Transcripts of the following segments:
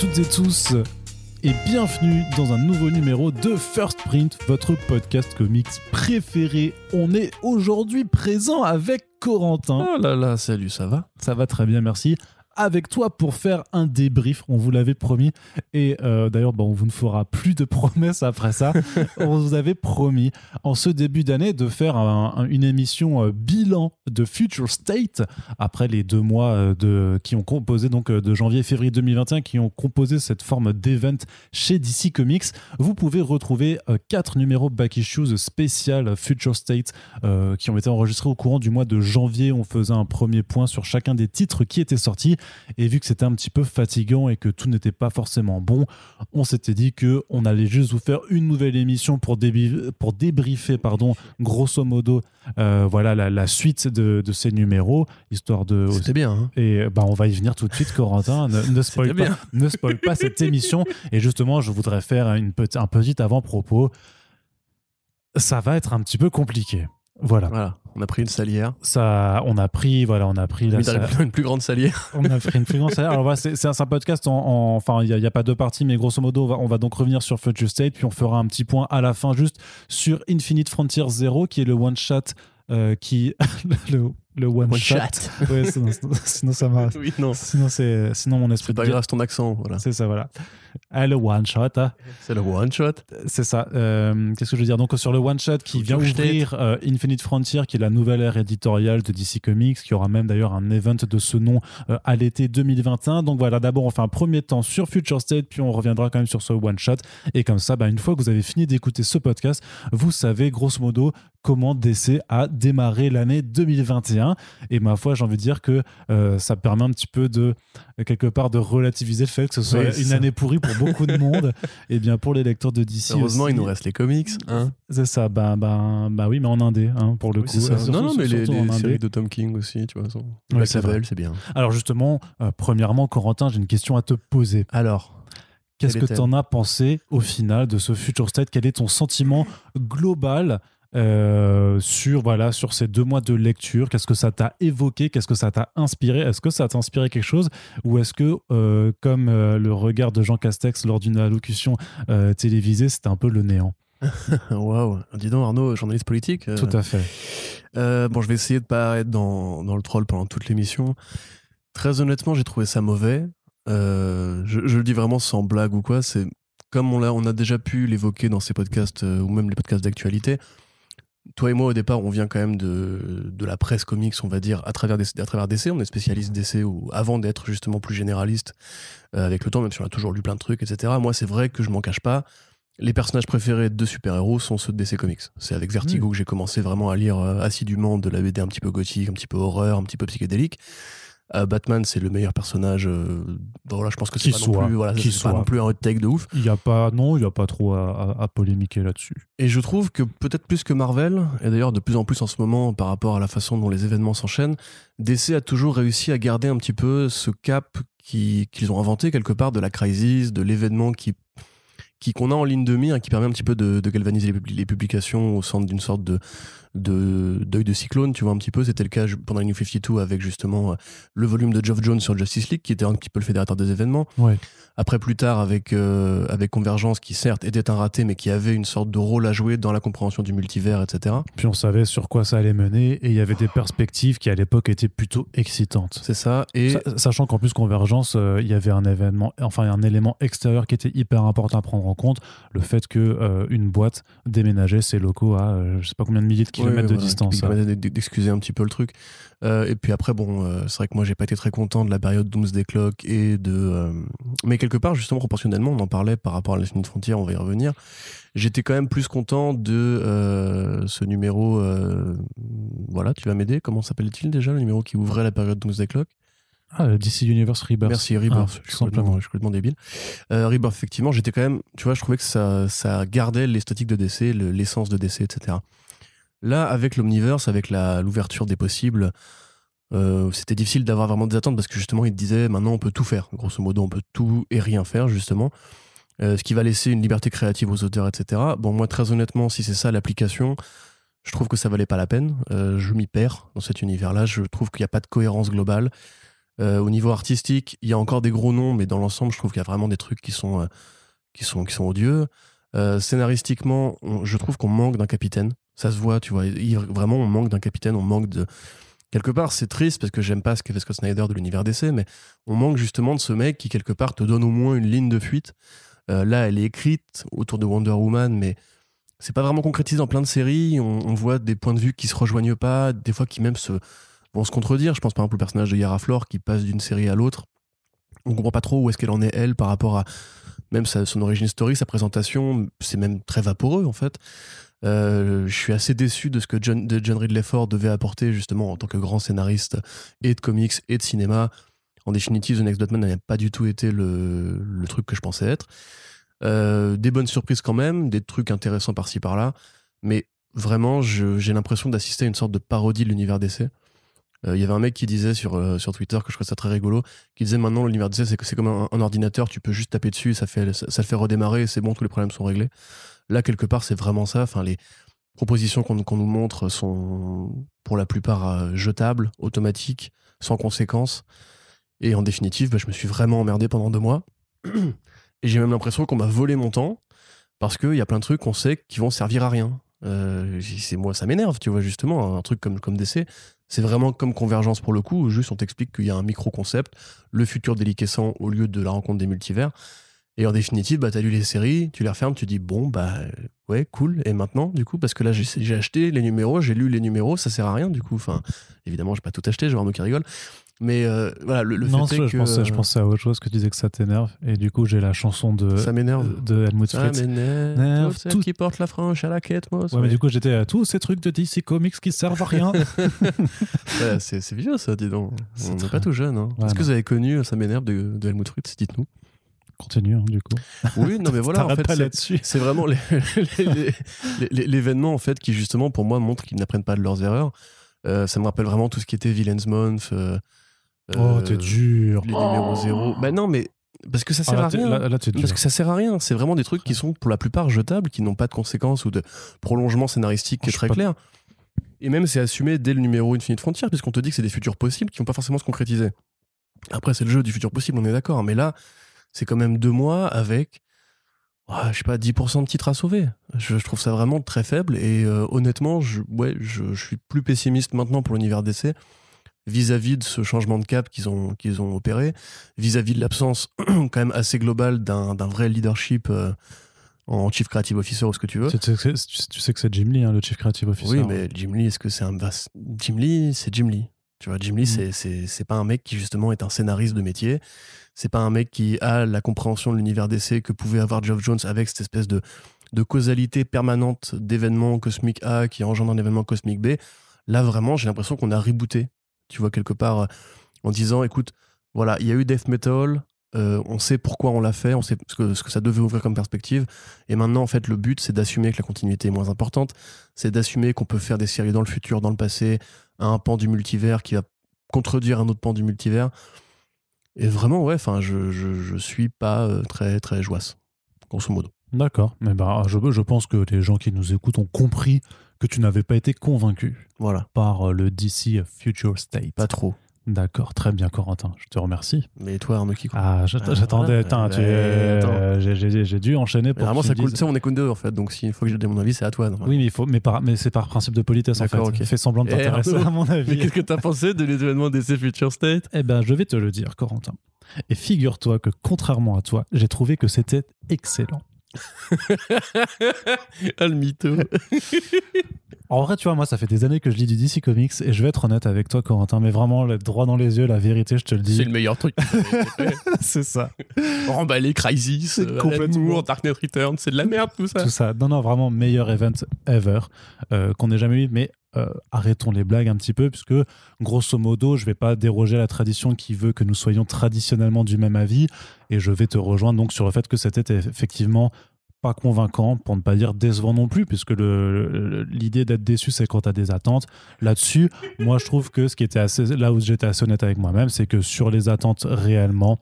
Toutes et tous et bienvenue dans un nouveau numéro de First Print, votre podcast comics préféré. On est aujourd'hui présent avec Corentin. Oh là là, salut, ça va? Ça va très bien, merci avec toi pour faire un débrief. On vous l'avait promis. Et euh, d'ailleurs, bon, on vous ne fera plus de promesses après ça. on vous avait promis en ce début d'année de faire une émission euh, bilan de Future State après les deux mois euh, de, qui ont composé donc de janvier et février 2021 qui ont composé cette forme d'event chez DC Comics. Vous pouvez retrouver quatre numéros back issues spécial Future State qui ont été enregistrés au courant du mois de janvier. On faisait un premier point sur chacun des titres qui étaient sortis. Et vu que c'était un petit peu fatigant et que tout n'était pas forcément bon, on s'était dit que on allait juste vous faire une nouvelle émission pour, pour débriefer, pardon, grosso modo, euh, voilà la, suite de, ces numéros, histoire de. C'était bien. Hein. et bah on va y venir tout de suite, Corentin. Ne, ne spoil pas, ne spoil pas cette émission. Et justement, je voudrais faire une un petit avant-propos. Ça va être un petit peu compliqué. Voilà. voilà. On a pris une salière. Ça, on a pris, voilà, on a pris la une plus grande salière. On a pris une plus grande salière. Alors voilà, c'est un, podcast en, enfin, il n'y a, pas deux parties, mais grosso modo, on va, donc revenir sur Future State, puis on fera un petit point à la fin juste sur Infinite Frontier Zero, qui est le one shot euh, qui le, le one, shot. sinon, ça marche. Oui, non. Sinon, c'est, sinon mon esprit. C'est pas grave, ton accent. Voilà. C'est ça, voilà. Ah, le one shot. Hein. C'est le one shot. C'est ça. Euh, qu'est-ce que je veux dire? Donc, sur le one shot qui vient ouvrir euh, Infinite Frontier, qui est la nouvelle ère éditoriale de DC Comics, qui aura même d'ailleurs un event de ce nom euh, à l'été 2021. Donc, voilà, d'abord, on fait un premier temps sur Future State, puis on reviendra quand même sur ce one shot. Et comme ça, bah, une fois que vous avez fini d'écouter ce podcast, vous savez grosso modo comment DC a démarré l'année 2021. Et ma foi, j'ai envie de dire que ça permet un petit peu de, quelque part, de relativiser le fait que ce soit une année pourrie pour beaucoup de monde. et bien pour les lecteurs de DC. Heureusement, il nous reste les comics. Hein c'est ça, bah, bah, bah oui, mais en indé, hein, pour le coup. non, non, mais les, séries de Tom King aussi, tu vois. Oui, c'est vrai, c'est bien. Alors justement, euh, premièrement, Corentin, j'ai une question à te poser. Alors Qu'est-ce que tu en as pensé au final de ce Future State? Quel est ton sentiment global euh, sur voilà sur ces deux mois de lecture Qu'est-ce que ça t'a évoqué Qu'est-ce que ça t'a inspiré Est-ce que ça t'a inspiré quelque chose Ou est-ce que, euh, comme euh, le regard de Jean Castex lors d'une allocution télévisée, c'était un peu le néant? Waouh Dis donc Arnaud, journaliste politique Tout à fait. bon, je vais essayer de pas être dans, dans le troll pendant toute l'émission. Très honnêtement, j'ai trouvé ça mauvais. Je, je, le dis vraiment sans blague ou quoi. C'est comme on a, on a déjà pu l'évoquer dans ces podcasts ou même les podcasts d'actualité toi et moi, au départ, on vient quand même de, de la presse comics, on va dire, à travers, à travers DC. On est spécialiste DC ou, avant d'être justement plus généraliste euh, avec le temps, même si on a toujours lu plein de trucs, etc. Moi, c'est vrai que je m'en cache pas. Les personnages préférés de super-héros sont ceux de DC Comics. C'est avec Vertigo hmm. que j'ai commencé vraiment à lire euh, assidûment de la BD un petit peu gothique, un petit peu horreur, un petit peu psychédélique. Euh, Batman, c'est le meilleur personnage. Euh, voilà, je pense que c'est pas, non plus, voilà, pas non plus un hot take de ouf. Il y a pas, non, il y a pas trop à, polémiquer là-dessus. Et je trouve que peut-être plus que Marvel, et d'ailleurs de plus en plus en ce moment par rapport à la façon dont les événements s'enchaînent, DC a toujours réussi à garder un petit peu ce cap qu'ils ont inventé quelque part de la crise, de l'événement qui qui qu'on a en ligne de mire et qui permet un petit peu de, galvaniser les, publications au centre d'une sorte de de d'œil de cyclone, tu vois un petit peu. C'était le cas pendant New 52 avec justement euh, le volume de Geoff Jones sur Justice League, qui était un petit peu le fédérateur des événements. Ouais. Après, plus tard, avec, euh, avec Convergence, qui certes était un raté, mais qui avait une sorte de rôle à jouer dans la compréhension du multivers, etc. Puis on savait sur quoi ça allait mener, et il y avait des perspectives qui, à l'époque, étaient plutôt excitantes. C'est ça. Et... sachant qu'en plus, Convergence, euh, il y avait un événement, enfin, un élément extérieur qui était hyper important à prendre en compte, le fait que euh, une boîte déménageait ses locaux à je sais pas combien de milliers de kilomètres de distance. D'excuser un petit peu le truc. et puis après, bon, c'est vrai que moi, j'ai pas été très content de la période Doomsday Clock et de. mais quelque part, justement, proportionnellement, on en parlait par rapport à la de frontière, on va y revenir. J'étais quand même plus content de euh, ce numéro. Euh, voilà, tu vas m'aider? Comment s'appelle-t-il déjà, le numéro qui ouvrait la période Doomsday Clock ah, DC Universe Rebirth. Merci, Rebirth. Ah, je, suis complètement, je suis complètement débile. Euh, Rebirth, effectivement, j'étais quand même, tu vois, je trouvais que ça, ça gardait l'esthétique de DC, l'essence de DC, etc. Là, avec l'Omniverse, avec l'ouverture des possibles, euh, c'était difficile d'avoir vraiment des attentes parce que justement, il disait maintenant on peut tout faire. Grosso modo, on peut tout et rien faire, justement. Euh, ce qui va laisser une liberté créative aux auteurs, etc. Bon, moi, très honnêtement, si c'est ça l'application, je trouve que ça valait pas la peine. Euh, je m'y perds dans cet univers-là. Je trouve qu'il n'y a pas de cohérence globale. Au niveau artistique, il y a encore des gros noms, mais dans l'ensemble, je trouve qu'il y a vraiment des trucs qui sont, odieux. Scénaristiquement, je trouve qu'on manque d'un capitaine. Ça se voit, tu vois. Vraiment, on manque d'un capitaine, on manque de. Quelque part, c'est triste parce que j'aime pas ce que fait Scott Snyder de l'univers DC, mais on manque justement de ce mec qui, quelque part, te donne au moins une ligne de fuite. Euh, là, elle est écrite autour de Wonder Woman, mais c'est pas vraiment concrétisé dans plein de séries. On, voit des points de vue qui se rejoignent pas, des fois qui même se, vont se contredire. Je pense par exemple au personnage de Yara Flor qui passe d'une série à l'autre. On comprend pas trop où est-ce qu'elle en est, elle, par rapport à même son origine story, sa présentation. C'est même très vaporeux, en fait. Euh, je suis assez déçu de ce que John, de Ridley Ford devait apporter, justement, en tant que grand scénariste et de comics et de cinéma. En définitive, The Next Batman n'avait pas du tout été le, truc que je pensais être. Euh, des bonnes surprises quand même, des trucs intéressants par-ci par-là, mais vraiment, j'ai l'impression d'assister à une sorte de parodie de l'univers DC. Euh, Il y avait un mec qui disait sur, Twitter, que je trouvais ça très rigolo, qui disait maintenant l'univers DC, c'est c'est comme un, ordinateur, tu peux juste taper dessus, ça, ça, le fait redémarrer, c'est bon, tous les problèmes sont réglés. Là, quelque part, c'est vraiment ça. Enfin, les propositions qu'on nous montre sont pour la plupart euh, jetables, automatiques, sans conséquences. Et en définitive, bah, je me suis vraiment emmerdé pendant deux mois. Et j'ai même l'impression qu'on m'a volé mon temps parce qu'il y a plein de trucs qu'on sait qui vont servir à rien. Euh, c'est moi, ça m'énerve, tu vois, justement, un truc comme, comme DC. C'est vraiment comme Convergence pour le coup, juste on t'explique qu'il y a un micro-concept, le futur déliquescent au lieu de la rencontre des multivers. Et en définitive, bah, t'as lu les séries, tu les refermes, tu dis bon, bah ouais, cool. Et maintenant, du coup, parce que là, j'ai j'ai acheté les numéros, j'ai lu les numéros, ça sert à rien, du coup. Enfin, évidemment, j'ai pas tout acheté, je vais un qui rigole. Mais euh, voilà, le, le non, fait je, est je que pensais, je pensais à autre chose que tu disais que ça t'énerve. Et du coup, j'ai la chanson de, ça m'énerve. de Helmut Ça Fritz. m'énerve. Nerve, Toutes celles tout- qui portent la frange à la quête, moi. Ouais, mais du coup, j'étais à tous ces trucs de DC Comics qui servent à rien. Ouais, c'est vieux ça, dis donc. On n'est très- pas tout jeune. Hein. Ouais, Est-ce que vous avez connu euh, Ça m'énerve de, de Helmut Fritz Dites-nous. Continue, hein, du coup. Oui, non, mais voilà. en fait, pas c'est- là-dessus. c'est vraiment l'événement en fait qui justement pour moi montre qu'ils n'apprennent pas de leurs erreurs. Euh, ça me rappelle vraiment tout ce qui était Villain's Month. euh, Oh, euh, t'es dur. Les numéros zéro. Bah non, mais parce que ça Ah, sert là, à rien. là, là, t'es dur. Parce que ça sert à rien. C'est vraiment des trucs qui sont pour la plupart jetables, qui n'ont pas de conséquences ou de prolongement scénaristique qui est très pas- clair. Et même c'est assumé dès le numéro Infinite Frontier, puisqu'on te dit que c'est des futurs possibles qui vont pas forcément se concrétiser. Après, c'est le jeu du futur possible, on est d'accord. Mais là, c'est quand même deux mois avec, ah, je sais pas, 10% de titres à sauver. Je, je trouve ça vraiment très faible. Et euh, honnêtement, je, ouais, je, je suis plus pessimiste maintenant pour l'univers DC vis-à-vis de ce changement de cap qu'ils ont, qu'ils ont opéré, vis-à-vis de l'absence quand même assez globale d'un d'un vrai leadership euh, en Chief Creative Officer ou ce que tu veux. Tu, tu sais, tu- tu sais que c'est Jim Lee, hein, le Chief Creative Officer. Oui, mais Jim Lee, est-ce que c'est un Jim Lee, c'est Jim Lee. Tu vois, Jim Lee, c'est- c'est c'est pas un mec qui justement est un scénariste de métier. C'est pas un mec qui a la compréhension de l'univers d'essai que pouvait avoir Geoff Jones avec cette espèce de, de causalité permanente d'événements cosmiques A qui engendre un événement cosmique B. Là, vraiment, j'ai l'impression qu'on a rebooté. Tu vois, quelque part, euh, en disant, écoute, voilà, il y a eu Death Metal, euh, on sait pourquoi on l'a fait, on sait ce que, ce que ça devait ouvrir comme perspective. Et maintenant, en fait, le but, c'est d'assumer que la continuité est moins importante c'est d'assumer qu'on peut faire des séries dans le futur, dans le passé, à un pan du multivers qui va contredire un autre pan du multivers. Et vraiment, ouais, enfin, je, je, je suis pas euh, très, très joisse, grosso modo. D'accord. Mais bah, je, je pense que les gens qui nous écoutent ont compris que tu n'avais pas été convaincu Voilà, par euh, le DC Future State. pas trop. D'accord, très bien, Corentin. Je te remercie. Mais toi, Arnaud, qui Ah, Ah, j'attendais. voilà. Tu- j'ai- dû enchaîner pour. Vraiment, ça tu coule. dises- Tu sais, on est que deux, en fait. Donc, s'il faut que je donne mon avis, c'est à toi. Oui, mais, il faut, mais, par- mais c'est par principe de politesse en fait. D'accord, ok. Fais semblant de Eh, t'intéresser à mon Mais avis. qu'est-ce que t'as pensé de l'événement DC Future State? Eh ben, je vais te le dire, Corentin. Et figure-toi que contrairement à toi, j'ai trouvé que c'était excellent. Ah, le mytho. En vrai, tu vois, moi, ça fait des années que je lis du DC Comics et je vais être honnête avec toi, Corentin, mais vraiment, le droit dans les yeux, la vérité, je te le C'est dis. le meilleur truc. C'est ça. Remballé, Crisis, C'est euh, complètement- Dark Knight Returns, c'est de la merde tout ça. Tout ça. Non, non, vraiment, meilleur event ever euh, qu'on ait jamais eu. Mais euh, arrêtons les blagues un petit peu, puisque grosso modo, je vais pas déroger à la tradition qui veut que nous soyons traditionnellement du même avis. Et je vais te rejoindre donc sur le fait que c'était effectivement pas convaincant, pour ne pas dire décevant non plus, puisque l'idée d'être déçu, c'est quand tu as des attentes. Là-dessus, moi, je trouve que ce qui était assez, là où j'étais assez honnête avec moi-même, c'est que sur les attentes réellement,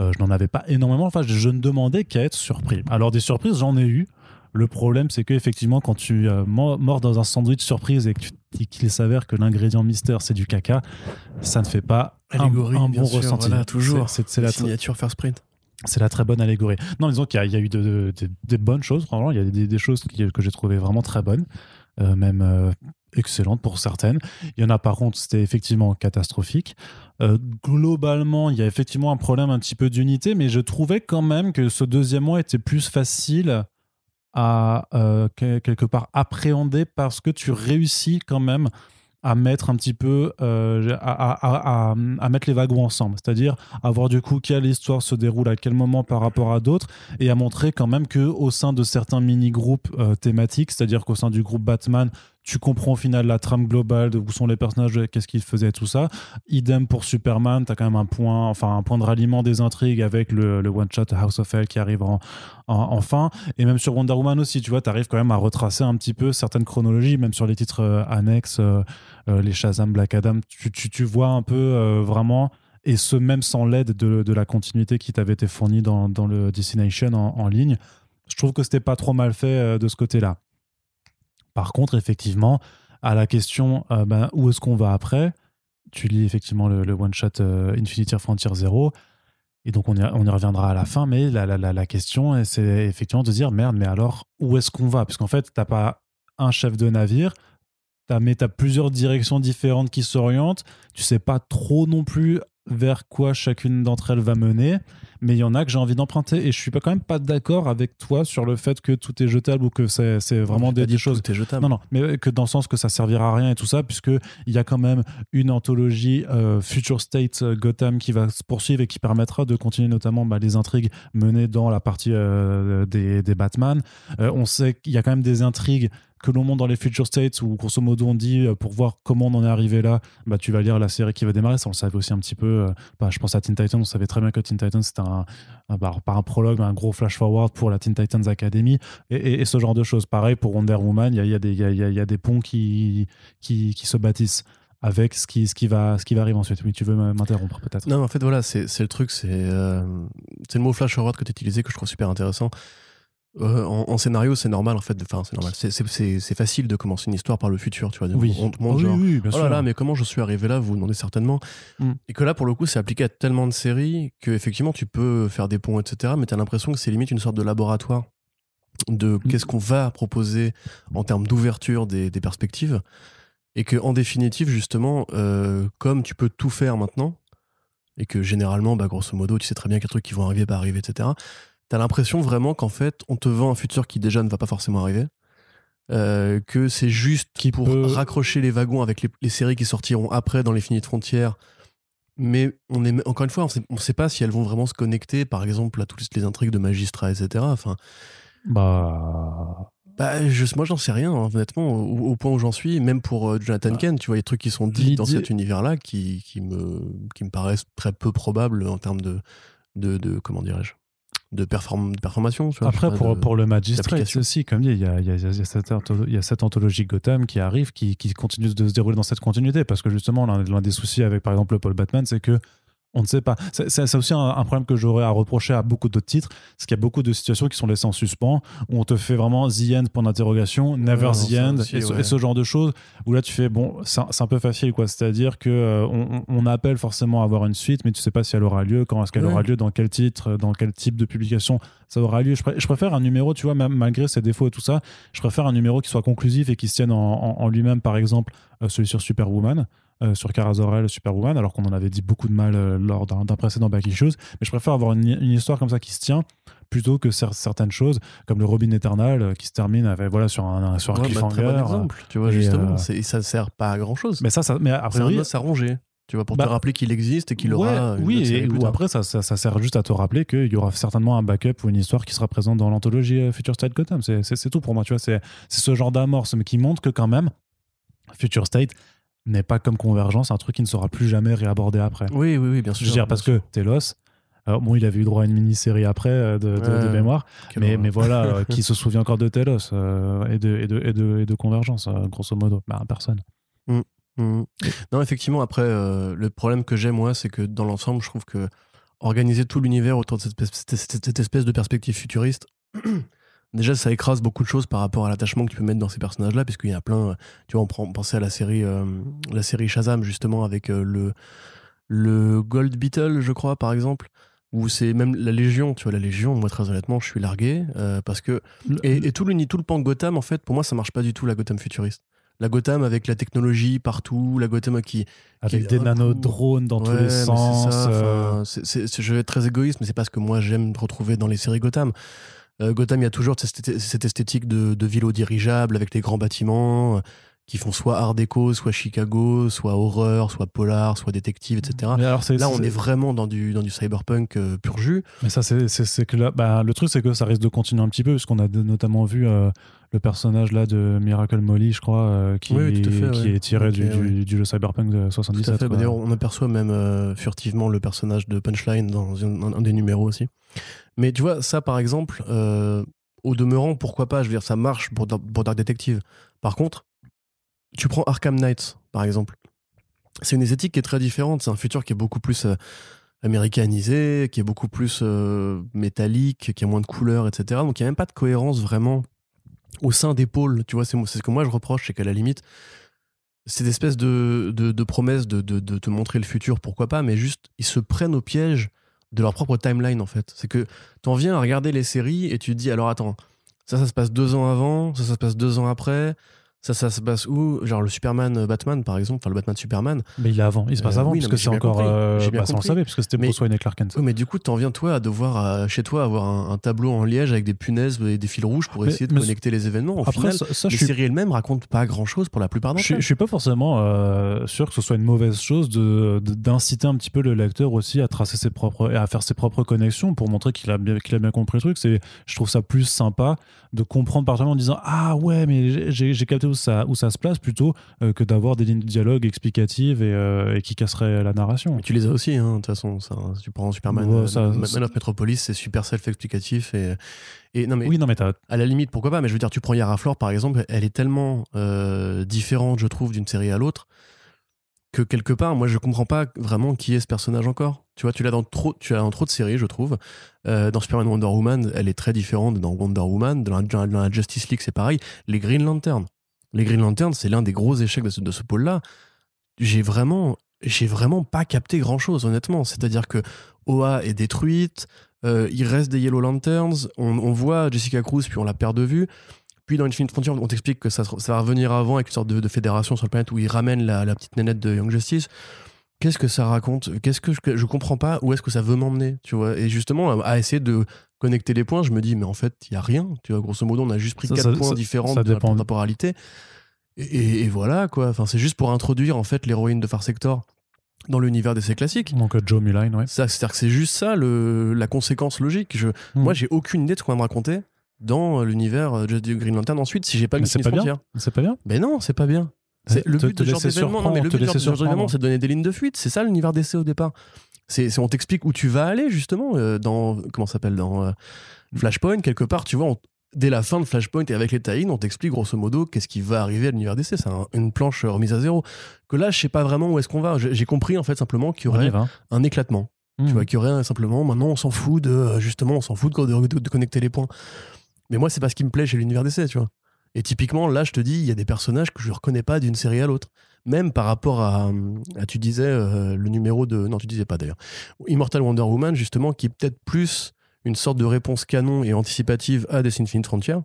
euh, je n'en avais pas énormément. Enfin, je, je ne demandais qu'à être surpris. Alors, des surprises, j'en ai eu. Le problème, c'est qu'effectivement, quand tu euh, mor- mords dans un sandwich surprise et qu'il s'avère que l'ingrédient mystère, c'est du caca, ça ne fait pas un bon sûr, ressenti. voilà, toujours. C'est- la, signature First Print. c'est la très bonne allégorie. Non, disons qu'il y, a- il y a eu de- de- de- des bonnes choses, franchement. Il y a des, des choses qui- que j'ai trouvées vraiment très bonnes, euh, même euh, excellentes pour certaines. Il y en a par contre, c'était effectivement catastrophique. Euh, globalement, il y a effectivement un problème un petit peu d'unité, mais je trouvais quand même que ce deuxième mois était plus facile à euh, que- quelque part appréhender parce que tu réussis quand même à mettre un petit peu euh, à, mettre les wagons ensemble. C'est-à-dire à voir du coup quelle histoire se déroule à quel moment par rapport à d'autres et à montrer quand même que au sein de certains mini-groupes euh, thématiques c'est-à-dire qu'au sein du groupe Batman tu comprends au final la trame globale de où sont les personnages qu'est-ce qu'ils faisaient tout ça idem pour Superman tu as quand même un point enfin un point de ralliement des intrigues avec le, le one shot House of Hell qui arrive en, en, fin et même sur Wonder Woman aussi, tu vois, tu arrives quand même à retracer un petit peu certaines chronologies, même sur les titres euh, annexes, euh, euh, les Shazam, Black Adam, tu, tu, vois un peu vraiment, et ce même sans l'aide de, de la continuité qui t'avait été fournie dans, dans le Destination en, en ligne. Je trouve que c'était pas trop mal fait de ce côté-là. Par contre, effectivement, à la question euh, ben, où est-ce qu'on va après, tu lis effectivement le, one-shot euh, Infinity Frontier Zero. Et donc, on y, reviendra à la fin, mais la, la, la, la question, c'est effectivement de dire merde, mais alors, où est-ce qu'on va? Parce qu'en fait, t'as pas un chef de navire, mais tu as plusieurs directions différentes qui s'orientent. Tu sais pas trop non plus vers quoi chacune d'entre elles va mener, mais il y en a que j'ai envie d'emprunter et je suis pas quand même pas d'accord avec toi sur le fait que tout est jetable ou que c'est, c'est vraiment des, des choses. Tout est jetable. Non, non, mais que dans le sens que ça servira à rien et tout ça, puisque il y a quand même une anthologie euh, Future State euh, Gotham qui va se poursuivre et qui permettra de continuer notamment bah, les intrigues menées dans la partie euh, des, des, Batman. Euh, on sait qu'il y a quand même des intrigues que l'on monte dans les Future States où grosso modo on dit euh, pour voir comment on en est arrivé là, bah, tu vas lire la série qui va démarrer. Ça on le savait aussi un petit peu. euh, bah, je pense à Teen Titans, on savait très bien que Teen Titans c'était un, un bah, par un prologue, un gros flash forward pour la Teen Titans Academy et, ce genre de choses. Pareil pour Wonder Woman, il y a, des ponts qui, se bâtissent avec ce qui, va, arriver ensuite. Oui, tu veux m'interrompre peut-être? Non, en fait, voilà, c'est le truc, c'est euh, le mot flash forward que tu utilisé que je trouve super intéressant. Euh, en, en, scénario, c'est normal en fait. Enfin, c'est normal. C'est facile de commencer une histoire par le futur, tu vois. Oui. On te montre oui, genre, oui, bien oh sûr. là là, mais comment je suis arrivé là Vous vous demandez certainement. Mm. Et que là, pour le coup, c'est appliqué à tellement de séries que effectivement, tu peux faire des ponts, etc. Mais tu as l'impression que c'est limite une sorte de laboratoire de Mm. qu'est-ce qu'on va proposer en termes d'ouverture des, des, perspectives. Et que en définitive, justement, euh, comme tu peux tout faire maintenant, et que généralement, bah, grosso modo, tu sais très bien quels trucs qui vont arriver, pas arriver, etc. T'as l'impression vraiment qu'en fait, on te vend un futur qui déjà ne va pas forcément arriver. Euh, que c'est juste Qui pour peut- raccrocher les wagons avec les, les séries qui sortiront après dans les finies de frontières. Mais on est, encore une fois, on on sait pas si elles vont vraiment se connecter, par exemple, à toutes les intrigues de magistrats, etc. Enfin, Bah. bah, je, moi, j'en sais rien, hein, honnêtement, au, au point où j'en suis. Même pour euh, Jonathan Ah. Kent, tu vois, des trucs qui sont dits dans cet univers-là qui, qui, me, qui me paraissent très peu probables en termes de, de, de comment dirais-je, de, perform, de. Tu vois, Après, pour, de- pour le Magistrate d'application. aussi, comme dit, il y a, y a- y a cette y a cette anthologie Gotham qui arrive, qui, qui continue de se dérouler dans cette continuité. Parce que justement, l'un des soucis avec, par exemple, le Paul Batman, c'est que on ne sait pas. C'est aussi un, un problème que j'aurais à reprocher à beaucoup d'autres titres, c'est qu'il y a beaucoup de situations qui sont laissées en suspens, où on te fait vraiment The End point d'interrogation, Never non, the End, aussi, et, ce, ouais. et ce genre de choses, où là tu fais, bon, c'est un, peu facile, quoi. C'est-à-dire que euh, on, on appelle forcément à avoir une suite, mais tu sais pas si elle aura lieu, quand est-ce qu'elle Ouais. aura lieu, dans quel titre, dans quel type de publication ça aura lieu. Je, pré- je préfère un numéro, tu vois, même malgré ses défauts et tout ça, je préfère un numéro qui soit conclusif et qui se tienne en, en- en lui-même, par exemple, euh, celui sur Superwoman. Euh, sur Kara Zor-El, Superwoman, alors qu'on en avait dit beaucoup de mal euh, lors d'un précédent Back Issues. Mais je préfère avoir une, une histoire comme ça qui se tient plutôt que cer- certaines choses comme le Robin Eternal euh, qui se termine avec, voilà, sur un, un- sur un Ouais, bah, cliffhanger. très bon euh, exemple, tu vois, et, justement. c'est- Ça sert pas à grand chose. mais ça, ça mais a C'est un tu vois, pour Bah, te rappeler qu'il existe et qu'il Ouais, aura. une oui, et, ou après, ça, ça, ça sert juste à te rappeler qu'il y aura certainement un backup ou une histoire qui sera présente dans l'anthologie Future State Gotham. C'est- C'est c'est tout pour moi, tu vois. C'est c'est ce genre d'amorce, mais qui montre que quand même, Future State n'est pas comme Convergence, un truc qui ne sera plus jamais réabordé après. Oui, oui, oui, bien Je sûr. veux dire, parce sûr. que Telos, alors bon, il avait eu droit à une mini-série après euh, de, de- de Ouais. mémoire, mais, mais voilà, euh, qui se souvient encore de Telos euh, et, de, et, de, et, de, et de Convergence, euh, grosso modo bah, Personne. Mhm. Non, effectivement, après, euh, le problème que j'ai, moi, c'est que dans l'ensemble, je trouve que organiser tout l'univers autour de cette espèce de perspective futuriste, déjà, ça écrase beaucoup de choses par rapport à l'attachement que tu peux mettre dans ces personnages-là, puisqu'il y a plein. Tu vois, on prend on pensait à la série, euh, la série Shazam, justement, avec euh, le. le Gold Beetle, je crois, par exemple, où c'est même la Légion, tu vois, la Légion, moi très honnêtement, je suis largué, euh, parce que... Et, et tout, le, tout le pan Gotham, en fait, pour moi, ça marche pas du tout, la Gotham futuriste. La Gotham avec la technologie partout, la Gotham qui... avec qui- des nanodrones dans tous les sens. ça, euh, je vais être très égoïste, mais c'est pas ce que moi j'aime retrouver dans les séries Gotham. Euh, Gotham, il y a toujours cette, esthétique de, de ville dirigeable avec les grands bâtiments euh, qui font soit Art déco, soit Chicago, soit horreur, soit polar, soit détective, etc. mais alors c'est- Là, on est vraiment dans du, dans du cyberpunk euh, pur jus. Mais ça, c'est que là, bah, le truc, c'est que ça risque de continuer un petit peu, puisqu'on a de- notamment vu euh, le personnage là de Miracle Molly, je crois, euh, qui, Oui, tout à fait, qui ouais. est tiré du, du- Cyberpunk de Tout 77. à fait. Bah. D'ailleurs, on aperçoit même furtivement le personnage de Punchline dans un, un des numéros aussi. Mais tu vois, ça par exemple, au demeurant, pourquoi pas? Je veux dire, ça marche pour Dark Detective. Par contre, tu prends Arkham Knight, par exemple. C'est une esthétique qui est très différente. C'est un futur qui est beaucoup plus euh, américanisé, qui est beaucoup plus euh, métallique, qui a moins de couleurs, etc. Donc il n'y a même pas de cohérence vraiment au sein des pôles. Tu vois, c'est ce que moi je reproche, c'est qu'à la limite, cette espèce de, de, de, de te montrer le futur, pourquoi pas, mais juste, ils se prennent au piège de leur propre timeline, en fait. C'est que t'en viens à regarder les séries et tu te dis, alors attends, ça, ça se passe deux ans avant, ça, ça se passe deux ans après, ça, ça se passe où? Genre le Superman euh, Batman, par exemple, enfin le Batman Superman. Mais il est avant, il se passe Euh, avant, non, puisque mais c'est encore. euh, j'ai bien bah, ça, on le savait, puisque c'était Mais- Bruce Wayne et Clark Kent. Oui, mais du coup, t'en viens, toi, à devoir, chez toi, avoir un, un tableau en liège avec des punaises et des fils rouges pour Mais- essayer de connecter les événements. Au Après, final, ça, ça, je les suis séries elles-mêmes racontent pas grand-chose pour la plupart Je d'entre elles. je suis pas forcément euh, sûr que ce soit une mauvaise chose de de- d'inciter un petit peu le lecteur aussi à tracer ses propres et à faire ses propres connexions pour montrer qu'il a bien qu'il a bien compris le truc. Je trouve ça plus sympa de comprendre parfaitement en disant ah ouais mais j'ai capté où ça où ça se place plutôt euh, que d'avoir des lignes de dialogue explicatives et, euh, et qui casseraient la narration. Mais tu les as aussi, hein, de toute façon. Ça, si tu prends Superman, Ouais, euh, ça- Man of Metropolis, c'est super self-explicatif. Et, et non, mais Oui non mais à la limite, pourquoi pas Mais je veux dire, tu prends Yara Flor, par exemple, elle est tellement différente, je trouve, d'une série à l'autre, que quelque part, moi, je comprends pas vraiment qui est ce personnage encore. Tu vois, tu l'as dans trop, tu l'as dans trop de séries, je trouve. Euh, dans Superman Wonder Woman, elle est très différente dans Wonder Woman. Dans la, dans la Justice League, c'est pareil. Les Green Lantern. Les Green Lantern, c'est l'un des gros échecs de ce, de ce pôle-là. J'ai vraiment, j'ai vraiment pas capté grand-chose, honnêtement. C'est-à-dire que Oa est détruite, euh, il reste des Yellow Lanterns, on, voit Jessica Cruz, puis on la perd de vue. Puis dans Infinite Frontier, on t'explique que ça, ça va revenir avant avec une sorte de, de fédération sur la planète où ils ramènent la, la petite nénette de Young Justice. Qu'est-ce que ça raconte? Qu'est-ce que je, je comprends pas? Où est-ce que ça veut m'emmener? Tu vois? Et justement, à essayer de connecter les points, je me dis, mais en fait, il y a rien. Tu vois, grosso modo, on a juste pris Ça, quatre ça- points ça- différents de la temporalité. Et, et- et voilà, quoi. Enfin, c'est juste pour introduire en fait l'héroïne de Far Sector dans l'univers d'essais classiques. donc euh, Joe Muline ouais. C'est-à-dire que c'est juste ça le, la conséquence logique. Je, Hmm. Moi, j'ai aucune idée de ce qu'on va me raconter dans euh, l'univers euh, de Green Lantern ensuite si j'ai pas bien. Frontier. C'est pas bien. Mais non, c'est pas bien. C'est le but de ce genre d'événement. C'est de donner des lignes de fuite. C'est ça l'univers d'essai au départ. C'est, on t'explique où tu vas aller justement euh, dans comment s'appelle dans euh, Flashpoint quelque part. Tu vois, on- dès la fin de Flashpoint et avec les tie on t'explique grosso modo qu'est-ce qui va arriver à l'univers d'essai. C'est un- une planche euh, remise à zéro. Que là, je sais pas vraiment où est-ce qu'on va. J'ai compris en fait simplement qu'il y aurait va. un éclatement. Hmm. Tu vois, qu'il y aurait simplement, maintenant on s'en fout de, justement, on s'en fout de, de- de- de connecter les points. Mais moi, c'est pas ce qui me plaît chez l'univers d'essai, tu vois. Et typiquement, là, je te dis, il y a des personnages que je reconnais pas d'une série à l'autre. Même par rapport à, tu disais, euh, le numéro de, non, tu disais pas d'ailleurs, Immortal Wonder Woman, justement, qui est peut-être plus une sorte de réponse canon et anticipative à Death Infinite Frontier,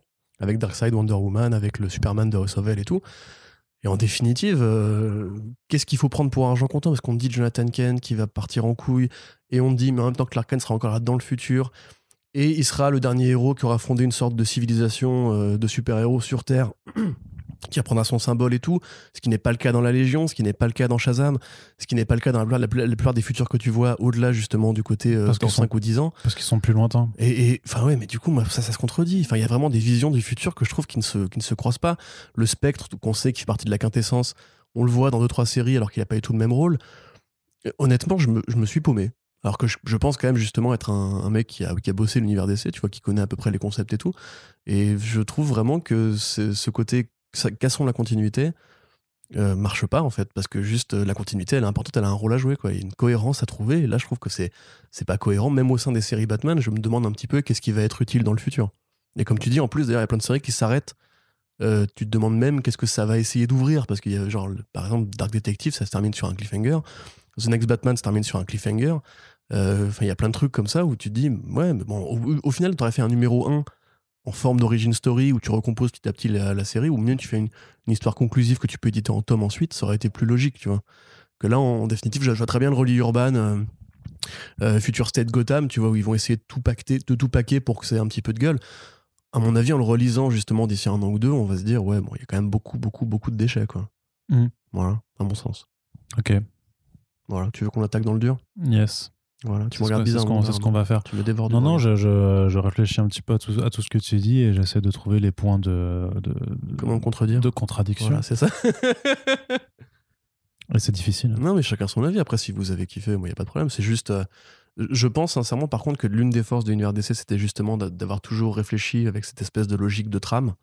avec Darkseid Wonder Woman, avec le Superman de House of et tout. Et en définitive, euh, qu'est-ce qu'il faut prendre pour argent comptant? Parce qu'on dit Jonathan Kent qui va partir en couille, et on dit, mais en même temps Clark Kent sera encore là dans le futur, et il sera le dernier héros qui aura fondé une sorte de civilisation euh, de super-héros sur Terre, qui reprendra son symbole et tout, ce qui n'est pas le cas dans la Légion, ce qui n'est pas le cas dans Shazam, ce qui n'est pas le cas dans la plupart, la plupart- la plupart des futurs que tu vois, au-delà justement du côté euh, Parce dans qu'ils sont- 5 ou 10 ans. Parce qu'ils sont plus lointains. Et, enfin ouais, mais du coup, moi, ça, ça se contredit. Enfin, il y a vraiment des visions du futur que je trouve qui ne se, qui ne se croisent pas. Le spectre, qu'on sait qui fait partie de la quintessence, on le voit dans deux trois séries alors qu'il n'a pas eu tout le même rôle. Honnêtement, je me, je me suis paumé. Alors que je, je pense quand même justement être un, un mec qui a, qui a bossé l'univers d'essai, tu vois, qui connaît à peu près les concepts et tout. Et je trouve vraiment que ce côté cassons la continuité? Euh, marche pas en fait parce que juste euh, la continuité elle est importante elle a un rôle à jouer quoi. Il y a une cohérence à trouver et là je trouve que c'est c'est pas cohérent. Même au sein des séries Batman je me demande un petit peu qu'est-ce qui va être utile dans le futur. Et comme tu dis en plus d'ailleurs il y a plein de séries qui s'arrêtent. Euh, tu te demandes même qu'est-ce que ça va essayer d'ouvrir parce qu'il y a genre par exemple Dark Detective ça se termine sur un cliffhanger. The Next Batman se termine sur un cliffhanger. Enfin, il y a plein de trucs comme ça où tu te dis, ouais, au, au final, t'aurais fait un numéro 1 en forme d'origin story où tu recomposes petit à petit la, la série, ou mieux tu fais une, une histoire conclusive que tu peux éditer en tome ensuite, ça aurait été plus logique, tu vois. Que là, en, définitive, je je vois très bien le relier urban. euh, euh, Future State Gotham, tu vois, où ils vont essayer de tout, pacter, de tout paquer pour que ça ait un petit peu de gueule. À mon avis, en le relisant justement d'ici un an ou deux, on va se dire, ouais, bon, il y a quand même beaucoup, beaucoup, beaucoup de déchets, quoi. Mhm. Voilà, à mon sens. Ok. Voilà, tu veux qu'on attaque dans le dur? Yes. Voilà, tu me ce regardes bizarre. ce qu'on mon c'est ce qu'on va faire. Tu me. Non, non, je, je, je réfléchis un petit peu à tout, à tout ce que tu dis et j'essaie de trouver les points de, de, Comment me contredire de contradiction. Voilà, c'est ça. Et c'est difficile. non, mais chacun son avis. Après, si vous avez kiffé, moi, il n'y a pas de problème. C'est juste. euh, je pense sincèrement, par contre, que l'une des forces de l'univers DC, c'était justement d'a- d'avoir toujours réfléchi avec cette espèce de logique de trame.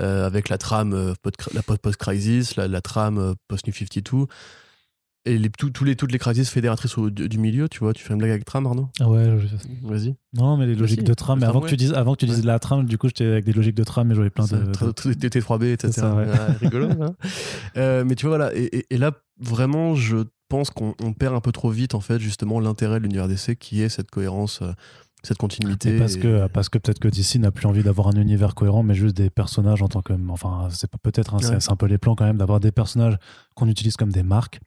Euh, avec la trame euh, post- la post-crisis, la, la trame post-New 52. Et les, tout- tous les, toutes les crises fédératrices au- du, du milieu, tu vois. Tu fais une blague avec trame, Arnaud Ah ouais, je- Vas-y. non, mais les logiques si, de trame. Mais le avant que tu dises, avant que tu dises Ouais. la trame, du coup, j'étais avec des logiques de trame et j'avais plein de. tra- de- tra- TT3B, etc. C'est ça, ouais. Ah, rigolo. hein. Euh, mais tu vois, voilà. Et, et- et là, vraiment, je pense qu'on on perd un peu trop vite, en fait, justement, l'intérêt de l'univers DC, qui est cette cohérence, euh, cette continuité. Parce et- que, parce que peut-être que DC n'a plus envie d'avoir un univers cohérent, mais juste des personnages en tant que. Enfin, c'est peut-être, hein, Ouais. c'est un peu les plans quand même, d'avoir des personnages qu'on utilise comme des marques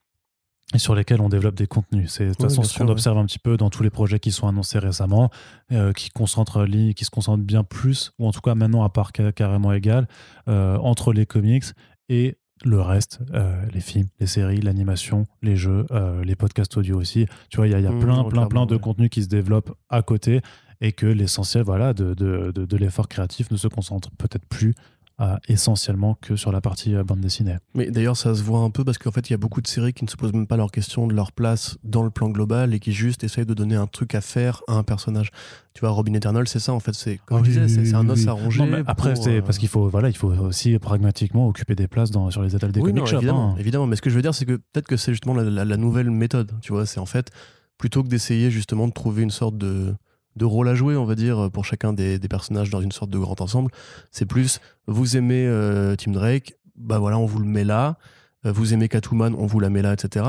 et sur lesquels on développe des contenus. C'est de toute façon ce qu'on ouais. observe un petit peu dans tous les projets qui sont annoncés récemment, euh, qui, concentrent, qui se concentrent bien plus, ou en tout cas maintenant à part ca- carrément égal, euh, entre les comics et le reste, euh, les films, les séries, l'animation, les jeux, les podcasts audio aussi. Tu vois, il y a, il y a Mmh, plein, plein, plein de ouais. contenus qui se développent à côté et que l'essentiel voilà, de, de, de, de l'effort créatif ne se concentre peut-être plus euh, essentiellement que sur la partie euh, bande dessinée. Mais d'ailleurs, ça se voit un peu parce qu'en fait, il y a beaucoup de séries qui ne se posent même pas leur question de leur place dans le plan global et qui juste essayent de donner un truc à faire à un personnage. Tu vois, Robin Eternal, c'est ça, en fait. C'est, comme Ah je oui, disais, oui, c'est, un os oui. à ronger. Non, mais après, pour, c'est euh, parce qu'il faut, voilà, il faut aussi pragmatiquement occuper des places dans, sur les étals des oui, comic non, shops, évidemment, hein. évidemment. Mais ce que je veux dire, c'est que peut-être que c'est justement la, la- la nouvelle méthode. Tu vois, c'est en fait, plutôt que d'essayer justement de trouver une sorte de, de rôle à jouer, on va dire, pour chacun des, personnages dans une sorte de grand ensemble, c'est plus, vous aimez euh, Tim Drake, bah voilà, on vous le met là. Euh, vous aimez Catwoman, on vous la met là, etc.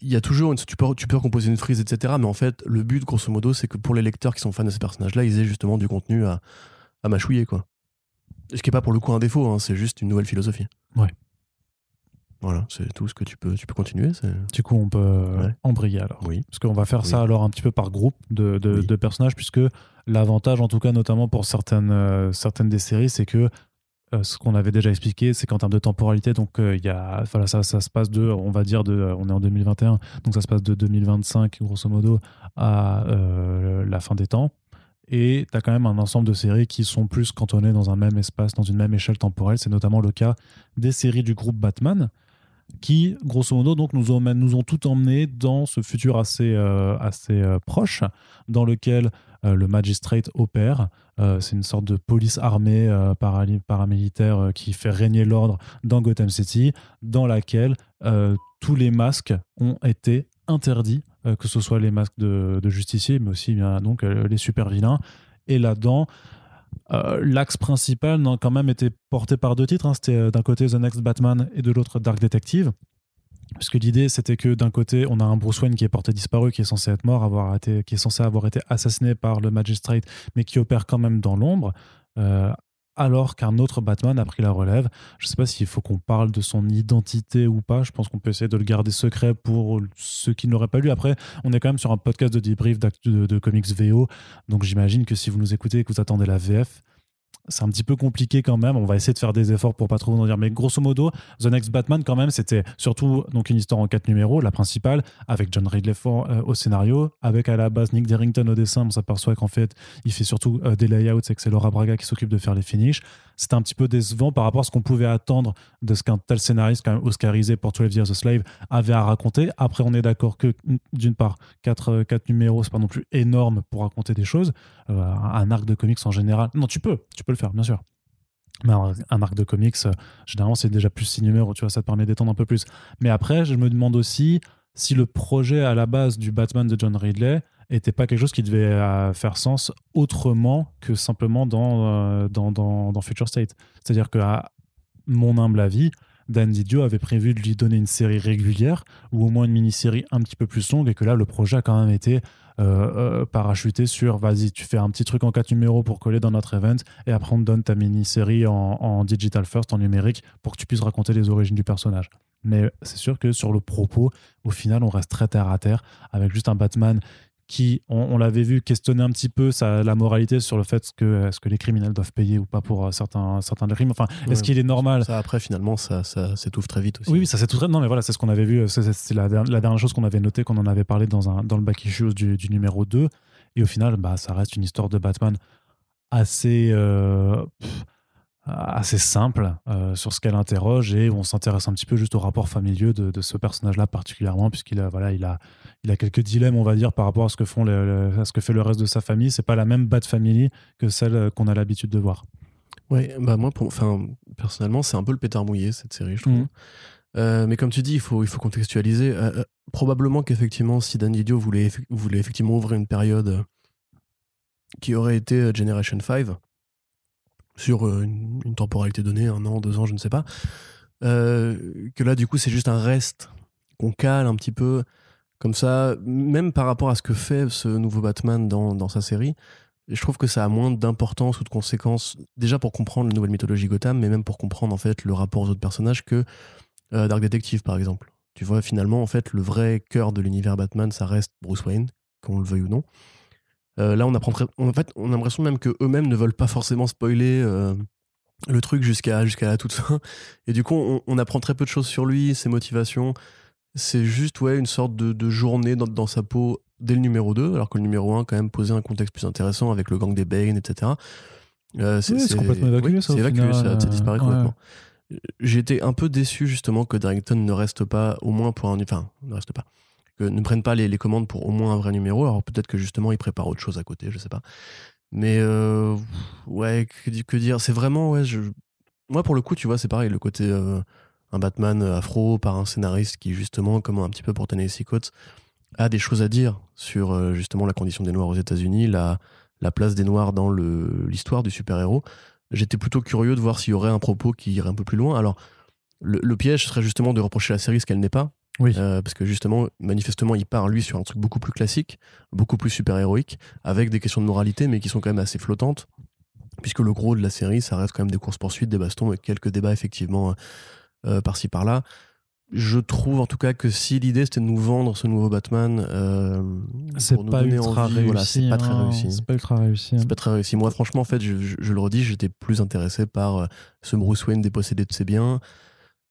Il y a toujours une, tu peux, tu peux recomposer une frise, etc. Mais en fait, le but, grosso modo, c'est que pour les lecteurs qui sont fans de ces personnages-là, ils aient justement du contenu à, à mâchouiller, quoi. Ce qui n'est pas pour le coup un défaut, hein, c'est juste une nouvelle philosophie. Ouais. Voilà, c'est tout ce que tu peux, tu peux continuer. Du coup, on peut euh, Ouais. embrayer alors. Oui. Parce qu'on va faire Oui. ça alors un petit peu par groupe de, de- Oui. de personnages, puisque l'avantage, en tout cas, notamment pour certaines, euh, certaines des séries, c'est que euh, ce qu'on avait déjà expliqué, c'est qu'en termes de temporalité, donc euh, y a, voilà, ça, ça se passe de, on va dire, de, on est en 2021, donc ça se passe de 2025, grosso modo, à la fin des temps. Et tu as quand même un ensemble de séries qui sont plus cantonnées dans un même espace, dans une même échelle temporelle. C'est notamment le cas des séries du groupe Batman, qui, grosso modo, donc, nous, ont, nous ont tout emmené dans ce futur assez, euh, assez euh, proche, dans lequel euh, le Magistrate opère. C'est une sorte de police armée paramilitaire qui fait régner l'ordre dans Gotham City, dans laquelle tous les masques ont été interdits, que ce soit les masques de, de justiciers, mais aussi bien, donc, les super vilains. Et là-dedans, euh, l'axe principal n'a quand même été porté par deux titres. hein. C'était euh, d'un côté The Next Batman et de l'autre Dark Detective. Puisque l'idée, c'était que d'un côté, on a un Bruce Wayne qui est porté disparu, qui est censé être mort, avoir été, qui est censé avoir été assassiné par le Magistrate, mais qui opère quand même dans l'ombre. euh, alors qu'un autre Batman a pris la relève. Je ne sais pas s'il faut qu'on parle de son identité ou pas. Je pense qu'on peut essayer de le garder secret pour ceux qui ne l'auraient pas lu. Après, on est quand même sur un podcast de débrief de, de comics VO. Donc j'imagine que si vous nous écoutez et que vous attendez la VF, c'est un petit peu compliqué quand même. On va essayer de faire des efforts pour pas trop vous en dire. Mais grosso modo, The Next Batman, quand même, c'était surtout donc une histoire en quatre numéros, la principale, avec John Ridley Ford, euh, au scénario, avec à la base Nick Derrington au dessin. On s'aperçoit qu'en fait, il fait surtout euh, des layouts et que c'est Laura Braga qui s'occupe de faire les finishes. C'était un petit peu décevant par rapport à ce qu'on pouvait attendre de ce qu'un tel scénariste, quand même oscarisé pour 12 Years a Slave, avait à raconter. Après, on est d'accord que, d'une part, quatre, euh, quatre numéros, c'est pas non plus énorme pour raconter des choses. Euh, un arc de comics en général. Non, tu peux, tu peux le faire, bien sûr. Mais un, un arc de comics, euh, généralement, c'est déjà plus six numéros, tu vois, ça te permet d'étendre un peu plus. Mais après, je me demande aussi si le projet à la base du Batman de John Ridley était pas quelque chose qui devait euh, faire sens autrement que simplement dans, euh, dans, dans, dans Future State. C'est-à-dire que, à mon humble avis, Dan Didio avait prévu de lui donner une série régulière ou au moins une mini-série un petit peu plus longue et que là, le projet a quand même été euh, euh, parachuté sur vas-y, tu fais un petit truc en quatre numéros pour coller dans notre event et après on te donne ta mini-série en, en digital first, en numérique, pour que tu puisses raconter les origines du personnage. Mais c'est sûr que sur le propos, au final, on reste très terre à terre avec juste un Batman qui, on, l'avait vu, questionner un petit peu sa, la moralité sur le fait que est-ce que les criminels doivent payer ou pas pour euh, certains, certains crimes. Enfin, est-ce qu'il est normal? Ça, après, finalement, ça, ça s'étouffe très vite aussi. Oui, ça s'étouffe très Non, mais voilà, c'est ce qu'on avait vu. C'est la, la, dernière chose qu'on avait noté, qu'on en avait parlé dans, un, dans le back issues du, du numéro 2. Et au final, bah, ça reste une histoire de Batman assez. Euh, assez simple euh, sur ce qu'elle interroge et on s'intéresse un petit peu juste au rapport familier de, de ce personnage-là particulièrement puisqu'il a voilà il a il a quelques dilemmes on va dire par rapport à ce que font à ce que fait le reste de sa famille. C'est pas la même bad family que celle qu'on a l'habitude de voir. Oui bah moi pour, enfin personnellement c'est un peu le pétard mouillé cette série je trouve. Mmh. euh, mais comme tu dis il faut il faut contextualiser. Euh, probablement qu'effectivement si Dan Didio voulait voulait effectivement ouvrir une période qui aurait été Generation 5 sur euh, une, temporalité donnée, un an, deux ans, je ne sais pas. Euh, que là, du coup, c'est juste un reste qu'on cale un petit peu comme ça, même par rapport à ce que fait ce nouveau Batman dans, dans sa série. je trouve que ça a moins d'importance ou de conséquences, déjà pour comprendre la nouvelle mythologie Gotham, mais même pour comprendre en fait le rapport aux autres personnages que euh, Dark Detective, par exemple. Tu vois, finalement, en fait, le vrai cœur de l'univers Batman, ça reste Bruce Wayne, qu'on le veuille ou non. Euh, là, on apprend en fait, on a l'impression même que eux-mêmes ne veulent pas forcément spoiler euh, le truc jusqu'à jusqu'à la toute fin. Et du coup, on, apprend très peu de choses sur lui, ses motivations. C'est juste ouais une sorte de, journée dans, sa peau dès le numéro 2, alors que le numéro 1 quand même posait un contexte plus intéressant avec le gang des Bane, etc. Euh, c'est complètement évacué, ça. C'est évacué, ça, disparaît complètement. J'ai été un peu déçu justement que Darrington ne reste pas, au moins pour un. Enfin, ne reste pas ne prennent pas les, commandes pour au moins un vrai numéro. Alors peut-être que justement ils préparent autre chose à côté, je sais pas. Mais euh, ouais, que, dire? C'est vraiment ouais. Je... Moi pour le coup, tu vois, c'est pareil. Le côté euh, un Batman afro par un scénariste qui justement, comme un petit peu pour Tennessee Coates, a des choses à dire sur euh, justement la condition des Noirs aux États-Unis, la, la place des Noirs dans l'histoire du super-héros. J'étais plutôt curieux de voir s'il y aurait un propos qui irait un peu plus loin. Alors, le, le piège serait justement de reprocher à la série ce qu'elle n'est pas, oui. Euh, parce que justement, manifestement, il part lui sur un truc beaucoup plus classique, beaucoup plus super-héroïque, avec des questions de moralité, mais qui sont quand même assez flottantes, puisque le gros de la série, ça reste quand même des courses-poursuites, des bastons et quelques débats effectivement euh, par-ci par-là. Je trouve en tout cas que si l'idée c'était de nous vendre ce nouveau Batman, euh, c'est pas ultra réussi. Voilà, c'est pas très hein. réussi. C'est pas ultra réussi. C'est hein. pas très réussi. Moi, franchement, en fait, je, je le redis, j'étais plus intéressé par euh, ce Bruce Wayne dépossédé de ses biens.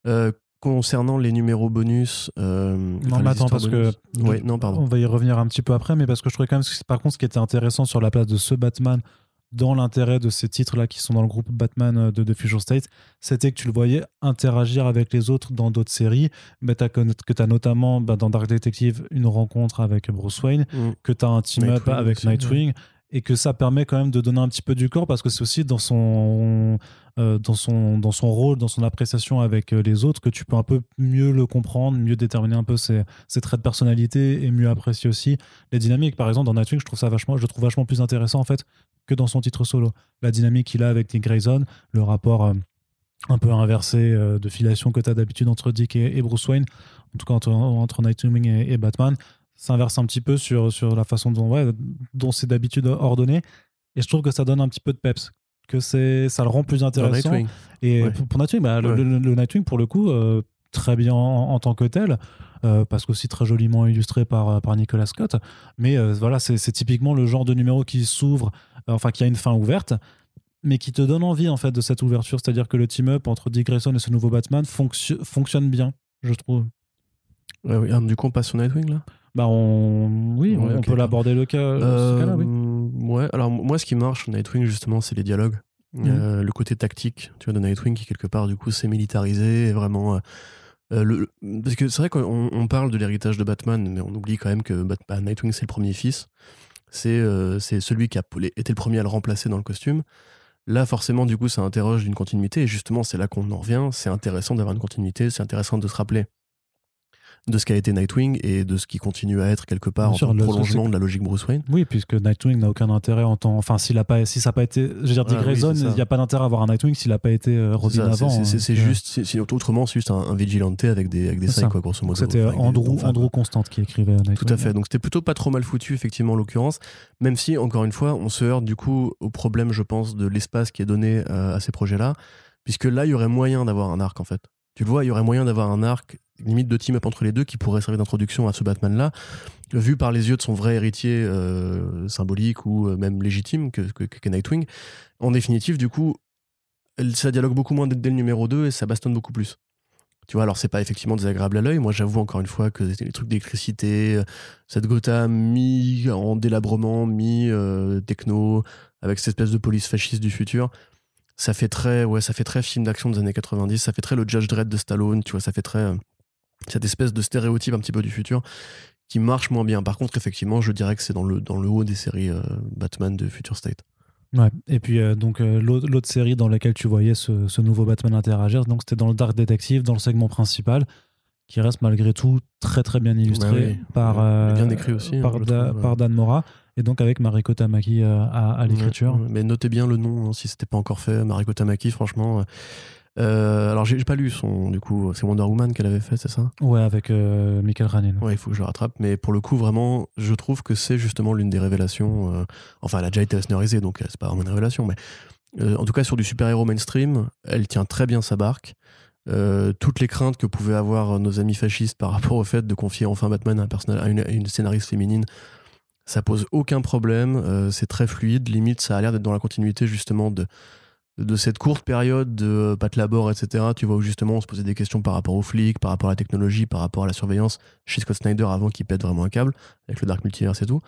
Euh, concernant les numéros bonus. Euh, non, mais attends, parce que. non, pardon. On va y revenir un petit peu après, mais parce que je trouvais quand même, par contre, ce qui était intéressant sur la place de ce Batman, dans l'intérêt de ces titres-là qui sont dans le groupe Batman euh, de, The Future State, c'était que tu le voyais interagir avec les autres dans d'autres séries, mais que tu as notamment bah, dans Dark Detective une rencontre avec Bruce Wayne, mm. que tu as un team-up avec Nightwing et que ça permet quand même de donner un petit peu du corps parce que c'est aussi dans son, euh, dans, son, dans son rôle, dans son appréciation avec euh, les autres que tu peux un peu mieux le comprendre, mieux déterminer un peu ses, ses traits de personnalité et mieux apprécier aussi les dynamiques. Par exemple, dans Nightwing, je trouve ça vachement, je trouve vachement plus intéressant en fait que dans son titre solo. La dynamique qu'il a avec Dick Grayson, le rapport euh, un peu inversé de filiation que tu as d'habitude entre Dick et, Bruce Wayne, en tout cas entre, entre Nightwing et Batman s'inverse un petit peu sur, sur la façon dont, ouais, dont c'est d'habitude ordonné. Et je trouve que ça donne un petit peu de peps, que c'est, ça le rend plus intéressant. Et pour, Nightwing, bah, le, Nightwing, pour le coup, euh, très bien en, tant que tel, euh, parce qu'aussi très joliment illustré par, par Nicolas Scott. Mais euh, voilà, c'est, typiquement le genre de numéro qui s'ouvre, enfin qui a une fin ouverte, mais qui te donne envie en fait de cette ouverture. C'est-à-dire que le team-up entre Dick Grayson et ce nouveau Batman fonctionne bien, je trouve. oui. Du coup, on passe sur Nightwing là? Bah on... Oui, on, peut l'aborder le cas, ce oui. Euh, ouais, alors moi, ce qui marche sur Nightwing, justement, c'est les dialogues. Mhm. Euh, le côté tactique tu vois, de Nightwing qui, quelque part, du coup, c'est militarisé et vraiment. Euh, le... Parce que c'est vrai qu'on on parle de l'héritage de Batman, mais on oublie quand même que bah, Nightwing, c'est le premier fils. C'est c'est celui qui a été le premier à le remplacer dans le costume. Là, forcément, du coup, ça interroge d'une continuité. Et justement, c'est là qu'on en revient. C'est intéressant d'avoir une continuité. C'est intéressant de se rappeler de ce qu'a été Nightwing et de ce qui continue à être quelque part Bien en sûr, tant que le- prolongement de la logique Bruce Wayne. Oui, puisque Nightwing n'a aucun intérêt en tant. Enfin, s'il a pas, si ça n'a pas été. Je veux dire, Dick Ah, Grayson, il n'y a pas d'intérêt à avoir un Nightwing s'il n'a pas été euh, Robin avant. c'est- hein, euh, juste, autrement, c'est juste un, un vigilante avec des, avec des ça. quoi, grosso modo. C'était Enfin, avec des- Andrew, Andrew Constant qui écrivait Nightwing. Tout à fait. Donc c'était plutôt pas trop mal foutu, effectivement, en l'occurrence. Même si, encore une fois, on se heurte du coup au problème, je pense, de l'espace qui est donné euh, à ces projets-là. Puisque là, il y aurait moyen d'avoir un arc, en fait. Tu vois, il y aurait moyen d'avoir un arc, limite de team-up entre les deux, qui pourrait servir d'introduction à ce Batman-là, vu par les yeux de son vrai héritier euh, symbolique ou euh, même légitime que, que, Nightwing. En définitive, du coup, ça dialogue beaucoup moins dès, le numéro 2 et ça bastonne beaucoup plus. Tu vois, alors c'est pas effectivement désagréable à l'œil. Moi, j'avoue encore une fois que les trucs d'électricité, euh, cette Gotham mi en délabrement, mi techno, avec cette espèce de police fasciste du futur. Ça fait très, ouais, ça fait très film d'action des années 90. Ça fait très le Judge Dredd de Stallone. Tu vois, ça fait très euh, cette espèce de stéréotype un petit peu du futur qui marche moins bien. Par contre, effectivement, je dirais que c'est dans le dans le haut des séries euh, Batman de Future State. Ouais. Et puis, euh, donc, l'autre l'autre série dans laquelle tu voyais ce, ce nouveau Batman interagir, donc c'était dans le Dark Detective, dans le segment principal, qui reste malgré tout très très bien illustré Ouais, par, Ouais. euh, Bien écrit aussi, par, hein, Da- par Dan Mora, et donc avec Mariko Tamaki euh, à, à l'écriture. Ouais, mais notez bien le nom hein, si c'était pas encore fait. Mariko Tamaki, franchement. Euh, alors j'ai pas lu son. Du coup, c'est Wonder Woman qu'elle avait fait, c'est ça? Ouais, avec euh, Michael Ranin. Ouais, il faut que je rattrape. Mais pour le coup, vraiment, je trouve que c'est justement l'une des révélations. euh, enfin, elle a déjà été Eisnerisée, donc euh, c'est pas vraiment une révélation. Mais euh, en tout cas, sur du super-héros mainstream, elle tient très bien sa barque. Euh, toutes les craintes que pouvaient avoir nos amis fascistes par rapport au fait de confier enfin Batman à, une, scénariste féminine, ça pose aucun problème. euh, c'est très fluide. Limite, ça a l'air d'être dans la continuité justement de, de cette courte période de Pat Labor, etc. Tu vois, où justement on se posait des questions par rapport aux flics, par rapport à la technologie, par rapport à la surveillance chez Scott Snyder avant qu'il pète vraiment un câble avec le Dark Multiverse et tout.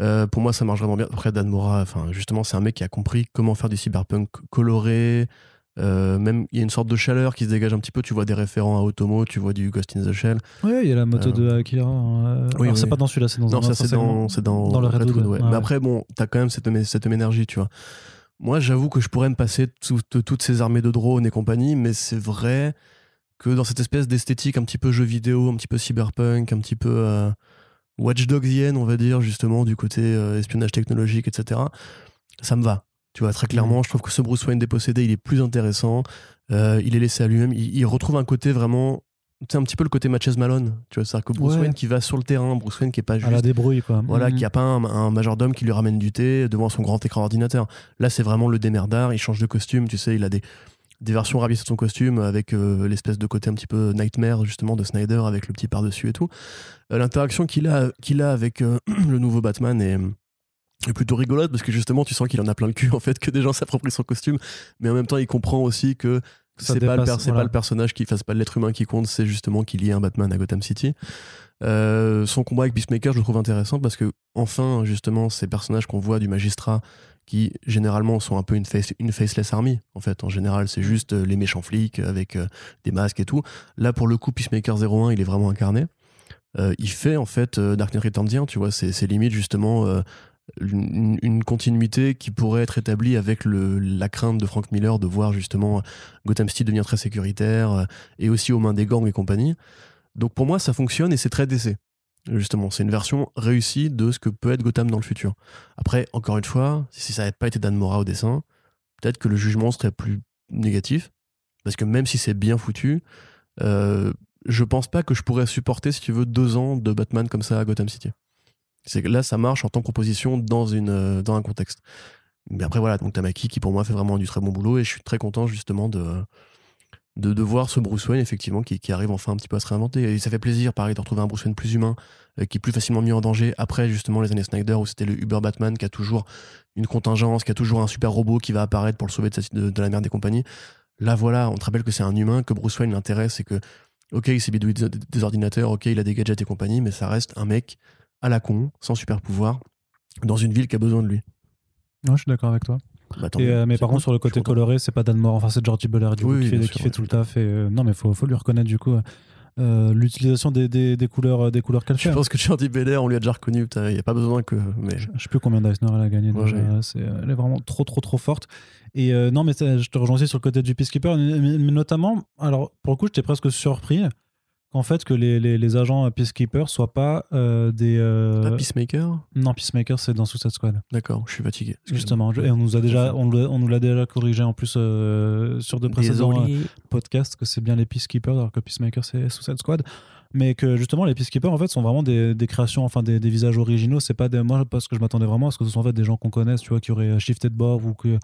Euh, pour moi, ça marche vraiment bien. Après, Dan Mora, justement, c'est un mec qui a compris comment faire du cyberpunk coloré. Euh, même, il y a une sorte de chaleur qui se dégage un petit peu. Tu vois des référents à Automo, tu vois du Ghost in the Shell. Ouais, il y a la moto Euh, de Akira. hein, oui, alors, c'est oui. pas dans celui-là, c'est dans Non, ça c'est dans, dans, Dans le Redwood, Redwood, ouais. Mais ouais. après, bon, t'as quand même cette, cette même énergie, tu vois. Moi, j'avoue que je pourrais me passer de tout- de toutes ces armées de drones et compagnie, mais c'est vrai que dans cette espèce d'esthétique un petit peu jeu vidéo, un petit peu cyberpunk, un petit peu euh, Watch Dogsienne, on va dire, justement, du côté euh, espionnage technologique, etc., ça me va. Tu vois, très clairement, je trouve que ce Bruce Wayne dépossédé, il est plus intéressant. Euh, il est laissé à lui-même. Il, il retrouve un côté vraiment. C'est un petit peu le côté Matches Malone. Tu vois, c'est-à-dire que Bruce Ouais. Wayne qui va sur le terrain, Bruce Wayne qui est pas juste À la débrouille, quoi. voilà, Mhm. qui a pas un, un majordome qui lui ramène du thé devant son grand écran ordinateur. Là, c'est vraiment le démerdard. Il change de costume, tu sais, il a des, des versions rabaissées de son costume avec euh, l'espèce de côté un petit peu nightmare, justement, de Snyder avec le petit par-dessus et tout. Euh, L'interaction qu'il a, qu'il a avec euh, le nouveau Batman est, est plutôt rigolote parce que justement, tu sens qu'il en a plein le cul, en fait, que des gens s'approprient son costume, mais en même temps, il comprend aussi que c'est pas, le voilà. pas le personnage qui fasse pas l'être humain qui compte, c'est justement qu'il y ait un Batman à Gotham City. Euh, son combat avec Peacemaker, je le trouve intéressant parce que, enfin, justement, ces personnages qu'on voit du magistrat qui, généralement, sont un peu une, face- une faceless army, en fait. En général, c'est juste euh, les méchants flics avec euh, des masques et tout. Là, pour le coup, Peacemaker 01, il est vraiment incarné. Euh, il fait, en fait, euh, Dark Knight Returns, tu vois, c'est c'est limite, justement, euh, une, continuité qui pourrait être établie avec la crainte de Frank Miller de voir, justement, Gotham City devenir très sécuritaire euh, et aussi aux mains des gangs et compagnie. Donc pour moi, ça fonctionne et c'est très DC. Justement, c'est une version réussie de ce que peut être Gotham dans le futur. Après, encore une fois, si ça n'avait pas été Dan Mora au dessin, peut-être que le jugement serait plus négatif. Parce que même si c'est bien foutu, euh, je pense pas que je pourrais supporter, si tu veux, deux ans de Batman comme ça à Gotham City. C'est que là, ça marche en tant que proposition dans, une, euh, dans un contexte. Mais après, voilà, donc Tamaki qui pour moi fait vraiment du très bon boulot et je suis très content justement de, de, de voir ce Bruce Wayne effectivement qui, qui arrive enfin un petit peu à se réinventer. Et ça fait plaisir, pareil, de retrouver un Bruce Wayne plus humain, euh, qui est plus facilement mis en danger après justement les années Snyder où c'était le Uber Batman qui a toujours une contingence, qui a toujours un super robot qui va apparaître pour le sauver de, sa- de- de la merde des compagnies. Là, voilà, on te rappelle que c'est un humain, que Bruce Wayne l'intéresse et que, ok, il s'est bidouillé des, des ordinateurs, ok, il a des gadgets et compagnie, mais ça reste un mec à la con, sans super pouvoir, dans une ville qui a besoin de lui. Non, je suis d'accord avec toi. Bah, Et, euh, mais par contre, sur le je côté coloré, c'est pas Dan Moore, enfin c'est Georgie Buller du coup, Oui, qui fait, qui tout le taf. Et, euh, non, mais faut, faut lui reconnaître du coup euh, l'utilisation des, des, des couleurs, des couleurs Je pense que Charlie Belair, on lui a déjà reconnu, il n'y a pas besoin que. Mais... Je sais plus combien d'Eisner elle a gagné. Ouais, déjà. ouais. Elle est vraiment trop, trop, trop forte. Et euh, non, mais je te rejoins aussi sur le côté du Peacekeeper, mais, mais notamment, alors pour le coup, j'étais presque surpris qu'en fait que les, les, les agents Peacekeeper soient pas euh, des euh, Pas Peacemaker non Peacemaker c'est dans Suicide Squad. D'accord, je suis fatigué. justement et on nous a déjà on, l'a- on nous l'a déjà corrigé en plus euh, sur de précédents euh, podcasts que c'est bien les Peacekeepers alors que Peacemaker c'est Suicide Squad. Mais que justement les Peacekeepers en fait sont vraiment des, des créations enfin des, des visages originaux. C'est pas des moi parce que je m'attendais vraiment à ce que ce soit en fait des gens qu'on connaisse tu vois qui auraient shifté de bord ou que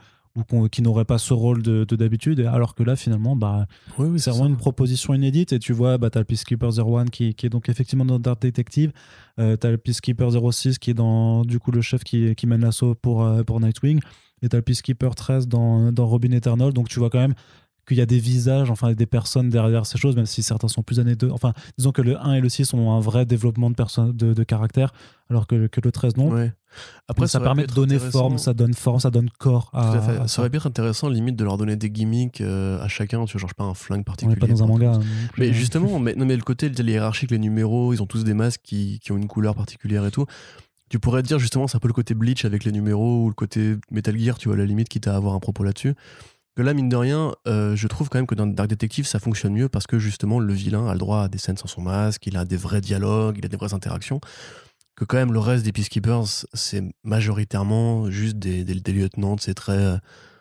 ou qui n'auraient pas ce rôle de de d'habitude. Alors que là finalement bah Oui, oui, c'est vraiment une proposition inédite. Et tu vois bah, t'as le Peacekeeper 01 qui, qui est donc effectivement dans Dark Detective. Euh, t'as le Peacekeeper 06 qui est dans du coup le chef qui, qui mène l'assaut pour, euh, pour Nightwing. Et t'as le Peacekeeper 13 dans, dans Robin Eternal. Donc tu vois quand même qu'il y a des visages, enfin des personnes derrière ces choses, même si certains sont plus années 2. Enfin, disons que le 1 et le 6 ont un vrai développement de, de, de caractère, alors que, que le 13 non. Ouais. Après, ça permet de donner forme, ça donne forme, ça donne corps à, Ça ça. aurait pu être intéressant, limite, de leur donner des gimmicks euh, à chacun, tu vois, genre, je sais pas, un flingue On particulier. pas dans un manga. hein, Mais justement, mais, non, mais le côté hiérarchique, les numéros, ils ont tous des masques qui, qui ont une couleur particulière et tout. Tu pourrais te dire justement, c'est un peu le côté Bleach avec les numéros ou le côté Metal Gear, tu vois, à la limite, quitte à avoir un propos là-dessus. Que là, mine de rien, euh, je trouve quand même que dans Dark Detective, ça fonctionne mieux parce que justement, le vilain a le droit à des scènes sans son masque, il a des vrais dialogues, il a des vraies interactions. Que quand même, le reste des Peacekeepers, c'est majoritairement juste des, des, des lieutenants, c'est très euh,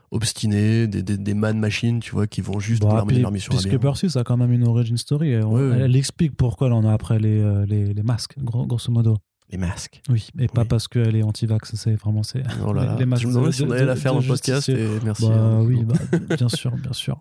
obstinés, des, des, des man-machines, tu vois, qui vont juste puis- leur mission bien. Peacekeeper 6 a quand même une origin story. on- Ouais, ouais. Elle, explique pourquoi elle en a après les, euh, les, les masques, gros- grosso modo. Les masques. Oui, et pas Oui. parce qu'elle est anti-vax, c'est vraiment. c'est Oh là les- là. les masques je me demandais de- si on allait la faire dans le podcast et merci. Bah hein. oui, bah, bien sûr, bien sûr.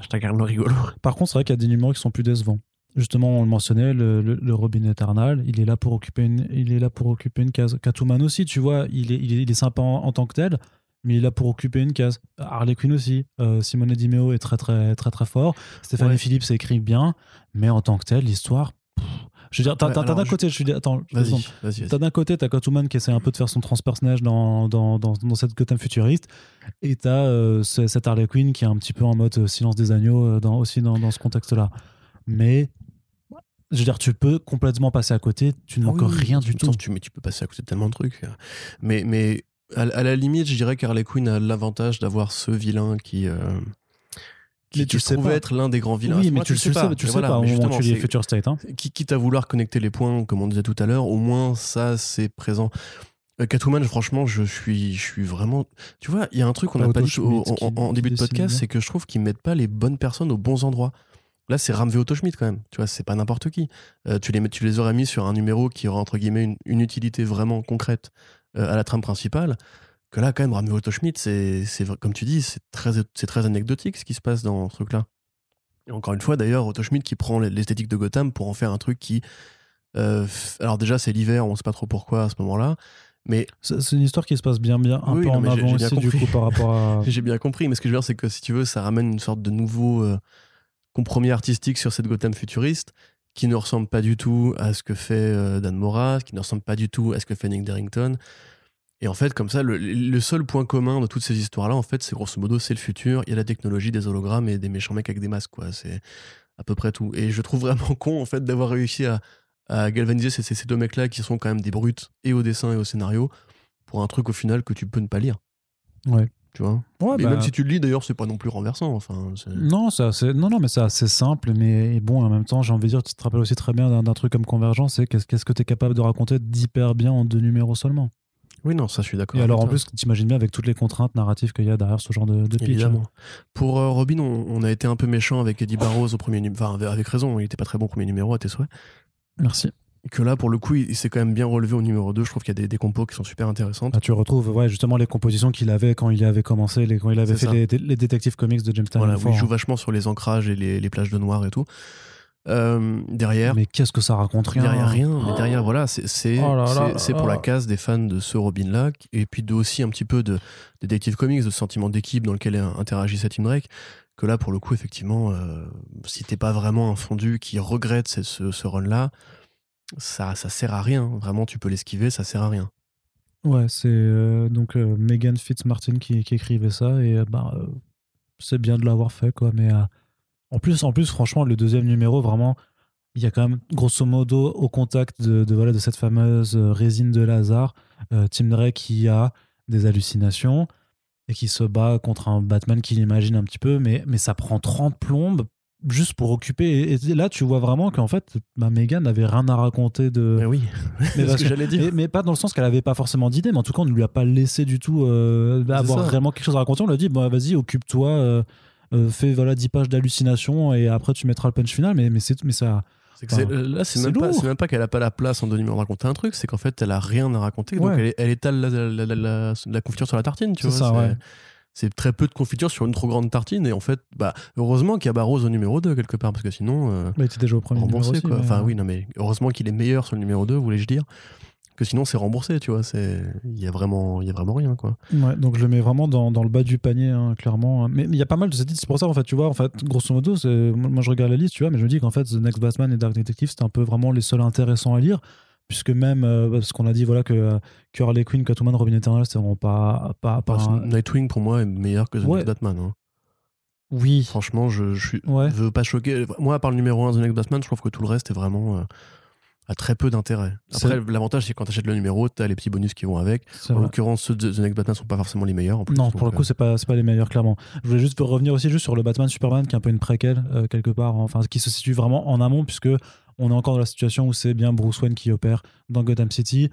Je t'incarne le rigolo. Par contre, c'est vrai qu'il y a des numéros qui sont plus décevants. Justement, on le mentionnait, le, le- le Robin Eternal, il est là pour occuper une, il est là pour occuper une case. Catwoman aussi, tu vois, il est, il est, il est sympa en, en tant que tel, mais il est là pour occuper une case. Harley Quinn aussi, euh, Simone Di Meo est très très très très fort. Stéphanie Ouais. Phillips écrit bien, mais en tant que tel, l'histoire. pff, Je veux dire, t'as d'un côté, je suis dit, attends, Vas-y. T'as d'un côté, t'as Catwoman qui essaie un peu de faire son transpersonnage dans, dans, dans, dans cette Gotham futuriste, et t'as euh, ce- cette Harley Quinn qui est un petit peu en mode euh, silence des agneaux euh, dans, aussi dans, dans ce contexte-là. Mais, je veux dire, tu peux complètement passer à côté, tu ne manques oui, rien du tout. Tu, mais tu peux passer à côté de tellement de trucs. Mais, mais à, à la limite, je dirais qu'Harley Quinn a l'avantage d'avoir ce vilain qui. euh, qui, Mais tu être l'un des grands vilains. Oui, mais tu, le sais pas, tu le sais pas tu Future State. Hein. qui- quitte à vouloir connecter les points, comme on disait tout à l'heure, au moins ça, c'est présent. Euh, Catwoman, franchement, je suis, je suis vraiment. Tu vois, il y a un truc qu'on n'a pas dit au- en, début de podcast, c'est que je trouve qu'ils mettent pas les bonnes personnes aux bons endroits. Là, c'est Ramvé Otto Schmidt quand même. Tu vois, c'est pas n'importe qui. Euh, tu, les, tu les aurais mis sur un numéro qui aurait entre guillemets une, une utilité vraiment concrète euh, à la trame principale. Que là, quand même, Ramvé Otto Schmidt, c'est, comme tu dis, c'est très, c'est très anecdotique ce qui se passe dans ce truc-là. Et encore une fois, d'ailleurs, Otto Schmidt qui prend l'esthétique de Gotham pour en faire un truc qui. euh, alors, déjà, c'est l'hiver, on sait pas trop pourquoi à ce moment-là. Mais C'est une histoire qui se passe bien, bien, un Oui, peu en avant aussi, du coup, par rapport à. J'ai bien compris, mais ce que je veux dire, c'est que si tu veux, ça ramène une sorte de nouveau euh, compromis artistique sur cette Gotham futuriste qui ne ressemble pas du tout à ce que fait euh, Dan Mora, qui ne ressemble pas du tout à ce que fait Nick Darrington. Et en fait, comme ça, le, le seul point commun de toutes ces histoires-là, en fait, c'est grosso modo, c'est le futur. Il y a la technologie, des hologrammes et des méchants mecs avec des masques, quoi. C'est à peu près tout. Et je trouve vraiment con, en fait, d'avoir réussi à, à galvaniser ces, deux mecs-là qui sont quand même des brutes et au dessin et au scénario pour un truc au final que tu peux ne pas lire. Ouais. Tu vois? Ouais, et bah, même si tu le lis, d'ailleurs, c'est pas non plus renversant. Enfin, Non, c'est assez- non, non, mais c'est assez simple, mais bon, en même temps, j'ai envie de dire, tu te rappelles aussi très bien d'un truc comme Convergence, c'est qu'est-ce que tu es capable de raconter d'hyper bien en deux numéros seulement. Oui, non, ça, je suis d'accord. Et alors, en plus, t'imagines bien avec toutes les contraintes narratives qu'il y a derrière ce genre de, de pitch. Évidemment. Pour euh, Robin, on, on a été un peu méchant avec Eddie Barrows au premier numéro. Enfin, avec- raison, il était pas très bon au premier numéro, à tes souhaits. Merci. Que là, pour le coup, il, il s'est quand même bien relevé au numéro 2. Je trouve qu'il y a des, des compos qui sont super intéressantes. Ah, tu retrouves ouais, justement les compositions qu'il avait quand il avait commencé, les, quand il avait fait les, les détectives comics de James Tynion il joue vachement sur les ancrages et les plages de noir et tout. Euh, derrière, Mais qu'est-ce que ça raconte rien derrière rien, mais derrière, voilà, c'est Oh pour la case des fans de ce Robin-là, et puis de, aussi un petit peu de Detective Comics, de sentiment d'équipe dans lequel interagissait Tim Drake, que là, pour le coup, effectivement, euh, si t'es pas vraiment un fondu qui regrette ce, ce, ce run-là, ça, ça sert à rien. Vraiment, tu peux l'esquiver, ça sert à rien. Ouais, c'est euh, donc euh, Megan Fitzmartin qui, qui écrivait ça et bah, c'est bien de l'avoir fait quoi. Mais en plus, en plus, franchement, le deuxième numéro, vraiment, il y a quand même grosso modo au contact de, de, voilà de cette fameuse euh, résine de Lazare, euh, Tim Drake qui a des hallucinations et qui se bat contre un Batman qu'il imagine un petit peu, mais, mais ça prend 30 plombes juste pour occuper. Et, et là, tu vois vraiment qu'en fait, ma Megan n'avait rien à raconter de. Mais oui, Mais, parce ce que j'allais dire. mais, mais pas dans le sens qu'elle avait pas forcément d'idée, mais en tout cas, on ne lui a pas laissé du tout euh, avoir ça. vraiment quelque chose à raconter. On lui a dit, bah, vas-y, occupe-toi, euh, euh, fais voilà, 10 pages d'hallucination et après tu mettras le punch final. Mais, mais, c'est, mais ça. C'est là, c'est même, pas- même qu'elle a pas la place en deux numéros de raconter un truc, c'est qu'en fait, elle a rien à raconter. Donc, elle, elle étale la, la, la- la- la confiture sur la tartine, tu vois. c'est- ouais. Très peu de confiture sur une trop grande tartine. Et en fait, bah, heureusement qu'il y a Barroso au numéro 2 quelque part, parce que sinon, euh, Il était déjà au premier numéro remboursé aussi, quoi. mais, Enfin, oui, non, mais heureusement qu'il est meilleur sur le numéro 2, voulais-je dire. Que sinon, c'est remboursé, tu vois. c'est- Il y a vraiment, il y a vraiment rien, quoi. Ouais, donc je le mets vraiment dans, dans le bas du panier, hein, clairement. Mais mais il y a pas mal de titres, c'est pour ça, en fait, tu vois, en fait, grosso modo, c'est- moi je regarde la liste, tu vois, mais je me dis qu'en fait, The Next Batman et Dark Detective, c'était un peu vraiment les seuls intéressants à lire, puisque même, euh, parce qu'on a dit, voilà, que, euh, que Harley Quinn, Catwoman, Robin Eternal, c'était vraiment pas. pas, pas Enfin, un- Nightwing, pour moi, est meilleur que The Ouais. Next Batman. hein. Oui, Franchement, je, je suis, Ouais. veux pas choquer. Moi, à part le numéro 1 The Next Batman, je trouve que tout le reste est vraiment euh, a très peu d'intérêt. Après, l'avantage, c'est quand tu achètes le numéro, tu as les petits bonus qui vont avec. En l'occurrence, ceux de The Next Batman sont pas forcément les meilleurs. En plus, Non, pour le coup, euh, c'est pas, pas les meilleurs, clairement. Je voulais juste revenir aussi juste sur le Batman Superman, qui est un peu une préquelle, euh, quelque part, enfin, qui se situe vraiment en amont, puisque on est encore dans la situation où c'est bien Bruce Wayne qui opère dans Gotham City.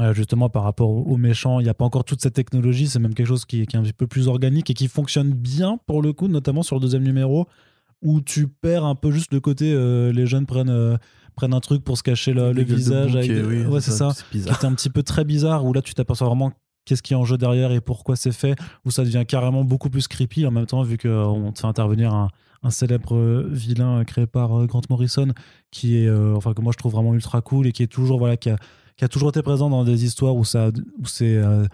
Euh, justement, par rapport aux méchants, il n'y a pas encore toute cette technologie, c'est même quelque chose qui, qui est un petit peu plus organique et qui fonctionne bien, pour le coup, notamment sur le deuxième numéro, où tu perds un peu juste le côté, euh, les jeunes prennent, prennent un truc pour se cacher le, visage. bouc, avec des- oui, ouais, c'est ça C'est qui bizarre. était un petit peu très bizarre, où là tu t'aperçois vraiment qu'est-ce qui est en jeu derrière et pourquoi c'est fait, où ça devient carrément beaucoup plus creepy en même temps, vu qu'on te fait intervenir un, un célèbre euh, vilain euh, créé par euh, Grant Morrison, qui est, euh, enfin, que moi je trouve vraiment ultra cool et qui est toujours, voilà, qui a, qui a toujours été présent dans des histoires où, ça, où c'est, euh,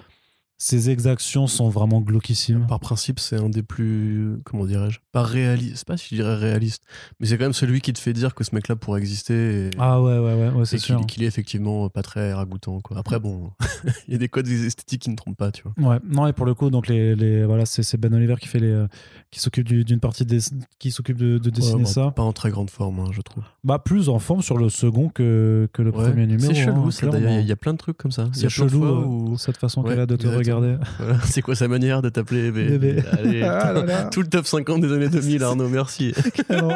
ses exactions sont vraiment glauquissimes. Par principe, c'est un des plus. Comment dirais-je Pas réaliste. C'est pas si je dirais réaliste. Mais c'est quand même celui qui te fait dire que ce mec-là pourrait exister. Et... Ah ouais, ouais, ouais, ouais c'est sûr. qu'il qu'il est effectivement pas très ragoûtant. Quoi. Après, bon, il y a des codes esthétiques qui ne trompent pas, tu vois. Ouais, non et pour le coup donc les, les voilà c'est c'est Ben Oliver qui fait les euh, qui s'occupe du- d'une partie des qui s'occupe de, de dessiner Ouais, bon, ça. Pas en très grande forme, hein, je trouve. Bah plus en forme sur le second que, que le Ouais, premier numéro. C'est chelou, hein, ça, d'ailleurs. Il y a- plein de trucs comme ça. C'est chelou où- cette façon qu'elle a de te exactement. Voilà, c'est quoi sa manière de t'appeler bébé. Allez, Ah là là. Tout le top 50 des années 2000, Arnaud, merci. quel, en-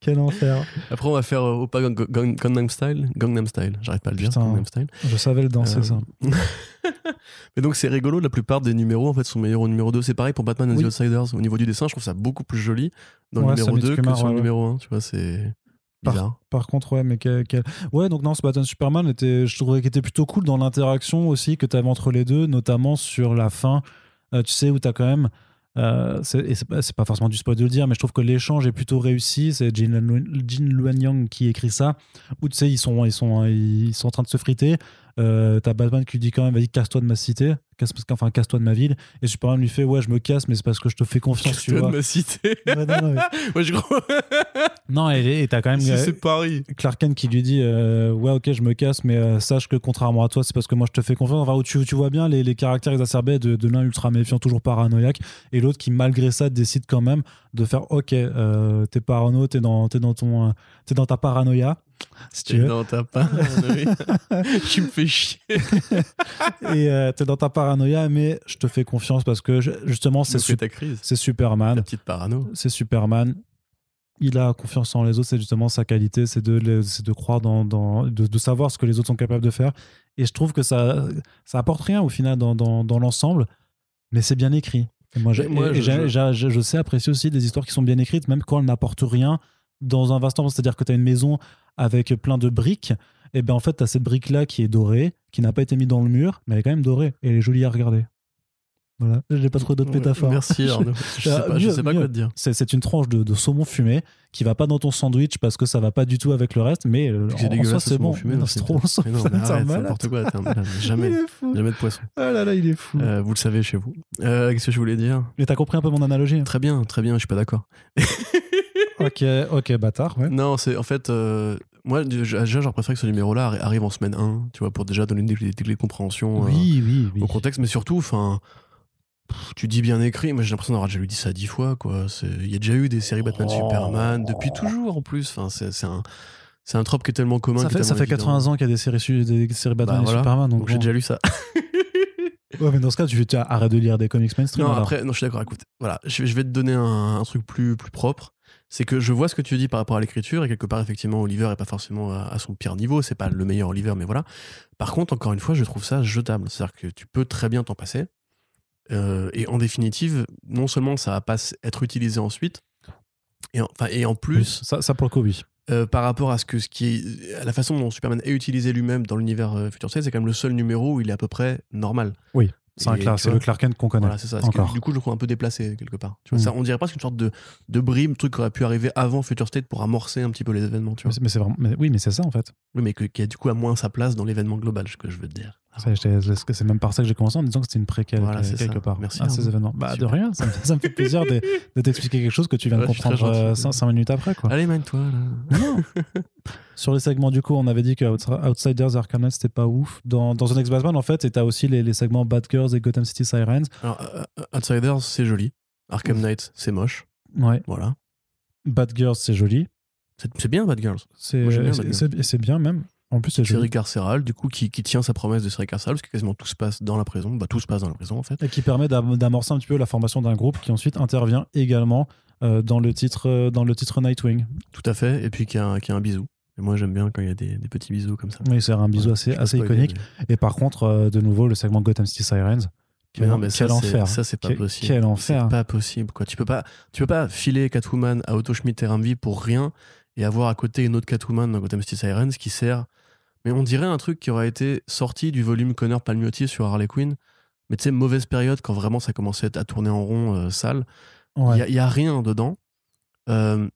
quel enfer. Après, on va faire euh, Gang- Gang- Gangnam Style. Gangnam Style, j'arrête pas de le dire. Putain. Gangnam Style. Je savais le danser Euh, ça. Mais donc, c'est rigolo, la plupart des numéros en fait sont meilleurs au numéro 2. C'est pareil pour Batman and Oui. the Outsiders. Au niveau du dessin, je trouve ça beaucoup plus joli dans Ouais, le numéro Samit 2 que sur le ouais. numéro 1. Tu vois, c'est Par contre ouais mais quel, quel- ouais donc non ce Batman Superman était je trouvais qu'il était plutôt cool dans l'interaction aussi que tu avais entre les deux notamment sur la fin. Euh, tu sais où tu as quand même euh, c'est pas, c'est pas forcément du spoil de le dire mais je trouve que l'échange est plutôt réussi. C'est Jin, Luen- Jin Luan Yang qui écrit ça où tu sais ils sont ils sont ils sont en train de se friter euh, t'as Batman qui lui dit quand même vas-y casse-toi de ma cité casse, enfin casse-toi de ma ville et Superman lui fait ouais je me casse mais c'est parce que je te fais confiance tu vois de ma cité. Ouais, non, non, mais- je crois. non et t'as quand même Si euh, c'est Paris. Clark Kent qui lui dit euh, ouais ok je me casse mais euh, sache que contrairement à toi c'est parce que moi je te fais confiance enfin où tu, tu vois bien les, les caractères exacerbés de, de l'un ultra méfiant toujours paranoïaque et l'autre qui malgré ça décide quand même de faire ok t'es parano t'es dans t'es dans ton t'es dans ta paranoïa si tu veux? dans ta part. tu me fais chier. et euh, t'es dans ta paranoïa mais je te fais confiance parce que je- justement c'est su- Superman La petite parano. c'est Superman. Il a confiance en les autres, c'est justement sa qualité, c'est de, de croire dans, dans- de, de savoir ce que les autres sont capables de faire. Et je trouve que ça, ça apporte rien au final dans, dans, dans l'ensemble, mais c'est bien écrit. Et moi, moi, et je, je sais apprécier aussi des histoires qui sont bien écrites, même quand elles n'apportent rien dans un vaste ensemble. C'est-à-dire que tu as une maison avec plein de briques, et bien en fait, tu as cette brique-là qui est dorée, qui n'a pas été mise dans le mur, mais elle est quand même dorée, et elle est jolie à regarder. Voilà, j'ai pas trouvé d'autres métaphores. Merci Arnaud. Je sais pas, je sais pas quoi te dire. C'est, une tranche de, de saumon fumé qui va pas dans ton sandwich parce que ça va pas du tout avec le reste, mais euh, C'est en, en soi ce c'est saumon bon. c'est trop malade. n'importe quoi, Jamais, jamais de poisson. Ah là là, il est fou. Euh, vous le savez chez vous. Euh, Qu'est-ce que je voulais dire? Mais t'as compris un peu mon analogie Très bien, très bien, je suis pas d'accord. Ok, ok, bâtard, ouais. Non, c'est en fait, euh, moi déjà j'aurais préféré que ce numéro-là arri- arrive en semaine 1, tu vois, pour déjà donner des, des clés de compréhension euh, Oui, oui, au contexte, mais surtout, enfin, tu dis bien écrit, moi j'ai l'impression d'avoir déjà lu dit ça dix fois, quoi. Il y a déjà eu des séries Batman Oh. Superman depuis toujours en plus, enfin, c'est un, c'est un trope qui est tellement commun. Ça fait, ça fait évident. 80 ans qu'il y a des séries, des séries Batman Bah, et voilà. Superman. Donc, Donc j'ai déjà lu ça. Ouais, mais dans ce cas, tu, fais- tu arrêtes de lire des comics mainstream. Non, alors. après, non, je suis d'accord. Écoute, voilà, je, je vais te donner un, un truc plus, plus propre. C'est que je vois ce que tu dis par rapport à l'écriture et quelque part effectivement Oliver est pas forcément à, à son pire niveau, c'est pas le meilleur Oliver mais voilà. Par contre encore une fois je trouve ça jetable, c'est-à-dire que tu peux très bien t'en passer Euh, et en définitive non seulement ça va pas être utilisé ensuite et en, enfin, et en plus ça, ça pour le coup, oui. euh, par rapport à ce que ce qui est, à la façon dont Superman est utilisé lui-même dans l'univers euh, Future State, c'est quand même le seul numéro où il est à peu près normal. C'est c'est le Clark Kent qu'on connaît. Voilà, c'est ça. Du coup, je le trouve un peu déplacé quelque part. Tu vois, Mm. ça, on dirait presque une sorte de, de brime, truc qui aurait pu arriver avant Future State pour amorcer un petit peu les événements. Tu vois. mais c'est vraiment, mais oui, mais c'est ça en fait. Oui, mais que- qui a du coup à moins sa place dans l'événement global, ce que je veux te dire. C'est même par ça que j'ai commencé en disant que c'était une préquelle Voilà, quelque part Merci, à ces Arnaud. événements. Bah, de rien, ça me, ça me fait plaisir de, de t'expliquer quelque chose que tu viens de Ouais, comprendre gentil. 5 minutes après. Quoi. Allez, mène-toi. là. Non. Sur les segments, du coup, on avait dit que Outs- Outsiders et Arkham Knight, c'était pas ouf. Dans, dans un X-Batman, en fait, et t'as aussi les, les segments Bad Girls et Gotham City Sirens. Alors, euh, euh, Outsiders, c'est joli. Arkham Knight, c'est moche. Ouais. Voilà. Bad Girls, c'est joli. C'est bien, Bad Girls. C'est bien bien même. En plus, c'est Série carcérale, du coup, qui, qui tient sa promesse de série carcérale, parce que quasiment tout se passe dans la prison. Bah, tout se passe dans la prison, en fait. Et qui permet d'am- d'amorcer un petit peu la formation d'un groupe qui ensuite intervient également euh, dans, le titre, euh, dans le titre Nightwing. Tout à fait. Et puis, qui a, un- qui a un bisou. Et moi, j'aime bien quand il y a des, des petits bisous comme ça. Oui, c'est un bisou Ouais, assez, assez iconique. mais- Et par contre, euh, de nouveau, le segment Gotham City Sirens. Mais non, mais quel ça, enfer. c'est- ça, c'est pas Quel- possible. Quel enfer. C'est pas possible, quoi. Tu peux pas, tu peux pas filer Catwoman à Otto Schmidt et Ramvi pour rien et avoir à côté une autre Catwoman dans Gotham City Sirens qui sert. Mais on dirait un truc qui aurait été sorti du volume Connor Palmiotti sur Harley Quinn. Mais tu sais, mauvaise période quand vraiment ça commençait à tourner en rond euh, sale. Il Ouais. y, a- rien dedans. Euh,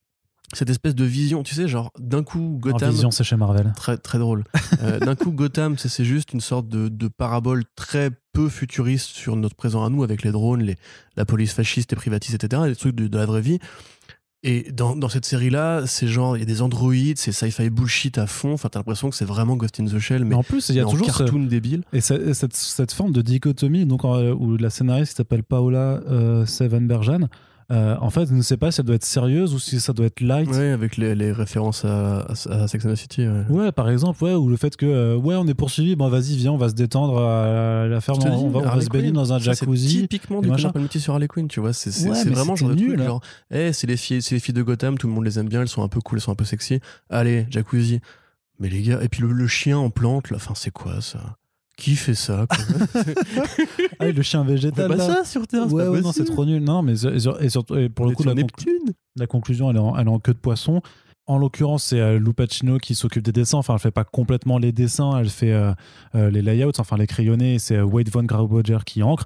cette espèce de vision, tu sais, genre d'un coup En Gotham. vision, c'est chez Marvel. Très, très drôle. Euh, D'un coup, Gotham, c'est juste une sorte de, de parabole très peu futuriste sur notre présent à nous, avec les drones, les, la police fasciste et privatiste, etc., des trucs de, de la vraie vie. Et dans, dans cette série-là, c'est genre, il y a des androïdes, c'est sci-fi bullshit à fond. Enfin, t'as l'impression que c'est vraiment Ghost in the Shell, mais, Mais en plus, il y a toujours ce- cartoon débile. Et ce- et cette, cette forme de dichotomie, donc, euh, où la scénariste qui s'appelle Paola euh, Sevenbergen, euh, en fait, ne sait pas si elle doit être sérieuse ou si ça doit être light. Ouais, avec les, les références à, à, à Sex and the City. ouais. Ouais, par exemple, ouais, ou le fait que, euh, ouais, on est poursuivi, bon, vas-y, viens, on va se détendre à la ferme, Je on, va, on va se baigner dans un ça, c'est jacuzzi. typiquement du Palmiotti sur Harley Quinn, tu vois. C'est Ouais, vraiment genre de truc nul, genre, eh, c'est les, filles, les filles de Gotham, tout le monde les aime bien, elles sont un peu cool, elles sont un peu sexy. Allez, jacuzzi. Mais les gars, et puis le, le chien en plante, là, enfin, c'est quoi ça? Qui fait ça quoi Ah, le chien On fait végétal. pas là. ça sur Terre, c'est Ouais, pas ouais, non, c'est trop nul. Non, mais et sur- et surtout, et pour On le coup, la, conc- Neptune. la conclusion, elle est, en, elle est en queue de poisson. En l'occurrence, c'est euh, Lou Pacino qui s'occupe des dessins. Enfin, elle fait pas complètement les dessins, elle fait euh, euh, les layouts, enfin les crayonnés. C'est euh, Wade Von Grauboger qui encre.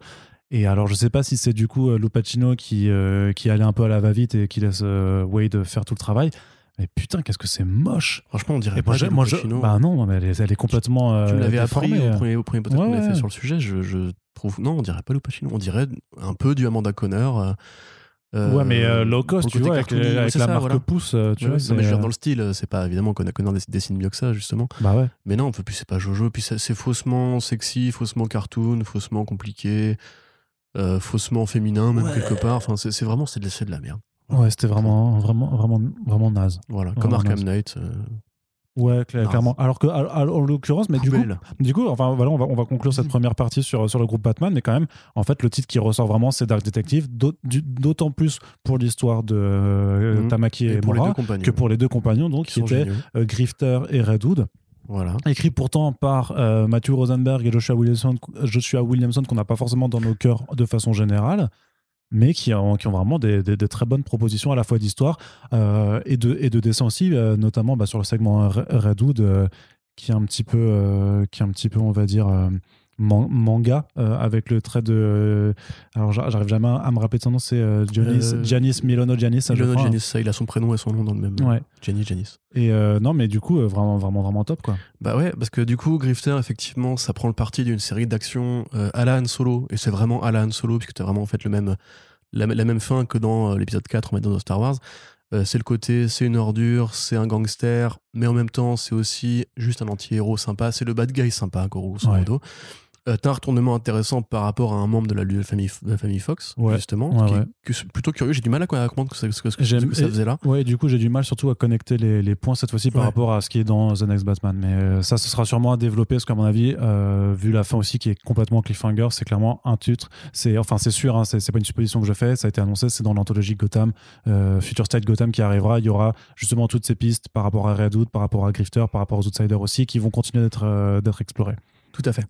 Et alors, je sais pas si c'est du coup euh, Lou Pacino qui, euh, qui allait un peu à la va-vite et qui laisse euh, Wade faire tout le travail. Mais putain, qu'est-ce que c'est moche! Franchement, on dirait Et pas moi, je, bah non, mais elle est, elle est complètement. euh, Tu me l'avais appris au premier, au premier podcast Ouais, qu'on avait fait sur le sujet. Je, je trouve. Non, on dirait pas Lou Pacino. On dirait un peu du Amanda Connor. euh, euh, ouais, mais euh, low cost, tu vois, avec, la ça, marque voilà. pouce, euh, tu Ouais, vois. non, mais je veux dire, euh, dans le style, euh, c'est pas évidemment Connor Connor dess- dessine mieux que ça, justement. Bah ouais. Mais non, puis c'est pas Jojo, puis c'est faussement sexy, faussement cartoon, faussement compliqué, euh, faussement féminin, même Ouais. quelque part. Enfin, c'est vraiment c'est de, c'est de la merde. Ouais, c'était vraiment, vraiment, vraiment, vraiment naze. Voilà, Vraiment comme Arkham naze. Knight. euh, Ouais, clairement. Alors que, en l'occurrence, mais du coup, du coup, enfin voilà, on va, on va conclure cette Mhm. première partie sur, sur le groupe Batman, mais quand même, en fait, le titre qui ressort vraiment, c'est Dark Detective, d'autant plus pour l'histoire de euh, Mhm. Tamaki et, Et pour les Mora deux compagnons. que pour les deux compagnons, donc qui étaient euh, Grifter et Redwood, Voilà. écrit pourtant par euh, Matthew Rosenberg et Joshua Williamson, Joshua Williamson qu'on n'a pas forcément dans nos cœurs de façon générale, mais qui ont, vraiment des, très bonnes propositions à la fois d'histoire euh, et, de, et de dessin aussi, euh, notamment bah, sur le segment Re- Redwood, euh, qui est un petit peu, qui est un petit peu, on va dire. Euh, man- manga euh, avec le trait de alors j'a- j'arrive jamais à me rappeler de son nom c'est euh, Giannis, Euh, Giannis Milono Giannis ça, je Ilona crois. Janis, ça, il a son prénom et son nom dans le même. Ouais. Jenny Janis. et euh, non mais du coup euh, vraiment vraiment vraiment top quoi Bah ouais, parce que du coup, Grifter, effectivement, ça prend le parti d'une série d'action euh, à la Han Solo, et c'est vraiment à la Han Solo, puisque t'as vraiment en fait le même, la, la même fin que dans euh, l'épisode 4, on va dire, dans Star Wars. Euh, c'est le côté, c'est une ordure, c'est un gangster, mais en même temps, c'est aussi juste un anti-héros sympa, c'est le bad guy sympa, grosso Ouais. Euh, t'as un retournement intéressant par rapport à un membre de la, de la famille, de la famille Fox, Ouais. justement, Ouais, qui est- ouais. que c'est plutôt curieux. J'ai du mal à comprendre que ça, ce que, que- que ça faisait là. Ouais, du coup, j'ai du mal surtout à connecter les, les points cette fois-ci par rapport à ce qui est dans The Next Batman. Mais euh, ça, ce sera sûrement à développer parce qu'à mon avis, euh, vu la fin aussi qui est complètement cliffhanger, c'est clairement un titre. C'est enfin, c'est sûr, hein, c'est pas une supposition que je fais. Ça a été annoncé, c'est dans l'anthologie Gotham, Future State Gotham qui arrivera. Il y aura justement toutes ces pistes par rapport à Redwood, par rapport à Grifter, par rapport aux Outsiders aussi, qui vont continuer d'être d'être explorés. Tout à fait.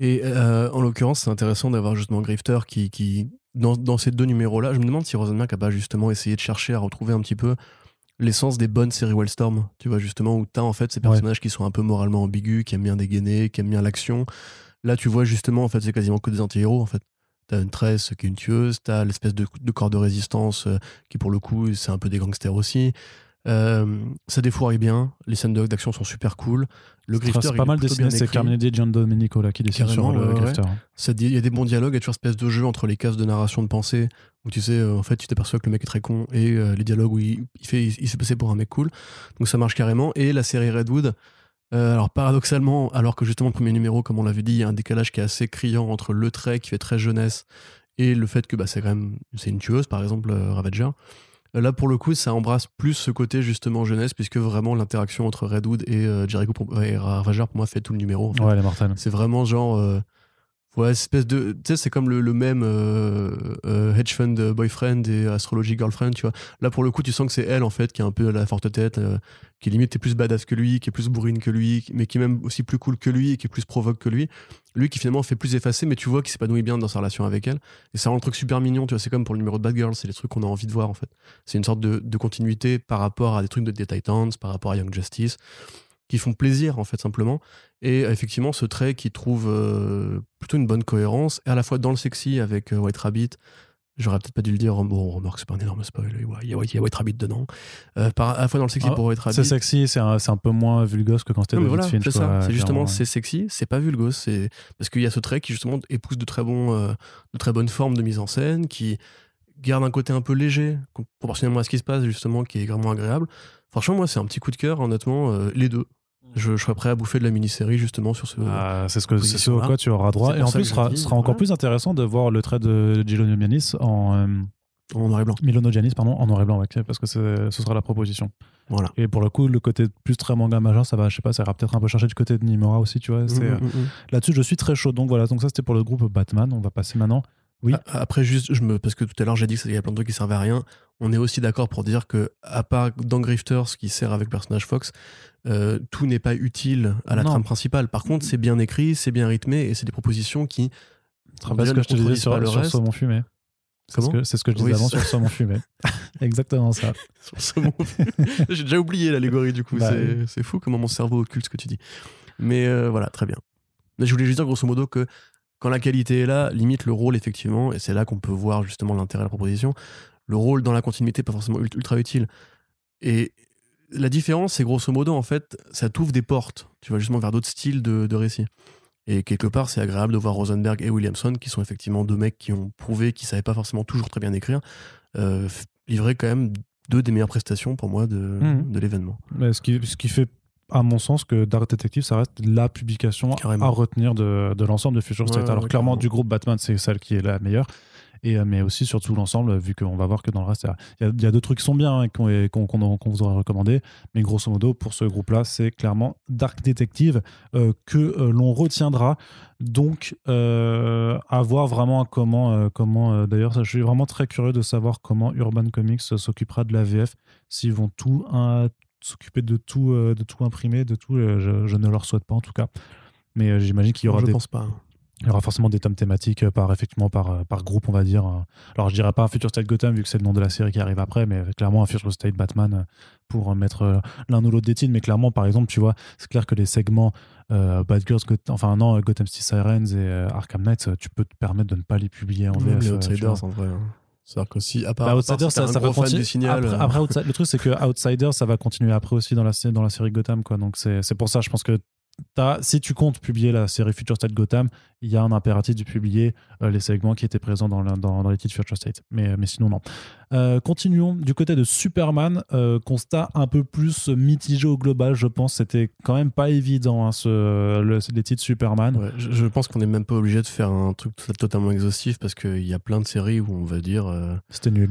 Et euh, en l'occurrence, c'est intéressant d'avoir justement Grifter qui, qui dans, dans ces deux numéros-là, je me demande si Rosenberg a pas justement essayé de chercher à retrouver un petit peu l'essence des bonnes séries Wellstorm, tu vois, justement, où tu as en fait ces Ouais. personnages qui sont un peu moralement ambigus, qui aiment bien dégainer, qui aiment bien l'action. Là, tu vois justement, en fait, c'est quasiment que des anti-héros, en fait. T'as une tresse qui est une tueuse, t'as l'espèce de, de corps de résistance euh, qui, pour le coup, c'est un peu des gangsters aussi. Euh, ça défouraille bien, les scènes d'action sont super cool. Le Grifter, C'est il pas est mal dessiné, c'est. Carmine Gian Domenico là qui dessine sur le ouais. Grifter. Il y a des bons dialogues, il y a toujours espèce de jeu entre les cases de narration de pensée où tu sais, euh, en fait, tu t'aperçois que le mec est très con et euh, les dialogues où il, il fait, il, il se fait passer pour un mec cool. Donc ça marche carrément. Et la série Redwood, euh, alors paradoxalement, alors que justement le premier numéro, comme on l'avait dit, il y a un décalage qui est assez criant entre le trait qui fait très jeunesse et le fait que bah, c'est quand même c'est une tueuse, par exemple, Ravager. Là, pour le coup, ça embrasse plus ce côté justement jeunesse, puisque vraiment l'interaction entre Redwood et euh, Jericho pour- et Ravager, pour moi, fait tout le numéro. en fait. Ouais, elle est mortelle. C'est vraiment genre. euh, ouais, espèce de. Tu sais, c'est comme le, le même euh, euh, hedge fund boyfriend et astrology girlfriend, tu vois. Là, pour le coup, tu sens que c'est elle, en fait, qui est un peu la forte tête, euh, qui limite est plus badass que lui, qui est plus bourrine que lui, mais qui est même aussi plus cool que lui et qui est plus provoque que lui. Lui qui finalement fait plus effacer, mais tu vois qu'il s'épanouit bien dans sa relation avec elle. Et ça rend le truc super mignon, tu vois. C'est comme pour le numéro de Bad Girl, c'est les trucs qu'on a envie de voir, en fait. C'est une sorte de, de continuité par rapport à des trucs de The Titans, par rapport à Young Justice, qui font plaisir, en fait, simplement. Et effectivement, ce trait qui trouve euh, plutôt une bonne cohérence, et à la fois dans le sexy avec euh, White Rabbit. J'aurais peut-être pas dû le dire, bon, remarque, c'est pas un énorme spoil, il y a, il y a White- Rabbit dedans. Euh, par, à la fois dans le sexy Ah, pour White Rabbit. C'est sexy, c'est un, un peu moins vulgose que quand c'était David voilà, c'est ça. C'est justement, c'est sexy, c'est pas vulgose, c'est parce qu'il y a ce trait qui justement épouse de très bons, de très bonnes formes de mise en scène, qui garde un côté un peu léger, proportionnellement à ce qui se passe justement, qui est vraiment agréable. Franchement, moi, c'est un petit coup de cœur, honnêtement, euh, les deux. Je, je serais prêt à bouffer de la mini-série justement sur ce. Ah, c'est ce, que, c'est ce à quoi tu auras droit. Et en plus, ce sera, encore voilà. plus intéressant de voir le trait de Gilonio Giannis en. euh, en noir et blanc. Milano Giannis, pardon, en noir et blanc, ouais, parce que ce sera la proposition. Voilà. Et pour le coup, le côté plus très manga majeur, ça va, je sais pas, ça ira peut-être un peu chercher du côté de Nimura aussi, tu vois. c'est, euh, Mm, mm, mm. Là-dessus, je suis très chaud. Donc voilà, donc ça c'était pour le groupe Batman. On va passer maintenant. Oui. Après, juste, je me, parce que tout à l'heure, j'ai dit qu'il y a plein de trucs qui servaient à rien. On est aussi d'accord pour dire que, à part dans Grifters, qui sert avec le personnage Fox, euh, tout n'est pas utile à la Non. trame principale. Par contre, c'est bien écrit, c'est bien rythmé et c'est des propositions qui. Tu te rappelles ce déjà que je te disais sur, le sur reste. Saumon Fumé C'est ce Comment? que- C'est ce que je disais Oui, avant sur Saumon Fumé. Exactement ça. J'ai déjà oublié l'allégorie du coup. Bah c'est oui. fou comment mon cerveau occulte ce que tu dis. Mais euh, voilà, très bien. Je voulais juste dire grosso modo que quand la qualité est là, limite le rôle effectivement, et c'est là qu'on peut voir justement l'intérêt de la proposition, le rôle dans la continuité pas forcément ult- ultra utile. Et la différence, c'est grosso modo en fait, ça t'ouvre des portes, tu vas justement vers d'autres styles de, de récits. Et quelque part, c'est agréable de voir Rosenberg et Williamson, qui sont effectivement deux mecs qui ont prouvé qu'ils savaient pas forcément toujours très bien écrire, euh, livrer quand même deux des meilleures prestations pour moi de, de l'événement. Mais ce, qui, ce qui fait, à mon sens, que Dark Detective, ça reste la publication Carrément. à retenir de, de l'ensemble de Future State. ouais, Alors, ouais, clairement, du groupe Batman, c'est celle qui est la meilleure. Et, euh, mais aussi, surtout l'ensemble, vu qu'on va voir que dans le reste, il y a- y, deux trucs qui sont bien et qu'on qu'on- qu'on vous aurait recommandé. Mais grosso modo, pour ce groupe-là, c'est clairement Dark Detective euh, que euh, l'on retiendra. Donc, euh, à voir vraiment comment. comment D'ailleurs, je suis vraiment très curieux de savoir comment Urban Comics s'occupera de la VF. S'ils vont tout un- s'occuper de tout, euh, de tout imprimer, de tout. euh, je, je ne leur souhaite pas en tout cas. Mais euh, j'imagine qu'il y aura je des pense pas. il y aura forcément des tomes thématiques euh, par, effectivement, par, par groupe, on va dire. euh. Alors, je dirais pas un Future State Gotham, vu que c'est le nom de la série qui arrive après, mais clairement un Future State Batman pour mettre l'un ou l'autre des titres. Mais clairement, par exemple, tu vois, c'est clair que les segments euh, Bad Girls, Goth- enfin non, Gotham City Sirens et euh, Arkham Knight, euh, tu peux te permettre de ne pas les publier en VF. Outsiders en vrai. hein. C'est-à-dire que si, à part, Bah, part si ça, va continuer. du signal. après, euh, après, le truc, c'est que Outsiders, ça va continuer après aussi dans la, dans la série Gotham. Quoi. Donc, c'est c'est pour ça, je pense que si tu comptes publier la série Future State Gotham, il y a un impératif de publier euh, les segments qui étaient présents dans, dans, dans les titres Future State. Mais, mais sinon, non. Euh, continuons du côté de Superman. euh, constat un peu plus mitigé au global, je pense. C'était quand même pas évident, hein, ce, le- les titres Superman. Ouais, je, je pense qu'on n'est même pas obligé de faire un truc to- totalement exhaustif parce qu'il y a plein de séries où on va dire C'était nul.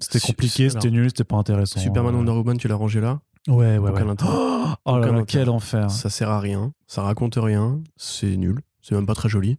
C'était compliqué, c'était nul, c'était pas intéressant. Superman Wonder Woman, tu l'as rangé là? Ouais, ouais, Aucun ouais. intérêt. Oh là Aucun là, intérêt. quel enfer. Ça sert à rien, ça raconte rien, c'est nul, c'est même pas très joli.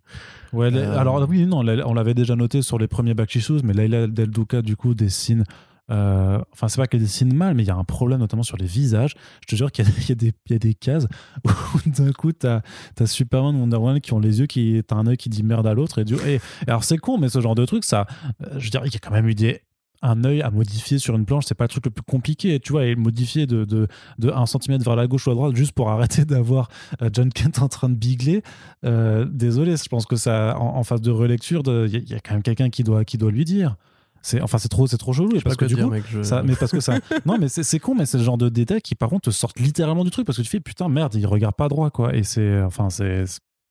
Ouais, Euh, alors oui, non, on l'avait déjà noté sur les premiers Back Issues, mais Laila Del Duca, du coup, dessine. euh, enfin, c'est pas qu'elle dessine mal, mais il y a un problème notamment sur les visages. Je te jure qu'il y a des cases où d'un coup, t'as as Superman, Wonder Woman qui ont les yeux, qui t'as un œil qui dit merde à l'autre. Et, du- et- et alors, c'est con, mais ce genre de truc, ça. euh, je veux dire, il y a quand même eu des. Un œil à modifier sur une planche, c'est pas le truc le plus compliqué, tu vois, et modifier de, de, de 1 cm vers la gauche ou à droite juste pour arrêter d'avoir euh, John Kent en train de bigler. Euh, désolé, je pense que ça, en, en phase de relecture, il y, a- il y a quand même quelqu'un qui doit, qui doit lui dire. C'est, enfin, c'est trop, c'est trop chelou. Parce que du dire, coup, mec. je- ça, mais parce que ça, non, mais c'est, c'est con, mais c'est le genre de détails qui, par contre, te sortent littéralement du truc parce que tu fais putain merde, il regarde pas droit, quoi. Et c'est, enfin, c'est,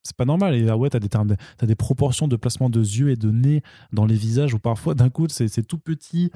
c'est pas normal. Et ah ouais, t'as des t'as des proportions de placement de yeux et de nez dans les visages où parfois, d'un coup, c'est, c'est tout petit.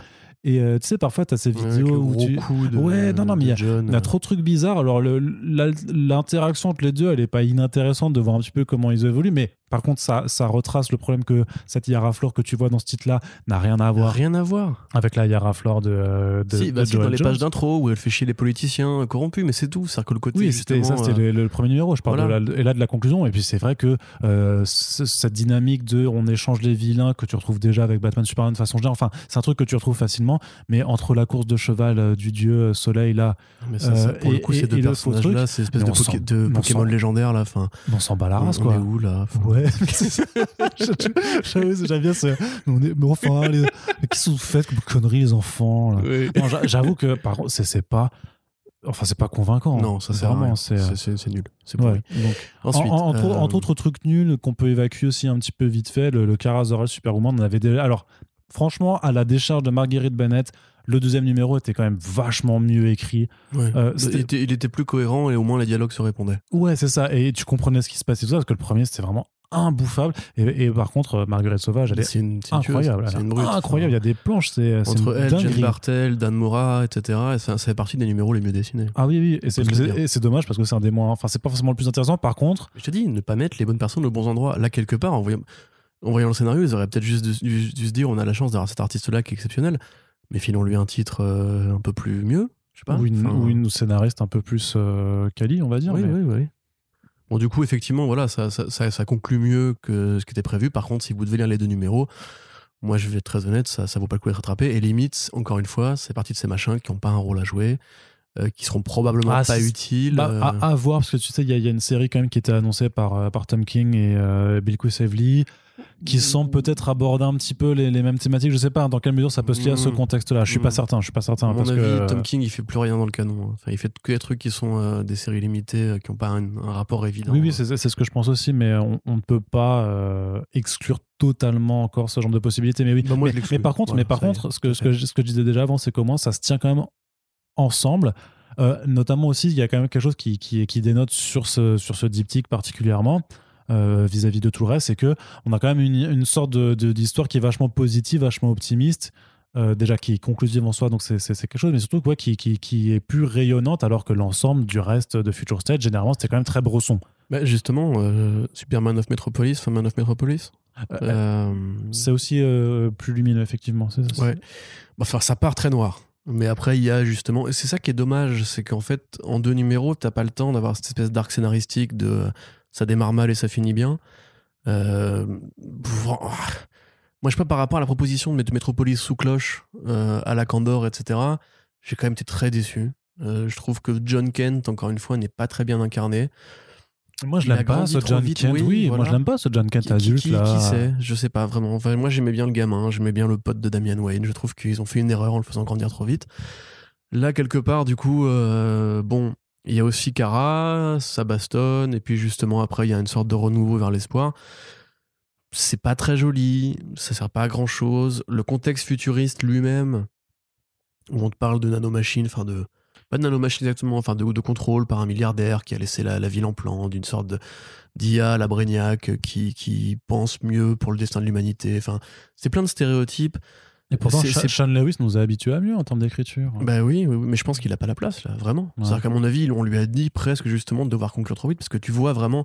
Et euh, tu sais, parfois, t'as ces Ouais, vidéos le où tu, de- Ouais, non, non, mais il y a- y a trop de trucs bizarres. Alors, l'interaction entre les deux, elle est pas inintéressante de voir un petit peu comment ils évoluent. Mais par contre, ça, ça retrace le problème que cette Yara Flor que tu vois dans ce titre-là n'a rien à voir Rien à voir. avec la Yara Flor de, euh, de, si, de bah, si, dans les Jones. pages d'intro où elle fait chier les politiciens corrompus, mais c'est tout. C'est-à-dire que le côté. Oui, c'était ça, c'était euh, le, le premier numéro. Je parle voilà. de la- et là de la conclusion. Et puis c'est vrai que euh, cette dynamique de on échange les vilains que tu retrouves déjà avec Batman Superman de façon générale. Enfin, c'est un truc que tu retrouves facilement. Mais entre la course de cheval euh, du dieu euh, Soleil là, Mais ça, ça, Euh, pour le et- coup, et- ces deux personnages-là, c'est espèce mais de, on Poké- de on Pokémon légendaires là. Enfin, on s'en bat la on, race on quoi. est où là Ouais, c'est j'aime bien ce. Mais, enfin, les, qu'est-ce que vous faites comme conneries, les enfants J'avoue que, par contre, c'est- c'est pas. Enfin, c'est pas convaincant. Non, ça à Vraiment, rien. c'est. C'est c'est- c'est nul. C'est Ouais. Ensuite, en- entre, euh, entre autres trucs nuls qu'on peut évacuer aussi un petit peu vite fait, le, le Kara Zor-El Superwoman, on avait déjà. Alors, franchement, à la décharge de Marguerite Bennett, le deuxième numéro était quand même vachement mieux écrit. ouais. euh, il, était, il était plus cohérent et au moins les dialogues se répondaient. Ouais, c'est ça. Et tu comprenais ce qui se passait tout ça, parce que le premier, c'était vraiment imbouffable. Et, et par contre, euh, Marguerite Sauvage, elle est une, incroyable. C'est une brute. incroyable. Il y a des planches, c'est Entre elle, dinguerie. Bartel, Dan Mora, etc. Et ça, fait partie des numéros les mieux dessinés. Ah oui, oui. Et c'est dommage parce que c'est un des moins. Enfin, c'est pas forcément le plus intéressant. Par contre, Je te dis, ne pas mettre les bonnes personnes aux bons endroits. Là, quelque part, en voyant, en voyant le scénario, ils auraient peut-être juste dû, dû- dû se dire on a la chance d'avoir cet artiste-là qui est exceptionnel, mais filons-lui un titre euh, un peu plus mieux. Je sais pas. ou, une, Enfin, ou une scénariste un peu plus euh, quali, on va dire. Oui, mais- oui, oui. Bon, du coup, effectivement, voilà, ça, ça, ça, ça conclut mieux que ce qui était prévu. Par contre, si vous devez lire les deux numéros, moi, je vais être très honnête, ça, ça vaut pas le coup d'être rattrapé. Et limite, encore une fois, c'est partie de ces machins qui n'ont pas un rôle à jouer, euh, qui seront probablement Ah, pas utiles. Bah, euh, à, à voir, parce que tu sais, il y, a- il y a une série quand même qui était annoncée par, euh, par Tom King et euh, Bill Kusevely, qui semble peut-être aborder un petit peu les, les mêmes thématiques. Je sais pas dans quelle mesure ça peut se lier à ce Mm. contexte-là. Je suis pas Mm. certain. Je suis pas certain À mon parce avis, que Tom King, il fait plus rien dans le canon. Enfin, il fait que des trucs qui sont euh, des séries limitées, euh, qui n'ont pas un, un rapport évident. oui, oui, c'est ce que je pense aussi, mais on, ne peut pas euh, exclure totalement encore ce genre de possibilités. Mais oui. Bah, moi, mais, par contre, mais par contre, ce que, ce je- ce que je disais déjà avant, c'est comment ça se tient quand même ensemble. Notamment aussi, il y a quand même quelque chose qui, qui, qui dénote sur ce, sur ce diptyque particulièrement euh, vis-à-vis de tout le reste, c'est que on a quand même une, une sorte de- de- d'histoire qui est vachement positive, vachement optimiste. euh, déjà qui est conclusive en soi, donc c'est quelque chose, mais surtout quoi, qui, qui, qui est plus rayonnante, alors que l'ensemble du reste de Future State, généralement, c'était quand même très brosson. Bah, justement, euh, Superman of Metropolis, Man of Metropolis. Euh, C'est aussi plus lumineux, effectivement. c'est- Ouais. Bah, Enfin, ça part très noir. Mais après, il y a justement. Et c'est ça qui est dommage, c'est qu'en fait, en deux numéros, t'as pas le temps d'avoir cette espèce d'arc scénaristique de ça démarre mal et ça finit bien. Euh, oh. Moi, je sais pas, par rapport à la proposition de mettre Metropolis sous cloche, euh, à la Candor, etc., j'ai quand même été très déçu. Euh, je trouve que John Kent, encore une fois, n'est pas très bien incarné. Moi, je l'aime pas, ce John vite, Kent. oui, Oui, moi, je l'aime pas, ce John Kent Qui, qui, adulte. qui- là. qui sait Je sais pas vraiment. Enfin, moi, j'aimais bien le gamin, j'aimais bien le pote de Damian Wayne. Je trouve qu'ils ont fait une erreur en le faisant grandir trop vite. Là, quelque part, du coup, euh, bon, il y a aussi Kara, ça bastonne, et puis justement, après, il y a une sorte de renouveau vers l'espoir. C'est pas très joli, ça sert pas à grand chose. Le contexte futuriste lui-même, où on te parle de nanomachines, enfin de, pas de nanomachine exactement, enfin de, de contrôle par un milliardaire qui a laissé la, la ville en plan, d'une sorte d'IA, la Brainiac, qui, qui pense mieux pour le destin de l'humanité. Enfin, c'est plein de stéréotypes. Et pourtant, Sean Lewis nous a habitués à mieux en termes d'écriture. Bah oui, oui, oui, mais je pense qu'il a pas la place là, vraiment. Ouais. C'est-à-dire qu'à mon avis, on lui a dit presque justement de devoir conclure trop vite parce que tu vois vraiment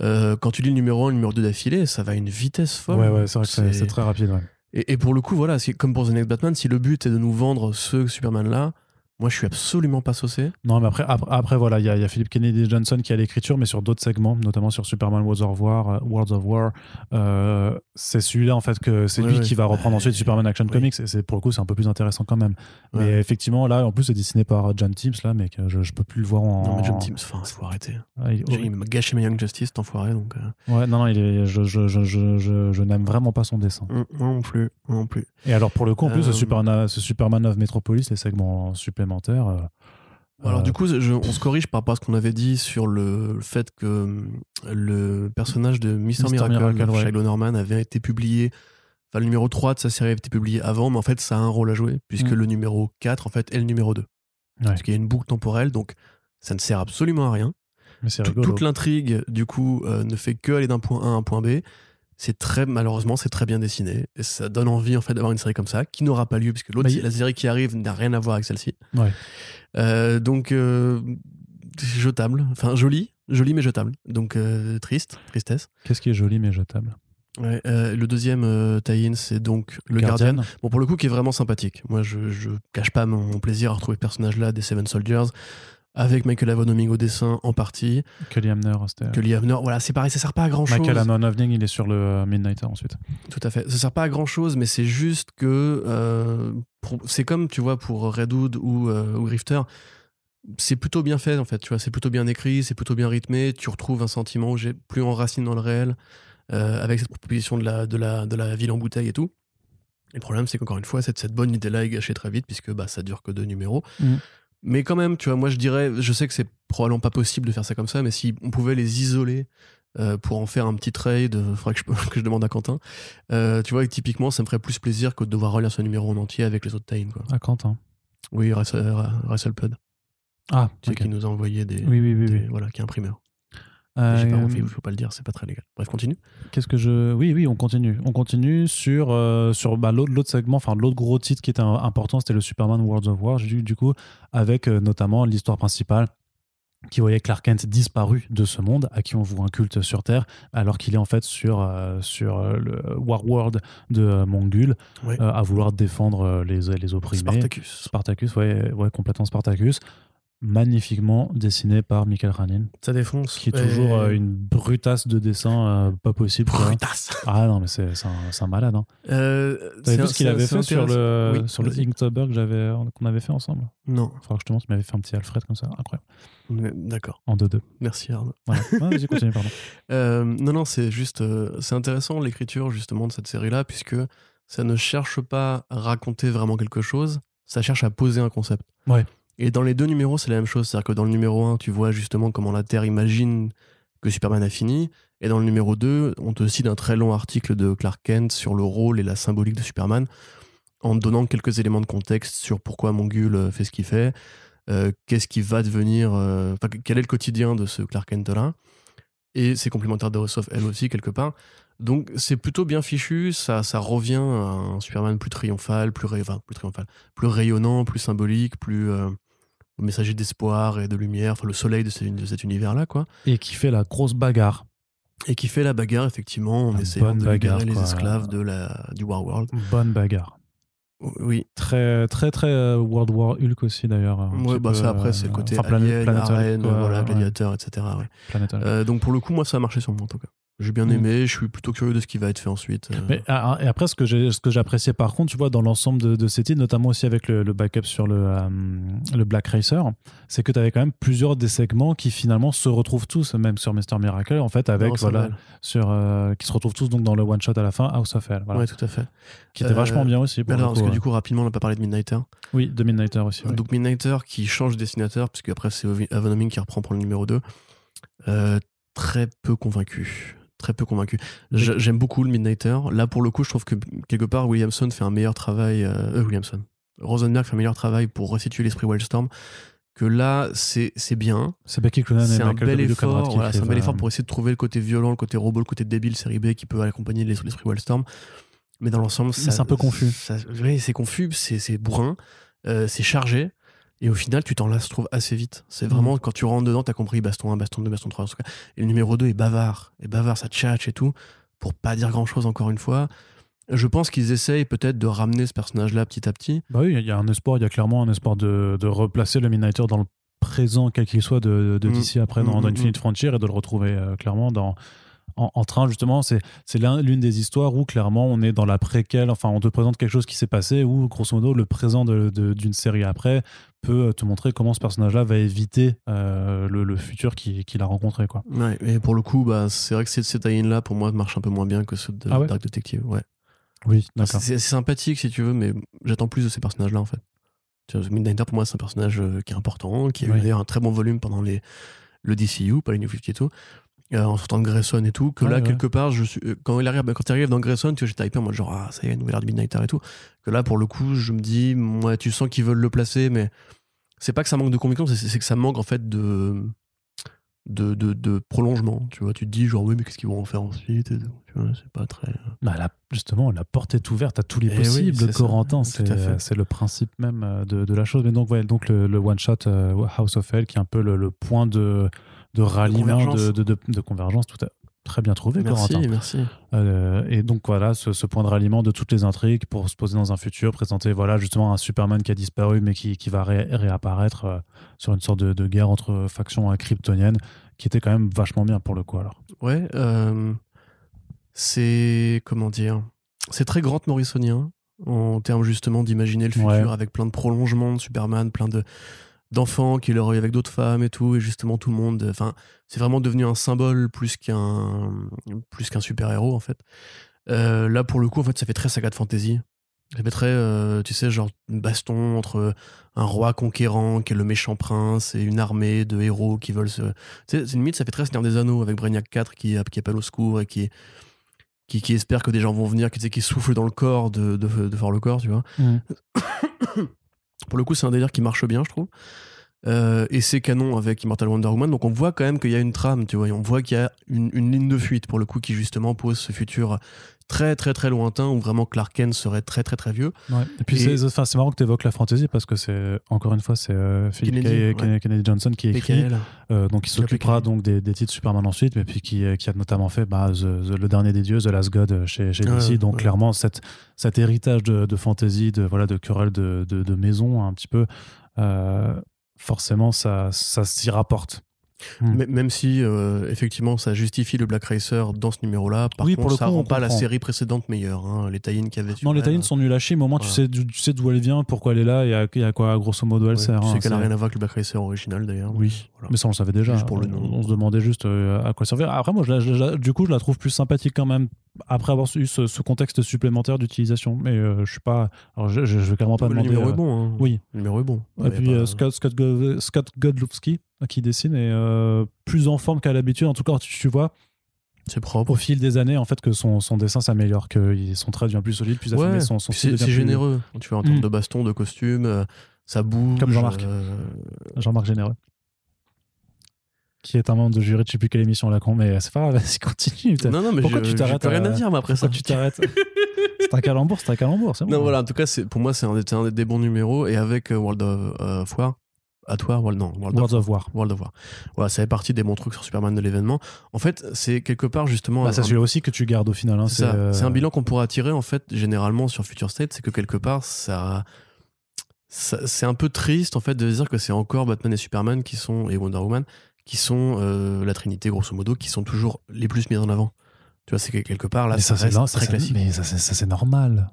euh, quand tu lis le numéro 1, le numéro 2 d'affilée, ça va à une vitesse folle. ouais, ouais, c'est vrai que c'est très rapide. ouais. Et, et pour le coup, voilà, comme pour The Next Batman, si le but est de nous vendre ce Superman là, moi je suis absolument pas saucé. Non, mais après, après, après, voilà, il y, a- il y a Philip Kennedy Johnson qui a l'écriture, mais sur d'autres segments, notamment sur Superman Worlds of War. euh, Worlds of War euh, c'est celui-là, en fait, que c'est Ouais, lui ouais. qui va reprendre ensuite. Superman Action Oui. Comics. Et pour le coup, c'est un peu plus intéressant quand même. Ouais. Mais effectivement, là, en plus, c'est dessiné par John Timms, là, mais que je, je peux plus le voir en. Non, mais John Timms, enfin, faut arrêter. Ah, il- Il m'a gâché ma Young Justice, cet enfoiré, donc. euh, Ouais, non, non, il est, je, je, je, n'aime vraiment pas son dessin. hum, Moi non plus, non plus. Et alors, pour le coup, en plus, ce, Euh, Superman, ce Superman of Metropolis, les segments supplémentaires. Euh, Alors euh, du coup, je- on se corrige par rapport à ce qu'on avait dit sur le, fait que hum, le personnage de Mr. Miracle, Miracle, ouais. Shiloh Norman avait été publié, enfin le numéro 3 de sa série avait été publié avant, mais en fait ça a un rôle à jouer, puisque Mm. le numéro 4 en fait est le numéro 2. Ouais. Parce qu'il y a une boucle temporelle, donc ça ne sert absolument à rien. mais toute l'intrigue, du coup, euh, ne fait que aller d'un point A à un point B. C'est très, malheureusement, c'est très bien dessiné. Et ça donne envie, en fait, d'avoir une série comme ça, qui n'aura pas lieu, puisque l'autre, y- la série qui arrive n'a rien à voir avec celle-ci. Ouais. Euh, donc, euh, jetable. Enfin, joli, joli, mais jetable. Donc, euh, triste, tristesse. Qu'est-ce qui est joli mais jetable? Ouais, le deuxième tie-in, c'est donc le Guardian. Bon, pour le coup, qui est vraiment sympathique. Moi, je, je cache pas mon, mon plaisir à retrouver ce personnage-là des Seven Soldiers, avec Michael Avonoming au dessin en partie, Kelly Hamner, c'était. que Liam Neeson- Voilà, c'est pareil, ça sert pas à grand-chose. Michael Hamner Evening, il est sur le euh, Midnighter ensuite. Tout à fait. Ça sert pas à grand chose, mais c'est juste que euh, c'est comme tu vois pour Redwood ou, euh, ou Grifter, c'est plutôt bien fait en fait. Tu vois, c'est plutôt bien écrit, c'est plutôt bien rythmé. Tu retrouves un sentiment où j'ai plus enraciné dans le réel euh, avec cette proposition de la, de, la, de la ville en bouteille et tout. Et le problème, c'est qu'encore une fois, cette, cette bonne idée-là est gâchée très vite puisque bah, ça dure que deux numéros. Mhm. Mais quand même, tu vois, moi je dirais, je sais que c'est probablement pas possible de faire ça comme ça, mais si on pouvait les isoler euh, pour en faire un petit trade, il faudrait que je, que je demande à Quentin. Euh, tu vois, et typiquement, ça me ferait plus plaisir que de devoir relire ce numéro en entier avec les autres tie quoi. Ah, Quentin. Oui, Pud, Ah, tu sais, ok. qui nous a envoyé des. Oui, oui, oui. des- oui. Voilà, qui est imprimeur. Euh, J'ai pas envie, il faut pas le dire, c'est pas très légal. Bref, continue. Qu'est-ce que je. Oui, oui, on continue. On continue sur, euh, sur bah, l'autre l'autre segment, enfin l'autre gros titre qui était important, c'était le Superman Worlds of War, du, du coup, avec euh, notamment l'histoire principale qui voyait Clark Kent disparu de ce monde, à qui on voue un culte sur Terre, alors qu'il est en fait sur, euh, sur euh, le War World de euh, Mongul, euh, à vouloir défendre euh, les, les opprimés. Spartacus. Spartacus, ouais, ouais, complètement Spartacus. Magnifiquement dessiné par Michael Ranin, Ça défonce. qui est toujours Et- euh, une brutasse de dessin euh, pas possible. quoi. Brutasse. Ah non, mais c'est un, malade. Hein. Euh, T'avais c'est- vu ce qu'il avait fait sur le. Oui, sur le. Inktober qu'on avait fait ensemble? Non, Il faudra que je te montre, il m'avait fait un petit Alfred comme ça, incroyable. d'accord. En 2-2. Merci Arnaud. Voilà. Vas-y, continue, pardon. Euh, non, non, c'est juste. c'est intéressant l'écriture justement de cette série-là, puisque ça ne cherche pas à raconter vraiment quelque chose, ça cherche à poser un concept. Ouais. Et dans les deux numéros, c'est la même chose. C'est-à-dire que dans le numéro 1, tu vois justement comment la Terre imagine que Superman a fini. Et dans le numéro 2, on te cite un très long article de Clark Kent sur le rôle et la symbolique de Superman, en donnant quelques éléments de contexte sur pourquoi Mongul euh, fait ce qu'il fait, euh, qu'est-ce qui va devenir, euh, quel est le quotidien de ce Clark Kent-là. Et c'est complémentaire de Rousseff, elle aussi, quelque part. Donc c'est plutôt bien fichu, ça, revient à un Superman plus triomphal, plus, enfin, plus triomphal, plus rayonnant, plus symbolique, plus euh, messager d'espoir et de lumière, enfin le soleil de, ce- de cet univers-là, quoi. Et qui fait la grosse bagarre. Et qui fait la bagarre, effectivement, en La essayant de libérer bagarre, les esclaves de la, du War World. Bonne bagarre. Oui, Très, très, très euh, World War Hulk aussi, d'ailleurs. petit bah peu, ça après, euh, c'est le côté enfin, alien, arène, voilà, ouais. gladiateur, etc. ouais. Euh, donc pour le coup, moi, ça a marché sur moi, en tout cas. J'ai bien Mm. aimé, je suis plutôt curieux de ce qui va être fait ensuite. euh. Mais, ah, et après, ce que j'ai, ce que j'appréciais par contre, tu vois, dans l'ensemble de, de ces titres, notamment aussi avec le, le backup sur le, euh, le Black Racer, c'est que tu avais quand même plusieurs des segments qui finalement se retrouvent tous, même sur Mr. Miracle, en fait, avec, Non, voilà, sur, euh, qui se retrouvent tous donc dans le one shot à la fin, House of Hell, voilà, Ouais, tout à fait. qui était Euh, vachement bien aussi. Pour Alors, parce que du coup, rapidement, on n'a pas parlé de Midnighter. Oui, de Midnighter aussi. Donc Midnighter qui change de dessinateur, puisque après c'est Avonoming qui reprend pour le numéro 2. Euh, très peu convaincu. Très peu convaincu. J'aime beaucoup le Midnighter. Là, pour le coup, je trouve que quelque part, Williamson fait un meilleur travail. Euh, euh, Williamson. Rosenberg fait un meilleur travail pour restituer l'esprit Wildstorm que là, c'est bien. C'est un bel effort. Voilà, c'est un bel effort pour essayer de trouver le côté violent, le côté robot, le côté débile série B qui peut accompagner l'es- l'esprit Wildstorm. Mais dans l'ensemble, ça- c'est un peu confus. ça- oui, c'est confus, c'est c'est bourrin, euh, c'est chargé. Et au final, tu t'en lasses, je trouve, assez vite. C'est vraiment, Mhm. quand tu rentres dedans, t'as compris baston 1, baston 2, baston 3, en tout cas. Et le numéro 2 est bavard. Et bavard, ça tchatche et tout, pour pas dire grand chose encore une fois. Je pense qu'ils essayent peut-être de ramener ce personnage-là petit à petit. Bah oui, il y a un espoir, il y a clairement un espoir de, de replacer le Midnighter dans le présent, quel qu'il soit, de, de Mm. d'ici après dans, Mm, dans mm, Infinite Frontier et de le retrouver euh, clairement dans, en, en train, justement. C'est, c'est l'un- l'une des histoires où clairement on est dans la préquelle, enfin on te présente quelque chose qui s'est passé, où grosso modo le présent d'une série après peut te montrer comment ce personnage-là va éviter euh, le, le futur qu'il, qu'il a rencontré. Quoi. Ouais, et pour le coup, bah, c'est vrai que ces, ces tie-in-là, pour moi, marchent un peu moins bien que ceux de Ah ouais? Dark Detective. Ouais. Oui, d'accord. c'est sympathique si tu veux, mais j'attends plus de ces personnages-là en fait. Midnighter pour moi c'est un personnage euh, qui est important, qui a eu Oui. d'ailleurs un très bon volume pendant les, le DCU, pas les New 52, euh, en sortant de Grayson et tout. Que Ouais, là, ouais. quelque part, je suis, euh, quand, il arrive, quand il arrive dans Grayson, tu vois, j'étais hypé en mode genre, ah ça y est, nouvelle ère de Midnighter et tout. Que là, pour le coup, je me dis, ouais, tu sens qu'ils veulent le placer, mais c'est pas que ça manque de conviction, c'est que ça manque en fait de. De, de, de prolongement, tu vois, tu te dis genre oui mais qu'est-ce qu'ils vont en faire ensuite et tout, tu vois, c'est pas très Bah, la- justement, la porte est ouverte à tous les Eh oui, possibles, c'est ça. Corentin. C'est le principe même euh, de, de la chose. Mais donc, ouais, donc le, le one-shot euh, House of Hell, qui est un peu le, le point de, de ralliement, convergence. de, de, de- de convergence, tout à, très bien trouvé, Merci, Corentin. merci. Euh, et donc, voilà, ce, ce point de ralliement de toutes les intrigues pour se poser dans un futur, présenter, voilà, justement, un Superman qui a disparu, mais qui, qui va ré- réapparaître euh, sur une sorte de, de guerre entre factions euh, kryptoniennes, qui était quand même vachement bien pour le coup, alors. Ouais, euh, c'est comment dire, c'est très Grant Morrisonien en termes justement d'imaginer le futur Ouais. avec plein de prolongements de Superman, plein de d'enfants qui leur avec d'autres femmes et tout, et justement tout le monde. Enfin, c'est vraiment devenu un symbole plus qu'un plus qu'un super héros en fait. Euh, là pour le coup, en fait, ça fait très saga de fantasy. Ça fait très, euh, tu sais, genre une baston entre un roi conquérant qui est le méchant prince et une armée de héros qui veulent se. C'est limite, ça fait très Seigneur des Anneaux avec Brainiac 4 qui, qui appelle au secours et qui, qui, qui espère que des gens vont venir, qui, qui souffle dans le corps de, de, de fort le corps, tu vois. Pour le coup, c'est un délire qui marche bien, je trouve. Euh, et c'est canon avec Immortal Wonder Woman. Donc on voit quand même qu'il y a une trame, tu vois. On voit qu'il y a une ligne de fuite, pour le coup, qui justement pose ce futur très très très lointain où vraiment Clark Kent serait très très très vieux. Ouais. Et puis Et- c'est marrant que tu évoques la fantasy parce que c'est encore une fois c'est euh, Kennedy, Kay- ouais. Kennedy, Johnson qui écrit euh, donc il s'occupera donc des, des titres Superman ensuite mais puis qui, euh, qui a notamment fait bah, The- The- le dernier des dieux The Last God euh, chez, chez Ouais, DC donc clairement cette, cet héritage de, de fantasy de voilà de querelle de, de, de maison un petit peu euh, forcément ça, ça s'y rapporte M- Même si, euh, effectivement, ça justifie le Black Racer dans ce numéro-là. Par Oui, contre, pour le ça coup, rend pas la série précédente meilleure. hein. Les tie qu'il y avait non les tie sont nuls à chier mais au moins tu, sais, d'où- tu sais d'où elle vient pourquoi elle est là et à, et à quoi grosso modo elle ouais, sert Tu hein, sais qu'elle a c'est- rien à voir avec le Black Racer original, d'ailleurs. Oui, Voilà. mais ça on le savait déjà. Juste pour le on, nom. on se demandait juste euh, à quoi servir. Après, moi, je je du coup, je la trouve plus sympathique quand même après avoir eu ce, ce contexte supplémentaire d'utilisation. Mais euh, je suis pas. Alors, je, vais clairement pas le demander. numéro euh, est bon. hein. Oui. Le numéro est bon. Et puis pas- euh, Scott, Scott, Scott Godlewski euh, qui dessine est euh, plus en forme qu'à l'habitude. En tout cas, tu, tu vois C'est propre. au fil des années en fait que son, son dessin s'améliore, que son trait devient plus solide, plus affiné, Ouais, son, son c'est c'est plus- généreux. Tu vois, en termes Mm. de baston, de costume, euh, ça bouge. Comme Jean-Marc. euh, Jean-Marc Généreux. Qui est un membre de jury je sais plus quelle émission là con, mais c'est pas grave, vas-y, continue. Non, non, mais Pourquoi je- tu t'arrêtes rien à- dire, mais après ça. Tu t'arrêtes C'est un calembour, c'est un calembour, c'est bon. Non, voilà, en tout cas, pour moi, c'est un, un des bons numéros. Et avec euh, World of euh, War, à toi, World, non, World, World of, of War. World of War. Voilà, ça fait partie des bons trucs sur Superman de l'événement. En fait, c'est quelque part justement. Bah, c'est un- celui-là aussi que tu gardes au final. hein, C'est ça. euh, un bilan qu'on pourra tirer en fait généralement sur Future State, c'est que quelque part ça, ça- c'est un peu triste en fait de dire que c'est encore Batman et Superman qui sont et Wonder Woman qui sont euh, la Trinité grosso modo qui sont toujours les plus mis en avant. Tu vois, c'est que quelque part là mais ça, ça, reste très classique. mais ça, c'est normal.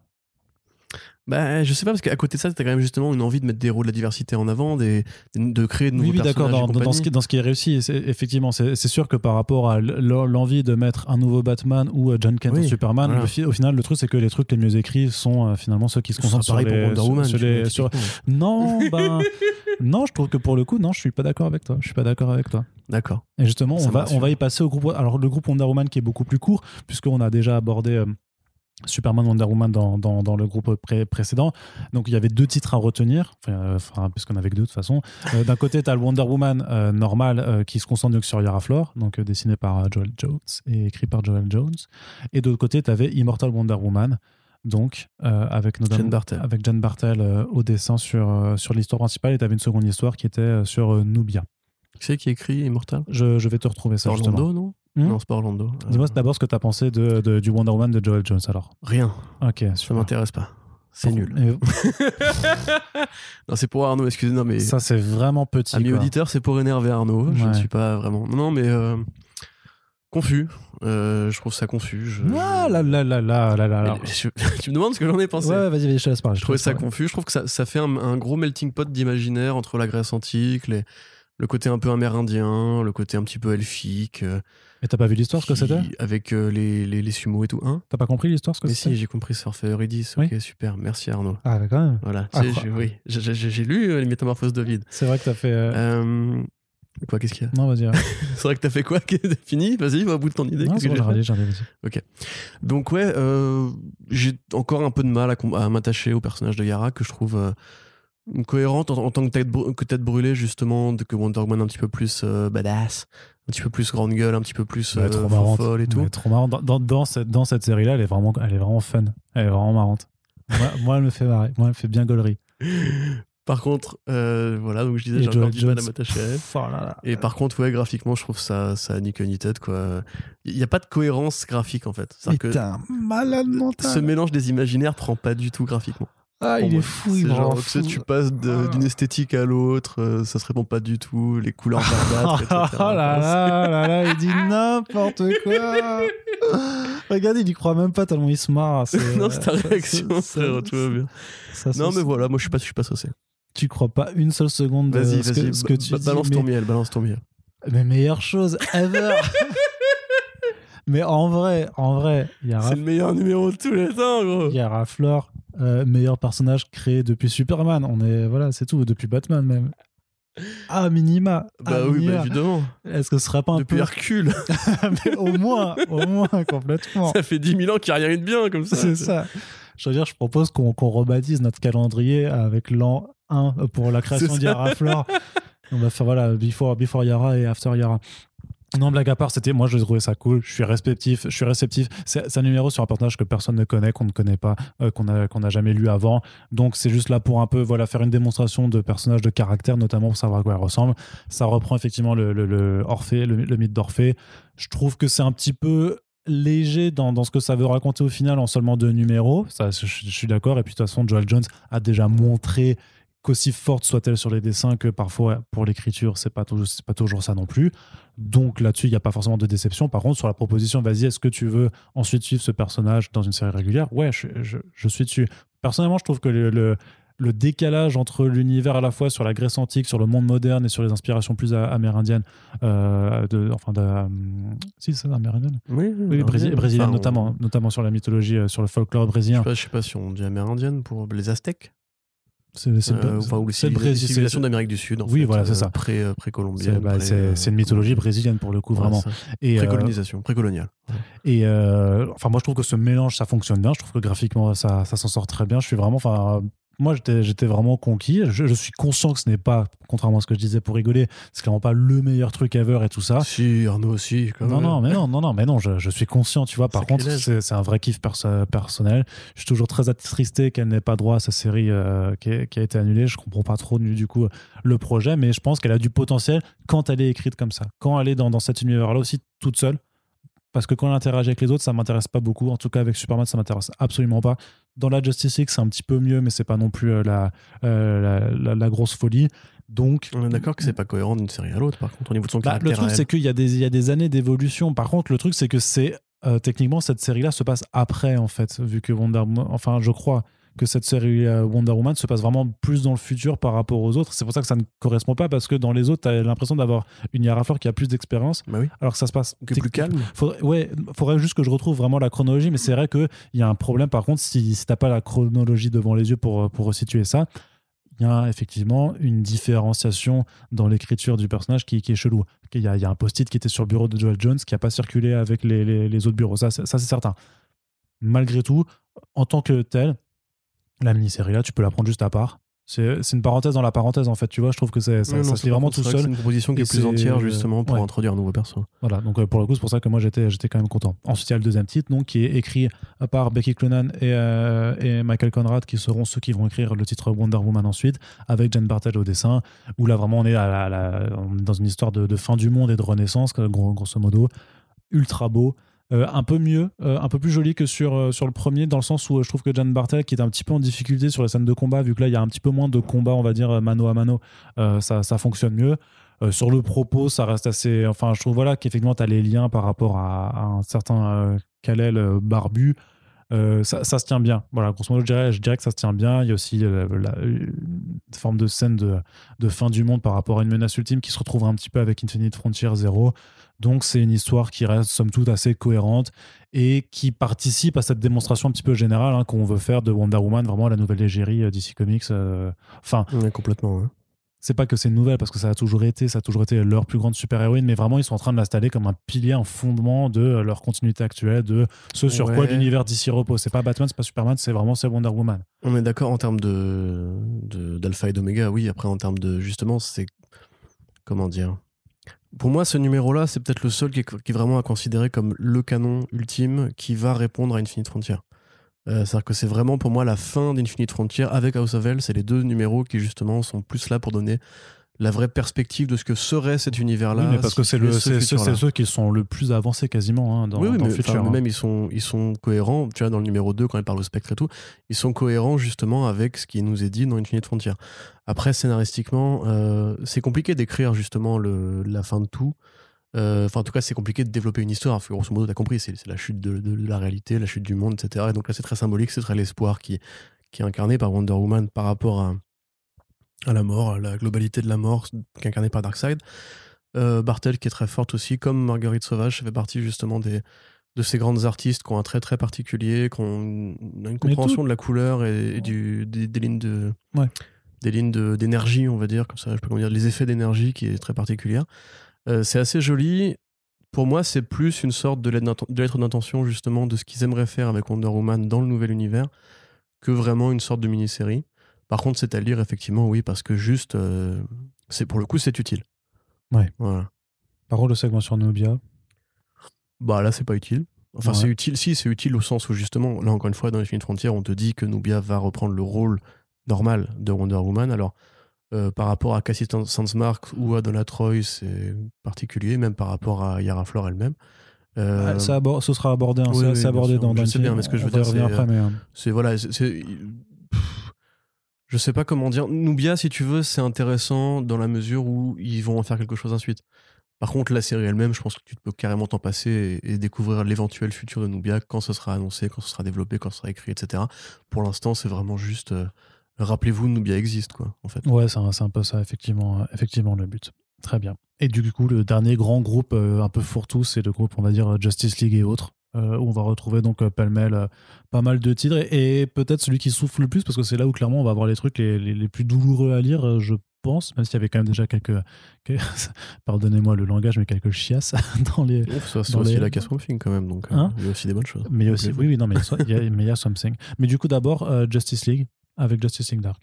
Bah, je sais pas parce qu'à côté de ça, t'as quand même justement une envie de mettre des héros de la diversité en avant, des, de créer de nouveaux Oui, oui, d'accord. personnages. Dans, et dans, dans ce qui, dans ce qui est réussi, c'est- effectivement, c'est c'est sûr que par rapport à l'envie de mettre un nouveau Batman ou euh, John Kent Oui, en Superman, voilà. le fi- au final, le truc, c'est que les trucs les mieux écrits sont euh, finalement ceux qui se concentrent sur pour les. Wonder sur- Woman. sur tu les- vois, sur- typiquement. Non, ben. non, je trouve que pour le coup, non, je suis pas d'accord avec toi. Je suis pas d'accord avec toi. D'accord. Et justement, Ça on va, on va y passer au groupe. Alors, le groupe Wonder Woman qui est beaucoup plus court, puisqu'on a déjà abordé. euh, Superman, Wonder Woman dans, dans, dans le groupe pré- précédent. Donc il y avait deux titres à retenir, enfin, euh, puisqu'on avait que deux de toute façon. Euh, D'un côté, tu as le Wonder Woman euh, normal euh, qui se concentre donc sur Yara Flor, donc dessiné par Joel Jones et écrit par Joel Jones. Et de l'autre côté, tu avais Immortal Wonder Woman, donc avec Jen Bartel. avec Bartel au dessin sur, sur l'histoire principale. Et tu avais une seconde histoire qui était sur Nubia. Qui c'est qui écrit Immortal? Je, je vais te retrouver ça justement. Orlando, non? Hmm Non, c'est pas Orlando. Euh, Dis-moi d'abord ce que tu as pensé de, de- du Wonder Woman de Joel Jones alors. Rien, Ok, ça m'intéresse pas. C'est nul. et non, c'est pour Arnaud, excusez-moi, mais. Ça, c'est vraiment petit. Ami auditeur, c'est pour énerver Arnaud. Je ne suis pas vraiment. Non, mais. euh, confus. Euh, je trouve ça confus. Je, Ah là là là là là là je- tu me demandes ce que j'en ai pensé. Ouais, vas-y, vas-y, je te laisse parler. Je trouvais ça confus. Je trouve que ça, ça fait un, un gros melting pot d'imaginaire entre la Grèce antique, les- le côté un peu amérindien, le côté un petit peu elfique. Euh, Et t'as pas vu l'histoire, ce que qui- c'était? Avec euh, les, les, les sumo et tout. Hein? T'as pas compris l'histoire, ce que Mais si, j'ai compris Surfer Eurydice. Ok, super. Merci Arnaud. Ah, ouais, quand même. Voilà. Ah, j'ai- oui, j'ai- lu euh, Les Métamorphoses d'Ovide. C'est vrai que t'as fait. euh, Euh, Quoi, qu'est-ce qu'il y a? Non, vas-y. ouais. C'est vrai que t'as fait quoi? Fini? Vas-y, va au bout de ton idée. Non, c'est bon, regardé, j'ai regardé, vas-y. Donc ouais, euh, j'ai encore un peu de mal à, m'attacher au personnage de Yara que je trouve euh, cohérente en, en tant que tête, br- que tête brûlée justement, de, que Wonder Woman un petit peu plus euh, badass, un petit peu plus grande gueule, un petit peu plus euh, trop marrante. folle et tout. Elle est trop marrante. Dans, dans, dans cette, dans cette série-là, elle est vraiment, elle est vraiment fun. Elle est vraiment marrante. moi, moi, elle me fait marrer. Moi, elle me fait bien gaulerie. Par contre, euh, voilà, donc je disais, j'ai encore du mal à m'attacher à elle. Oh là là. Et par contre, ouais, graphiquement, je trouve ça, ça ni ni tête, quoi. Il n'y a pas de cohérence graphique, en fait. T'es un malade mental. ce mélange des imaginaires prend pas du tout graphiquement. Ah, il est fou, il est genre, fou. tu passes Ah. d'une esthétique à l'autre, euh, ça se répond pas du tout, les couleurs verdâtres, etc. Oh là là là là, il dit n'importe quoi. Regarde, il y croit même pas tellement il se marre. c'est- non, c'est ta ça- réaction, ça- frère, tout va bien. ça- ça- Non, mais voilà, moi je suis pas, je suis pas saucé. Tu crois pas une seule seconde de Vas-y, ce que, ce tu ba- dis, balance mais, ton miel, balance ton miel. mais meilleure chose ever. mais en vrai, en vrai, Yara, C'est le meilleur numéro de tous les temps, gros. Yara Flor, euh, meilleur personnage créé depuis Superman. On est voilà, c'est tout, depuis Batman même. Ah minima. Bah à oui, minima. bah évidemment. Est-ce que ce serait pas un Depuis peu Hercule, mais au moins, au moins complètement. ça fait 10 000 ans qu'il n'y a rien de bien comme ça. C'est ça. Je veux dire, je propose qu'on qu'on rebaptise notre calendrier avec l'an 1 pour la création d'Yara Flor. On va faire voilà, before, before Yara et after Yara. Non, blague à part, c'était moi je trouvais ça cool. Je suis réceptif. Je suis réceptif. C'est un numéro sur un personnage que personne ne connaît, qu'on ne connaît pas, euh, qu'on n'a jamais lu avant. Donc c'est juste là pour un peu voilà faire une démonstration de personnage de caractère, notamment pour savoir à quoi il ressemble. Ça reprend effectivement le, le, Orphée, le, mythe d'Orphée. Je trouve que c'est un petit peu léger dans, ce que ça veut raconter au final en seulement deux numéros. Ça, je suis d'accord. Et puis de toute façon, Joel Jones a déjà montré qu'aussi forte soit-elle sur les dessins que parfois pour l'écriture, c'est pas toujours, c'est pas toujours ça non plus. Donc là-dessus, il n'y a pas forcément de déception. Par contre, sur la proposition, vas-y, est-ce que tu veux ensuite suivre ce personnage dans une série régulière? Ouais, je, je- je suis dessus. Personnellement, je trouve que le, le- le décalage entre l'univers à la fois sur la Grèce antique, sur le monde moderne et sur les inspirations plus amérindiennes, euh, de, enfin, de, euh, si c'est amérindienne? Oui, Oui, brésil- brésilienne Enfin, on- notamment, notamment sur la mythologie, euh, sur le folklore Je brésilien. sais, pas, je sais pas si on dit amérindienne pour les Aztèques. C'est Euh, enfin, ou les c'est le civili- Brésil. civilisations c'est- d'Amérique du Sud. En Oui, fait, voilà, c'est euh, ça. Pré, euh, C'est précolombienne. bah, c'est- euh, une mythologie brésilienne pour le coup, ouais, vraiment. Et, euh, Précolonisation, précoloniale. Et euh, enfin, moi, je trouve que ce mélange, ça fonctionne bien. Je trouve que graphiquement, ça, ça s'en sort très bien. Je suis vraiment, enfin, moi, j'étais, vraiment conquis. Je, je suis conscient que ce n'est pas, contrairement à ce que je disais pour rigoler, c'est clairement pas le meilleur truc ever et tout ça. Si, Arnaud aussi. quand Non, même. non, mais non, non, non, mais non, je, je suis conscient, tu vois. Par contre, c'est, un vrai kiff perso- personnel. Je suis toujours très attristé qu'elle n'ait pas droit à sa série euh, qui, a été annulée. Je comprends pas trop du, du coup le projet, mais je pense qu'elle a du potentiel quand elle est écrite comme ça. Quand elle est dans, dans cet univers-là aussi toute seule. Parce que quand elle interagit avec les autres, ça m'intéresse pas beaucoup. En tout cas, avec Superman, ça m'intéresse absolument pas. Dans la Justice League, c'est un petit peu mieux, mais c'est pas non plus euh, la, euh, la, la- la grosse folie. Donc, On est d'accord que c'est pas cohérent d'une série à l'autre, par contre, au niveau de son bah, caractère. le truc, c'est qu'il y, a des- il y a des années d'évolution. Par contre, le truc, c'est que c'est euh, techniquement cette série-là se passe après, en fait, vu que Wonder Woman, enfin, je crois que cette série euh, Wonder Woman se passe vraiment plus dans le futur par rapport aux autres. C'est pour ça que ça ne correspond pas parce que dans les autres, tu as l'impression d'avoir une Yara qui a plus d'expérience, Bah oui, alors que ça se passe qui est plus calme. Faudrait, ouais, faudrait juste que je retrouve vraiment la chronologie, mais c'est vrai qu'il y a un problème par contre si, si t'as pas la chronologie devant les yeux pour, pour resituer ça. Il y a effectivement une différenciation dans l'écriture du personnage qui, qui est chelou. Il y, a, il y a un post-it qui était sur le bureau de Joel Jones qui n'a pas circulé avec les, les- les autres bureaux. Ça, c'est certain. malgré tout, en tant que tel, la mini-série là, tu peux la prendre juste à part. C'est une parenthèse dans la parenthèse en fait, tu vois. Je trouve que c'est- ça, Non, ça se lit vraiment tout seul. C'est une proposition qui est plus entière justement pour ouais. introduire un nouveau perso. Voilà, donc euh, pour le coup, c'est pour ça que moi j'étais, j'étais quand même content. Ensuite, il y a le deuxième titre, donc, qui est écrit à part Becky Cloonan et, euh, et Michael Conrad, qui seront ceux qui vont écrire le titre Wonder Woman ensuite, avec Jen Bartel au dessin, où là vraiment on est, à la- la- on est dans une histoire de, de fin du monde et de renaissance, gros- grosso modo, ultra beau. Euh, un peu mieux, euh, un peu plus joli que sur, euh, sur le premier, dans le sens où je trouve que Jan Bartel, qui est un petit peu en difficulté sur les scènes de combat, vu que là il y a un petit peu moins de combat, on va dire, mano à mano, ça, ça fonctionne mieux. Sur le propos, ça reste assez. Enfin, je trouve voilà, qu'effectivement, tu as les liens par rapport à, un certain Kal-El barbu. Ça, ça se tient bien. Voilà, grosso modo, je dirais, je dirais que ça se tient bien. Il y a aussi la- une forme de scène de, de fin du monde par rapport à une menace ultime qui se retrouvera un petit peu avec Infinite Frontier Zero. Donc, c'est une histoire qui reste, somme toute, assez cohérente et qui participe à cette démonstration un petit peu générale hein, qu'on veut faire de Wonder Woman, vraiment la nouvelle égérie euh, DC Comics. euh, Enfin, Ouais, complètement. ouais. c'est pas que c'est nouvelle parce que ça a toujours été, ça a toujours été leur plus grande super-héroïne, mais vraiment ils sont en train de l'installer comme un pilier, un fondement de euh, leur continuité actuelle, de ce sur quoi l'univers d'ici repose. C'est pas Batman, c'est pas Superman, c'est vraiment c'est Wonder Woman. On est d'accord en termes de- d'alpha et d'oméga, oui. Après, en termes de justement, c'est comment dire. Pour moi, ce numéro-là, c'est peut-être le seul qui est, vraiment à considérer comme le canon ultime qui va répondre à Infinite Frontier. Euh, C'est-à-dire que c'est vraiment pour moi la fin d'Infinite Frontier avec House of L. C'est les deux numéros qui justement sont plus là pour donner la vraie perspective de ce que serait cet univers-là. oui, mais parce que c'est ce ceux qui sont le plus avancés quasiment hein, dans, oui, oui, dans mais, le futur. hein. même ils sont, ils sont cohérents, tu vois, dans le numéro 2, quand ils parlent au spectre et tout, ils sont cohérents justement avec ce qui nous est dit dans Infinite Frontier. Après, scénaristiquement, euh, c'est compliqué d'écrire justement le, la fin de tout. Euh, Enfin, en tout cas, c'est compliqué de développer une histoire. Parce que, grosso modo, t'as compris, c'est c'est la chute de, de- de la réalité, la chute du monde, etc. Et donc là, c'est très symbolique, c'est très l'espoir qui, qui est incarné par Wonder Woman par rapport à, à la mort, à la globalité de la mort, qui est incarnée par Darkseid. Euh, Bartel, qui est très forte aussi, comme Marguerite Sauvage, ça fait partie justement des, de ces grandes artistes qui ont un trait très particulier, qui ont une, compréhension de la couleur et, et du, des, des lignes de Ouais. des lignes de- d'énergie, on va dire, comme ça, je peux comment dire, les effets d'énergie qui est très particulière. Euh, c'est assez joli. Pour moi, c'est plus une sorte de lettre d'intention justement de ce qu'ils aimeraient faire avec Wonder Woman dans le nouvel univers que vraiment une sorte de mini-série. Par contre, c'est à lire effectivement, oui, parce que juste, euh, c'est pour le coup, c'est utile. Ouais. Voilà. Parole de segment sur Nubia? Bah là, c'est pas utile. Enfin, Ouais. c'est utile, si, c'est utile au sens où justement, là encore une fois, dans Infinite Frontier, on te dit que Nubia va reprendre le rôle normal de Wonder Woman. Alors, euh, par rapport à Cassie Sandsmark ou à Donna Troy, c'est particulier, même par rapport à Yara Flor elle-même. Euh, Ah, ça ce sera abordé, hein, oui, oui, abordé sûr. dans Je dans sais bien, mais ce que je veux dire, c'est, après, mais, euh, c'est voilà, c'est- je sais pas comment dire. Nubia, si tu veux, c'est intéressant dans la mesure où ils vont en faire quelque chose ensuite. Par contre, la série elle-même, je pense que tu peux carrément t'en passer et, découvrir l'éventuel futur de Nubia quand ce sera annoncé, quand ce sera développé, quand ce sera écrit, etc. Pour l'instant, c'est vraiment juste. euh, Rappelez-vous, Nubia existe, quoi, en fait. Ouais, c'est un, c'est un peu ça, effectivement, euh, effectivement, le but. Très bien. Et du coup, le dernier grand groupe euh, un peu fourre-tout, c'est le groupe, on va dire, Justice League et autres, euh, où on va retrouver donc euh, pêle-mêle euh, pas mal de titres, et, et peut-être celui qui souffle le plus, parce que c'est là où clairement on va avoir les trucs les, les- les plus douloureux à lire, euh, je pense, même s'il y avait quand même déjà quelques, quelques- pardonnez-moi le langage, mais quelques chiasses dans les... Ouf, ça, c'est aussi les- la casse quand même, donc Hein il y a aussi des bonnes choses. Mais il y a aussi, oui, oui, non, mais il y a- mais il y a something. Mais du coup, d'abord, Justice League, avec Justice League Dark.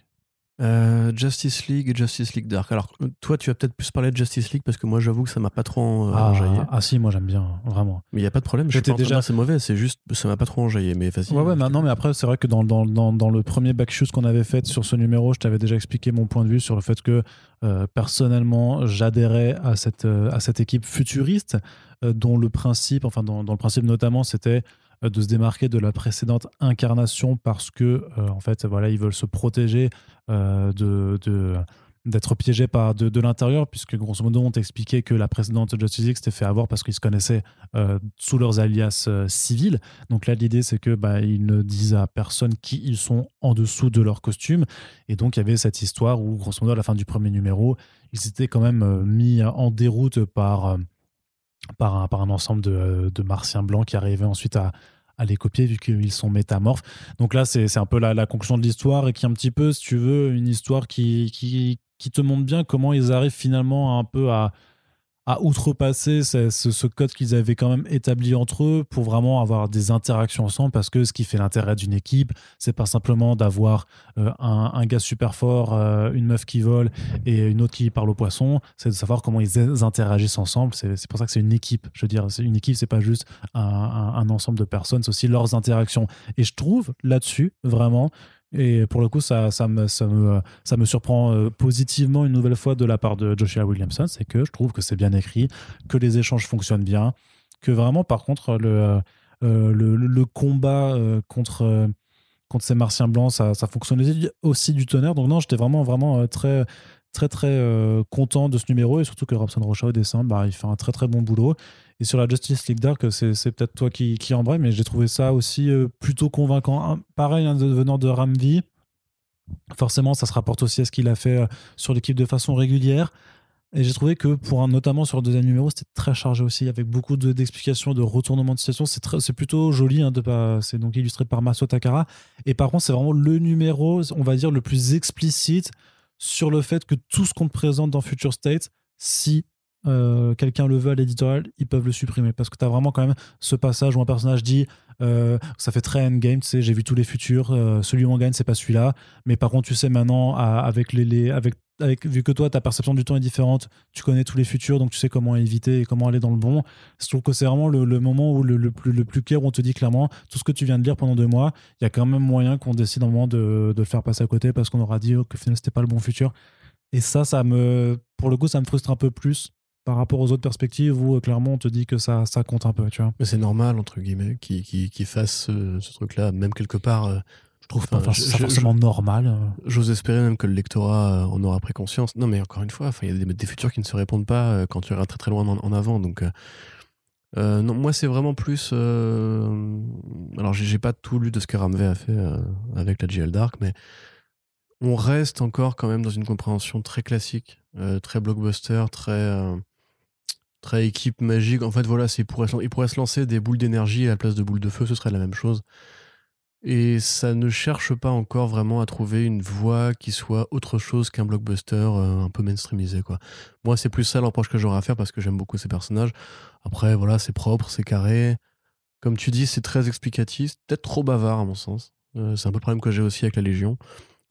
Euh, Justice League et Justice League Dark. Alors, toi, tu vas peut-être plus parler de Justice League parce que moi, j'avoue que ça m'a pas trop euh, enjaillé. ah, si, moi j'aime bien, vraiment. Mais il y a pas de problème, J'étais déjà- c'est mauvais, c'est juste ça m'a pas trop enjaillé. Mais vas-y. Ouais, ouais, mais, non, mais après, c'est vrai que dans, dans, dans, dans le premier backshoot qu'on avait fait sur ce numéro, je t'avais déjà expliqué mon point de vue sur le fait que euh, personnellement, j'adhérais à cette, euh, à cette équipe futuriste, dont le principe, enfin, dans, le principe notamment, c'était de se démarquer de la précédente incarnation parce que, euh, en fait, voilà, ils veulent se protéger euh, de. de d'être piégés par de, de l'intérieur puisque grosso modo on t'expliquait que la précédente Justice League s'était fait avoir parce qu'ils se connaissaient euh, sous leurs alias euh, civils donc là, l'idée, c'est que bah, ils ne disent à personne qui ils sont en dessous de leur costume. Et donc, il y avait cette histoire où, grosso modo, à la fin du premier numéro, ils étaient quand même euh, mis en déroute par, euh, par, un, par un ensemble de, euh, de martiens blancs qui arrivaient ensuite à, à les copier vu qu'ils sont métamorphes. Donc là, c'est un peu la, la conclusion de l'histoire et qui est un petit peu, si tu veux, une histoire qui, qui, qui te montre bien comment ils arrivent finalement un peu à à outrepasser ce, code qu'ils avaient quand même établi entre eux pour vraiment avoir des interactions ensemble parce que ce qui fait l'intérêt d'une équipe, c'est pas simplement d'avoir euh, un, gars super fort, euh, une meuf qui vole et une autre qui parle au poisson, c'est de savoir comment ils interagissent ensemble. C'est pour ça que c'est une équipe. Je veux dire, c'est une équipe, c'est pas juste un ensemble de personnes, c'est aussi leurs interactions. Et je trouve là-dessus vraiment et pour le coup, ça, me, surprend euh, positivement une nouvelle fois de la part de Joshua Williamson, c'est que je trouve que c'est bien écrit, que les échanges fonctionnent bien, que vraiment, par contre, le, euh, combat euh, contre, contre ces martiens blancs, ça, ça fonctionne aussi du tonnerre. Donc non, j'étais vraiment, vraiment très, très, très content de ce numéro et surtout que Robson Rocha au dessin, bah, il fait un très, très bon boulot. Et sur la Justice League Dark, c'est peut-être toi qui, qui en mais j'ai trouvé ça aussi euh, plutôt convaincant. pareil, hein, venant de Ramvi, forcément, ça se rapporte aussi à ce qu'il a fait euh, sur l'équipe de façon régulière. Et j'ai trouvé que, pour un, notamment sur le deuxième numéro, c'était très chargé aussi, avec beaucoup d'explications, de, retournements de situation. C'est plutôt joli, hein, c'est donc illustré par Maso Takara. Et par contre, c'est vraiment le numéro, on va dire, le plus explicite sur le fait que tout ce qu'on te présente dans Future State, si euh, quelqu'un le veut à l'éditorial, ils peuvent le supprimer. Parce que tu as vraiment quand même ce passage où un personnage dit euh, ça fait très endgame, tu sais, j'ai vu tous les futurs, euh, celui où on gagne, c'est pas celui-là. Mais par contre, tu sais maintenant, avec les, avec, avec, vu que toi, ta perception du temps est différente, tu connais tous les futurs, donc tu sais comment éviter et comment aller dans le bon. Je trouve que c'est vraiment le, moment où le, plus, le plus clair où on te dit clairement tout ce que tu viens de lire pendant deux mois, il y a quand même moyen qu'on décide un moment de, de, le faire passer à côté parce qu'on aura dit oh, que finalement c'était pas le bon futur. Et ça, ça me, pour le coup, ça me frustre un peu plus par rapport aux autres perspectives où euh, clairement on te dit que ça, ça compte un peu, tu vois. Mais c'est normal, entre guillemets, qu'ils qui, fassent ce, truc-là, même quelque part. Euh, je trouve pas forcément normal. Euh. J'ose espérer même que le lectorat en aura pris conscience. Non, mais encore une fois, il y a des, des, futurs qui ne se répondent pas quand tu regardes très très loin en, avant. Donc, non, moi, c'est vraiment plus. Alors, j'ai pas tout lu de ce que Ramvé a fait avec la GL Dark, mais on reste encore quand même dans une compréhension très classique, très blockbuster, très très équipe magique. En fait, voilà, c'est pourrait, il pourrait se lancer des boules d'énergie à la place de boules de feu, ce serait la même chose. Et ça ne cherche pas encore vraiment à trouver une voie qui soit autre chose qu'un blockbuster euh, un peu mainstreamisé. Quoi. Moi, c'est plus ça l'approche que j'aurais à faire parce que j'aime beaucoup ces personnages. Après, voilà, c'est propre, c'est carré. Comme tu dis, c'est très explicatif, peut-être trop bavard à mon sens. Euh, c'est un peu le problème que j'ai aussi avec la Légion.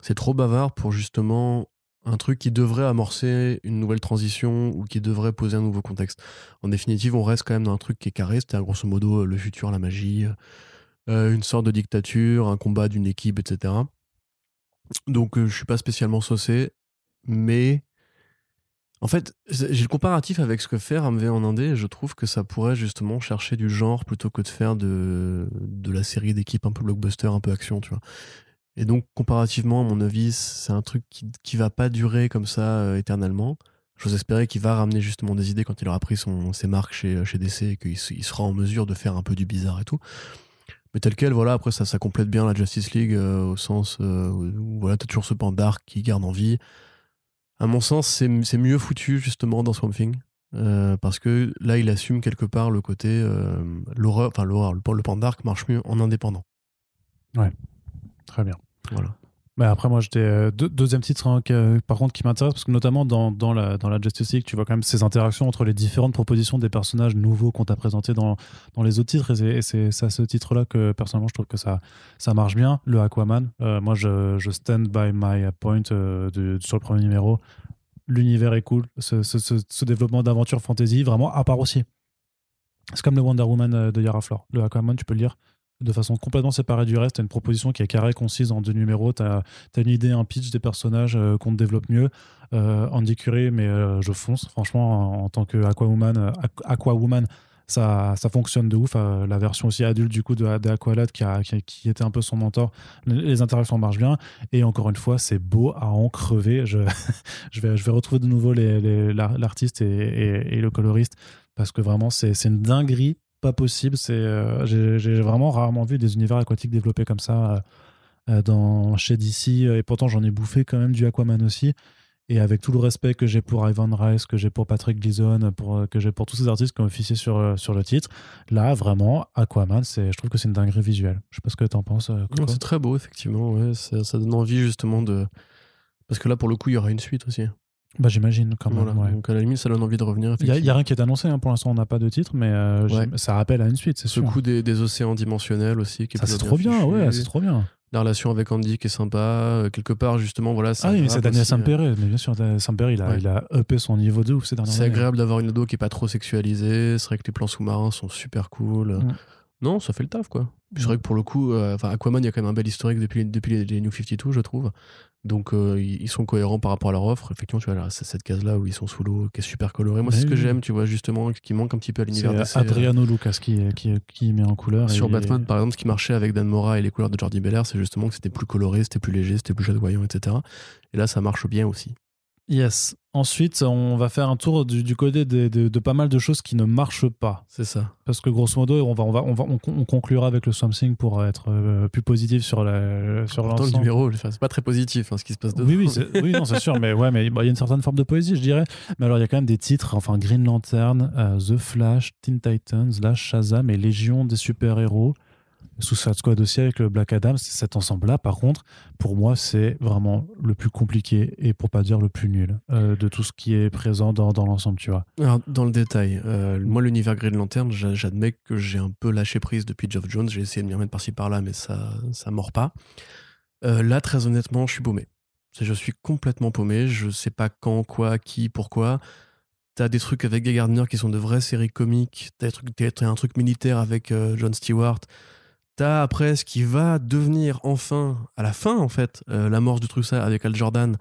C'est trop bavard pour justement un truc qui devrait amorcer une nouvelle transition ou qui devrait poser un nouveau contexte. En définitive, on reste quand même dans un truc qui est carré, c'est-à-dire grosso modo le futur, la magie, euh, une sorte de dictature, un combat d'une équipe, etc. Donc euh, je suis pas spécialement saucé, mais en fait, j'ai le comparatif avec ce que fait Ramvé en Indé et je trouve que ça pourrait justement chercher du genre plutôt que de faire de, de la série d'équipes un peu blockbuster, un peu action, tu vois. Et donc, comparativement, à mon avis, c'est un truc qui, qui va pas durer comme ça euh, éternellement. J'ose espérer qu'il va ramener justement des idées quand il aura pris son, ses marques chez, chez DC et qu'il il sera en mesure de faire un peu du bizarre et tout. Mais tel quel, voilà, après ça, ça complète bien la Justice League euh, au sens euh, où voilà, t'as toujours ce pan dark qui garde en vie. À mon sens, c'est mieux foutu justement dans Swamp Thing. parce que là, il assume quelque part le côté l'horreur, enfin l'horreur, le, le pan dark marche mieux en indépendant. Ouais. Très bien. Voilà. Mais après, moi, j'étais. Euh, deuxième titre, hein, par contre, qui m'intéresse, parce que notamment dans, dans, la, dans la Justice League, tu vois quand même ces interactions entre les différentes propositions des personnages nouveaux qu'on t'a présentés dans, dans les autres titres. Et c'est à ce titre-là que, personnellement, je trouve que ça, ça marche bien. Le Aquaman, euh, moi, je, je, stand by my point euh, de, sur le premier numéro. L'univers est cool. Ce, ce, ce, développement d'aventure fantasy, vraiment, à part aussi. C'est comme le Wonder Woman de Yara Flor. Le Aquaman, tu peux le lire de façon complètement séparée du reste. Tu as une proposition qui est carrée, concise en deux numéros. Tu as, une idée, un pitch des personnages euh, qu'on développe mieux. Euh, Andy Curry, mais euh, je fonce. Franchement, en, tant que Aquawoman, ça, ça fonctionne de ouf. la version aussi adulte du coup de, de qui, a, qui, était un peu son mentor. Les, interactions marchent bien. Et encore une fois, c'est beau à en crever. Je, je, vais, je vais retrouver de nouveau l'artiste et, et, et, le coloriste parce que vraiment, c'est une dinguerie pas possible. C'est, euh, j'ai vraiment rarement vu des univers aquatiques développés comme ça euh, euh, dans, chez DC. Et pourtant, j'en ai bouffé quand même du Aquaman aussi. Et avec tout le respect que j'ai pour Ivan Rice, que j'ai pour Patrick Gleason, pour, que j'ai pour tous ces artistes qui ont officié sur, sur le titre, là, vraiment, Aquaman, je trouve que c'est une dinguerie visuelle. Je sais pas ce que tu en penses. c'est très beau, effectivement. Ça, donne envie, justement, de. Parce que là, pour le coup, il y aura une suite aussi. Bah, j'imagine quand même. Voilà. ouais. Donc à la limite, ça donne envie de revenir. Il y, a- rien qui est annoncé, hein. pour l'instant on n'a pas de titre, mais euh, Ouais. ça rappelle à une suite, c'est Ce sûr. coup des, des océans dimensionnels aussi. Qui est Ça c'est trop bien, fichu. ouais, c'est trop bien. La relation avec Andy qui est sympa. euh, quelque part, justement, voilà. Ah oui, mais c'est Daniel Sampere, mais bien sûr, Daniel Sampere, il a, Ouais. il a uppé son niveau de ouf ces dernières C'est agréable d'avoir une ado qui est pas trop sexualisée. C'est vrai que les plans sous-marins sont super cool. Non, ça fait le taf, quoi. C'est vrai que pour le coup, euh, enfin, Aquaman, il y a quand même un bel historique depuis, depuis les, les New 52, je trouve. Donc, euh, ils sont cohérents par rapport à leur offre. Effectivement, tu vois, là, c'est cette case-là où ils sont sous l'eau, qui est super colorée. Moi, c'est ce que oui. j'aime, tu vois, justement, qui manque un petit peu à C'est l'univers euh, Adriano Lucas qui, qui, qui met en couleur. Sur et- Batman, par exemple, ce qui marchait avec Dan Mora et les couleurs de Jordi Belair, c'est justement que c'était plus coloré, c'était plus léger, c'était plus chatoyant, etc. Et là, ça marche bien aussi. Yes. Ensuite, on va faire un tour du, du côté de, de pas mal de choses qui ne marchent pas. C'est ça. Parce que grosso modo, on, va, on, va, on, va, on, con- on conclura avec le Swamp Thing pour être euh, plus positif sur la sur Pourtant, le l'ensemble. numéro, c'est pas très positif hein, ce qui se passe dedans. Oui, oui, c'est- oui, non, c'est sûr, mais ouais, mais bah, il y a une certaine forme de poésie, je dirais. Mais alors, il y a quand même des titres, enfin Green Lantern, euh, The Flash, Teen Titans, là, Shazam et Légion des super-héros. Suicide Squad aussi avec le Black Adam, cet ensemble-là. Par contre, pour moi, c'est vraiment le plus compliqué et pour pas dire le plus nul euh, de tout ce qui est présent dans, dans l'ensemble, tu vois. Dans le détail, euh, moi, l'univers Green Lantern, j'a- j'admets que j'ai un peu lâché prise depuis Geoff Jones. J'ai essayé de m'y remettre par-ci par-là, mais ça ça mord pas. Euh, là, très honnêtement, je suis paumé. Je suis complètement paumé. Je sais pas quand, quoi, qui, pourquoi. T'as des trucs avec Guy Gardner qui sont de vraies séries comiques. T'as un truc militaire avec euh, John Stewart. T'as après ce qui va devenir enfin, à la fin en fait, euh, l'amorce du truc ça avec Al Jordan,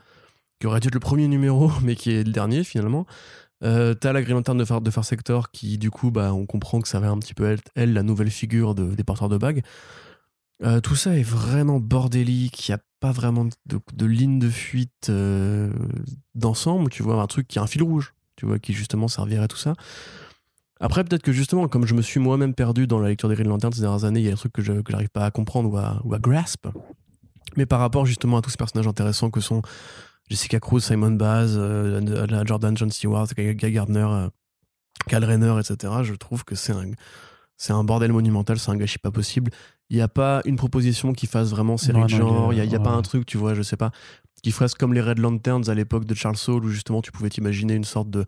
qui aurait dû être le premier numéro, mais qui est le dernier finalement. Euh, t'as la Green Lantern de Far, Sector qui, du coup, bah, on comprend que ça va un petit peu elle, la nouvelle figure de- des porteurs de bagues. Euh, tout ça est vraiment bordélique, il n'y a pas vraiment de, de ligne de fuite euh, d'ensemble, tu vois, un truc qui a un fil rouge, tu vois, qui justement servirait à tout ça. Après, peut-être que justement, comme je me suis moi-même perdu dans la lecture des Green Lantern ces dernières années, il y a des trucs que je que j'arrive pas à comprendre ou à, ou à grasp. Mais par rapport justement à tous ces personnages intéressants que sont Jessica Cruz, Simon Baz, euh, Jordan, John Stewart, Guy Gardner, euh, Cal Rayner, etc., je trouve que c'est un, c'est un bordel monumental, c'est un gâchis pas possible. Il n'y a pas une proposition qui fasse vraiment série Non, de genre, il n'y a, il y a ouais. pas un truc, tu vois, je sais pas, qui fasse comme les Red Lanterns à l'époque de Charles Saul, où justement tu pouvais t'imaginer une sorte de,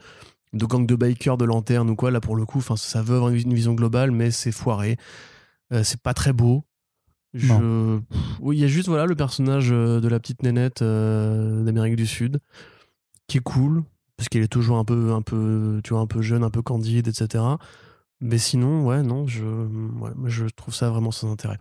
de gang de bikers de lanternes ou quoi. Là, pour le coup, ça veut avoir une vision globale, mais c'est foiré. Euh, c'est pas très beau. Je... Oui, il y a juste voilà, le personnage euh, de la petite nénette euh, d'Amérique du Sud qui est cool parce qu'elle est toujours un peu, un peu, tu vois, un peu jeune, un peu candide, etc. Mais sinon, ouais, non, je, ouais, je trouve ça vraiment sans intérêt.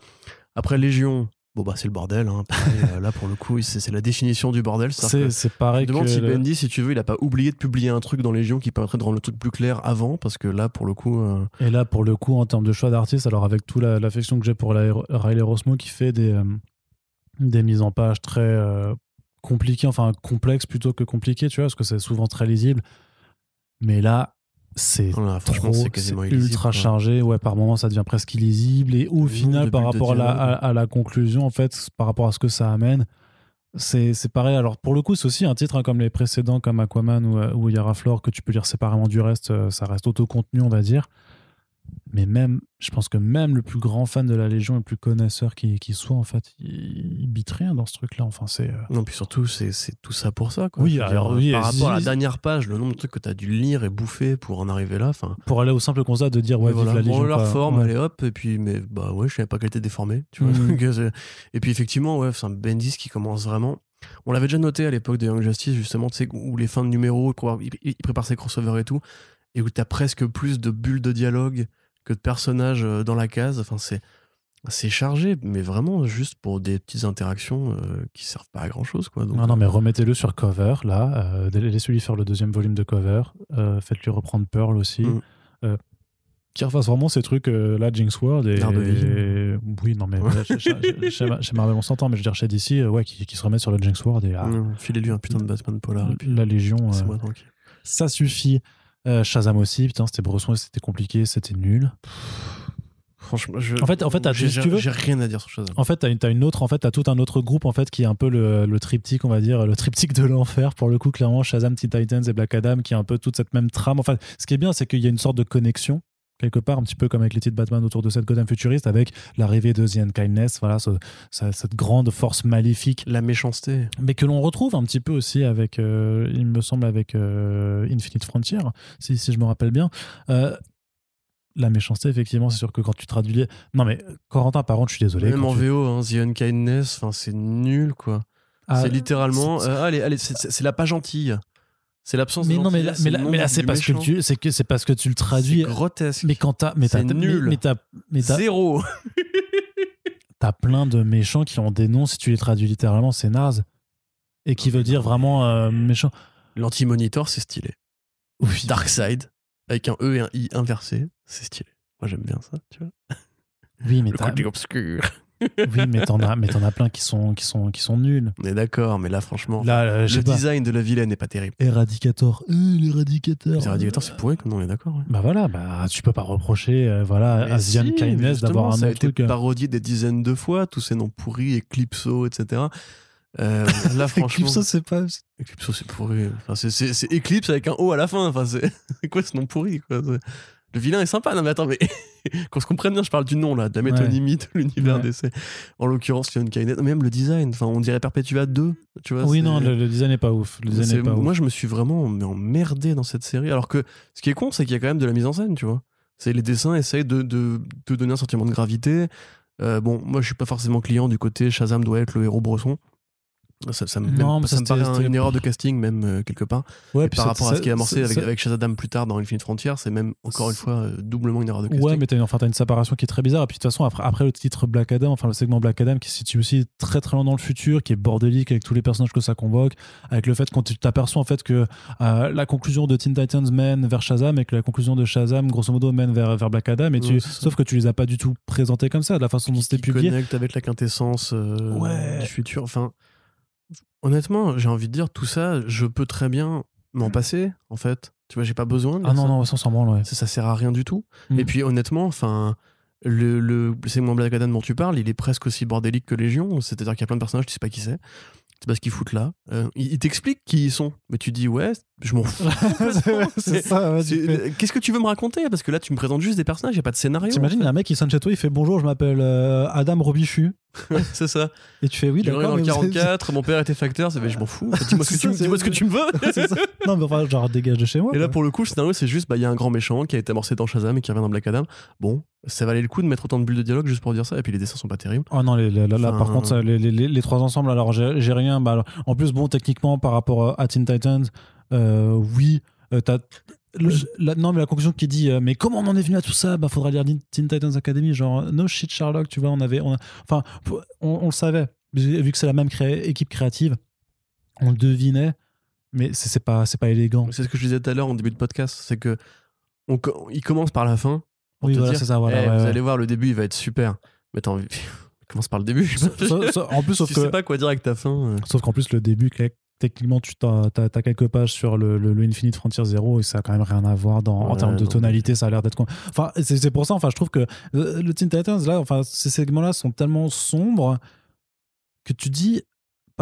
Après Légion, bon bah c'est le bordel. hein. Pareil, euh, là, pour le coup, c'est la définition du bordel. C'est pareil je demande si le- Bendy, si tu veux, il a pas oublié de publier un truc dans Légion qui permettrait de rendre le truc plus clair avant, parce que là, pour le coup, euh, Et là, pour le coup, en termes de choix d'artistes, alors avec toute la- l'affection que j'ai pour la- Riley Rosmo qui fait des, euh, des mises en page très euh, compliquées, enfin complexes plutôt que compliquées, tu vois, parce que c'est souvent très lisible. Mais là, c'est voilà, franchement, trop, c'est ultra chargé. Ouais, par moments, ça devient presque illisible. Et au Le final, par rapport à la, à, dialogue. à la conclusion, en fait, par rapport à ce que ça amène, c'est pareil. Alors, pour le coup, c'est aussi un titre hein, comme les précédents, comme Aquaman ou, euh, ou Yara Flore, que tu peux lire séparément du reste. euh, ça reste autocontenu, on va dire. Mais même, je pense que même le plus grand fan de la Légion, le plus connaisseur qui, qui soit, en fait, il, il bite rien dans ce truc-là. Enfin, c'est. euh, Non, puis surtout, c'est c'est tout ça pour ça. Quoi. Oui, alors dire, oui, Par rapport à la dernière page, le nombre de trucs que tu as dû lire et bouffer pour en arriver là, enfin. Pour aller au simple constat de dire, ouais, Mais vive voilà, la Légion. on la quoi. reforme, Ouais. allez hop, et puis, mais bah ouais, je savais pas qu'elle était déformée, tu vois. Mhm. Et puis effectivement, ouais, c'est un Bendis qui commence vraiment. On l'avait déjà noté à l'époque de Young Justice, justement, tu sais, où les fins de numéro, il prépare, il prépare ses crossovers et tout, et où t'as presque plus de bulles de dialogue que de personnages euh, dans la case. Enfin, c'est. C'est chargé, mais vraiment juste pour des petites interactions euh, qui servent pas à grand chose, quoi. Donc, Non, non, mais remettez-le sur cover, là. Euh, Laissez-lui faire le deuxième volume de cover. Euh, Faites-lui reprendre Pearl aussi. Mm. Euh, qui refasse vraiment ces trucs, euh, là, Jinx World. Et, Oui, non, mais Ouais. chez, chez- chez- chez Marvel, on s'entend, mais je veux dire, chez DC, euh, ouais, qui, qui se remettent sur le Jinx World. Et ah, Filez-lui un putain de Batman polar, et puis la Légion, euh, ça suffit. Euh, Shazam aussi, putain, c'était Bresson, c'était compliqué, c'était nul. Franchement, je. En fait- en fait, j'ai si tu veux- j'ai rien à dire sur Shazam. En fait, t'as une, t'as une autre, en fait, t'as tout un autre groupe, en fait, qui est un peu le, le triptyque, on va dire, le triptyque de l'enfer, pour le coup, clairement, Shazam, Teen Titans et Black Adam, qui est un peu toute cette même trame. Enfin, ce qui est bien, c'est qu'il y a une sorte de connexion, quelque part, un petit peu comme avec les titres Batman autour de cette Gotham futuriste, avec l'arrivée de The Unkindness, voilà, ce- ce- cette grande force maléfique, La méchanceté. mais que l'on retrouve un petit peu aussi avec, euh, il me semble, avec euh, Infinite Frontier, si, si je me rappelle bien. Euh, la méchanceté, effectivement, c'est sûr que quand tu traduis. Non, mais Corentin, par contre, je suis désolé. Même en tu- VO, hein, The Unkindness, c'est nul, quoi. Ah, c'est littéralement. allez, allez, c'est la pas gentille. C'est l'absence Mais de non, mais là, gentillesse, mais là, mais là, c'est parce que tu, c'est que c'est parce que tu le traduis. C'est grotesque. Mais quand t'as, mais t'as, nul. mais t'as, Zéro. t'as plein de méchants qui ont des noms si tu les traduis littéralement, c'est naze et qui Ah, veut dire non. vraiment euh, méchant. L'anti-monitor, c'est stylé. Oui. Darkseid, avec un E et un I inversé, c'est stylé. Moi, j'aime bien ça, tu vois. Oui, mais Le côté obscur. Oui, mais t'en as, mais t'en as plein qui sont, qui sont, qui sont nuls. On est d'accord, mais là, franchement, Là, euh, je le sais pas. design de la vilaine n'est pas terrible. Éradicator, euh, l'éradicateur. Les Eradicator, c'est pourri, comme on est d'accord. ouais. Bah voilà, bah tu peux pas reprocher, euh, voilà, Mais à si, Kindness justement, d'avoir un ça a autre été truc. euh, parodié des dizaines de fois, tous ces noms pourris, Eclipso, etc. Euh, là, franchement, Eclipse, c'est pas. Eclipso, c'est pourri. Enfin, c'est- c'est c'est Eclipse avec un O à la fin. Enfin, c'est c'est quoi ce nom pourri quoi C'est- Le vilain est sympa. Non, mais attends, mais qu'on se comprenne bien, je parle du nom là, de la métonymie de l'univers Ouais. d'essai. En l'occurrence, Leon Kainet, même le design. Enfin, on dirait Perpetua 2. Tu vois, Oui, non, le, le design n'est pas ouf. Le design moi, je me suis vraiment emmerdé dans cette série. Alors que ce qui est con, c'est qu'il y a quand même de la mise en scène, tu vois. C'est les dessins essayent de, de, de donner un sentiment de gravité. Euh, bon, moi, je suis pas forcément client du côté Shazam doit être le héros bresson. Ça, Non, même- mais ça ça, me paraît une erreur de casting, même euh, quelque part. Ouais, par rapport à ce qui est amorcé avec, Shazam plus tard dans Infinite Frontier, c'est même encore une fois euh, doublement une erreur de casting. Ouais, mais t'as une, enfin, t'as une séparation qui est très bizarre. Et puis de toute façon, après, après le titre Black Adam, enfin le segment Black Adam qui se situe aussi très très loin dans le futur, qui est bordélique avec tous les personnages que ça convoque, avec le fait quand tu t'aperçois en fait que euh, la conclusion de Teen Titans mène vers Shazam et que la conclusion de Shazam, grosso modo, mène vers, vers Black Adam. Et tu, Ouais, sauf que tu les as pas du tout présentés comme ça, de la façon dont c'était publié. avec la quintessence Ouais. du futur. Enfin, honnêtement, j'ai envie de dire tout ça, je peux très bien m'en passer, en fait. Tu vois, j'ai pas besoin de Ah non, ça. non, ça s'en branle, ouais. Ça, ça sert à rien du tout. Mm. Et puis, honnêtement, enfin. Le, le segment Black Adam dont tu parles, il est presque aussi bordélique que Légion. C'est-à-dire qu'il y a plein de personnages, tu sais pas qui c'est. C'est pas ce qu'ils foutent là. Euh, ils t'expliquent qui ils sont. Mais tu dis, ouais, je m'en fous. c'est ça, ouais, Qu'est-ce que tu veux me raconter? Parce que là, tu me présentes juste des personnages, il a pas de scénario. T'imagines, il y a un mec qui sonne chez toi, il fait bonjour, je m'appelle euh, Adam Robichu. c'est ça. Et tu fais oui, d'accord. êtes- 44, mon père était facteur, c'est je m'en fous. Dis-moi ce, que tu me- ça, dis-moi ce que tu me veux. Ça. Non, mais enfin, genre, dégage de chez moi. Et là, quoi. pour le coup, le scénario, c'est juste, bah, il y a un grand méchant qui a été amorcé dans Shazam et qui revient dans Black Adam. Bon, ça valait le coup de mettre autant de bulles de dialogue juste pour dire ça. Et puis les dessins sont pas terribles. Oh non, les- les- là, par contre, les, trois ensembles, alors j'ai rien. Bah, alors, en plus, bon, techniquement, par rapport euh, à Teen Titans, oui, euh, t'as. le- la- non, mais la conclusion qui dit, euh, mais comment on en est venu à tout ça? Bah, faudra lire Teen Titans Academy, genre, no shit, Sherlock, tu vois, on avait. on a- Enfin, on, on le savait, vu que c'est la même cré- équipe créative, on le devinait, mais c'est pas, c'est pas élégant. C'est ce que je disais tout à l'heure en début de podcast, c'est que on, il commence par la fin. Pour Oui, te voilà, dire, c'est ça, voilà. Eh, ouais, vous ouais. allez voir, le début, il va être super. Mais t'as envie. commence par le début. Ça- en plus, sauf tu que. sais pas quoi dire avec ta fin. euh. Sauf qu'en plus, le début, techniquement, tu as, quelques pages sur le, le, le Infinite Frontier Zero et ça a quand même rien à voir dans, en termes de tonalité. Ça a l'air d'être. con- Enfin, c'est c'est pour ça, enfin, je trouve que euh, le Teen Titans, là, enfin, ces segments-là sont tellement sombres que tu dis.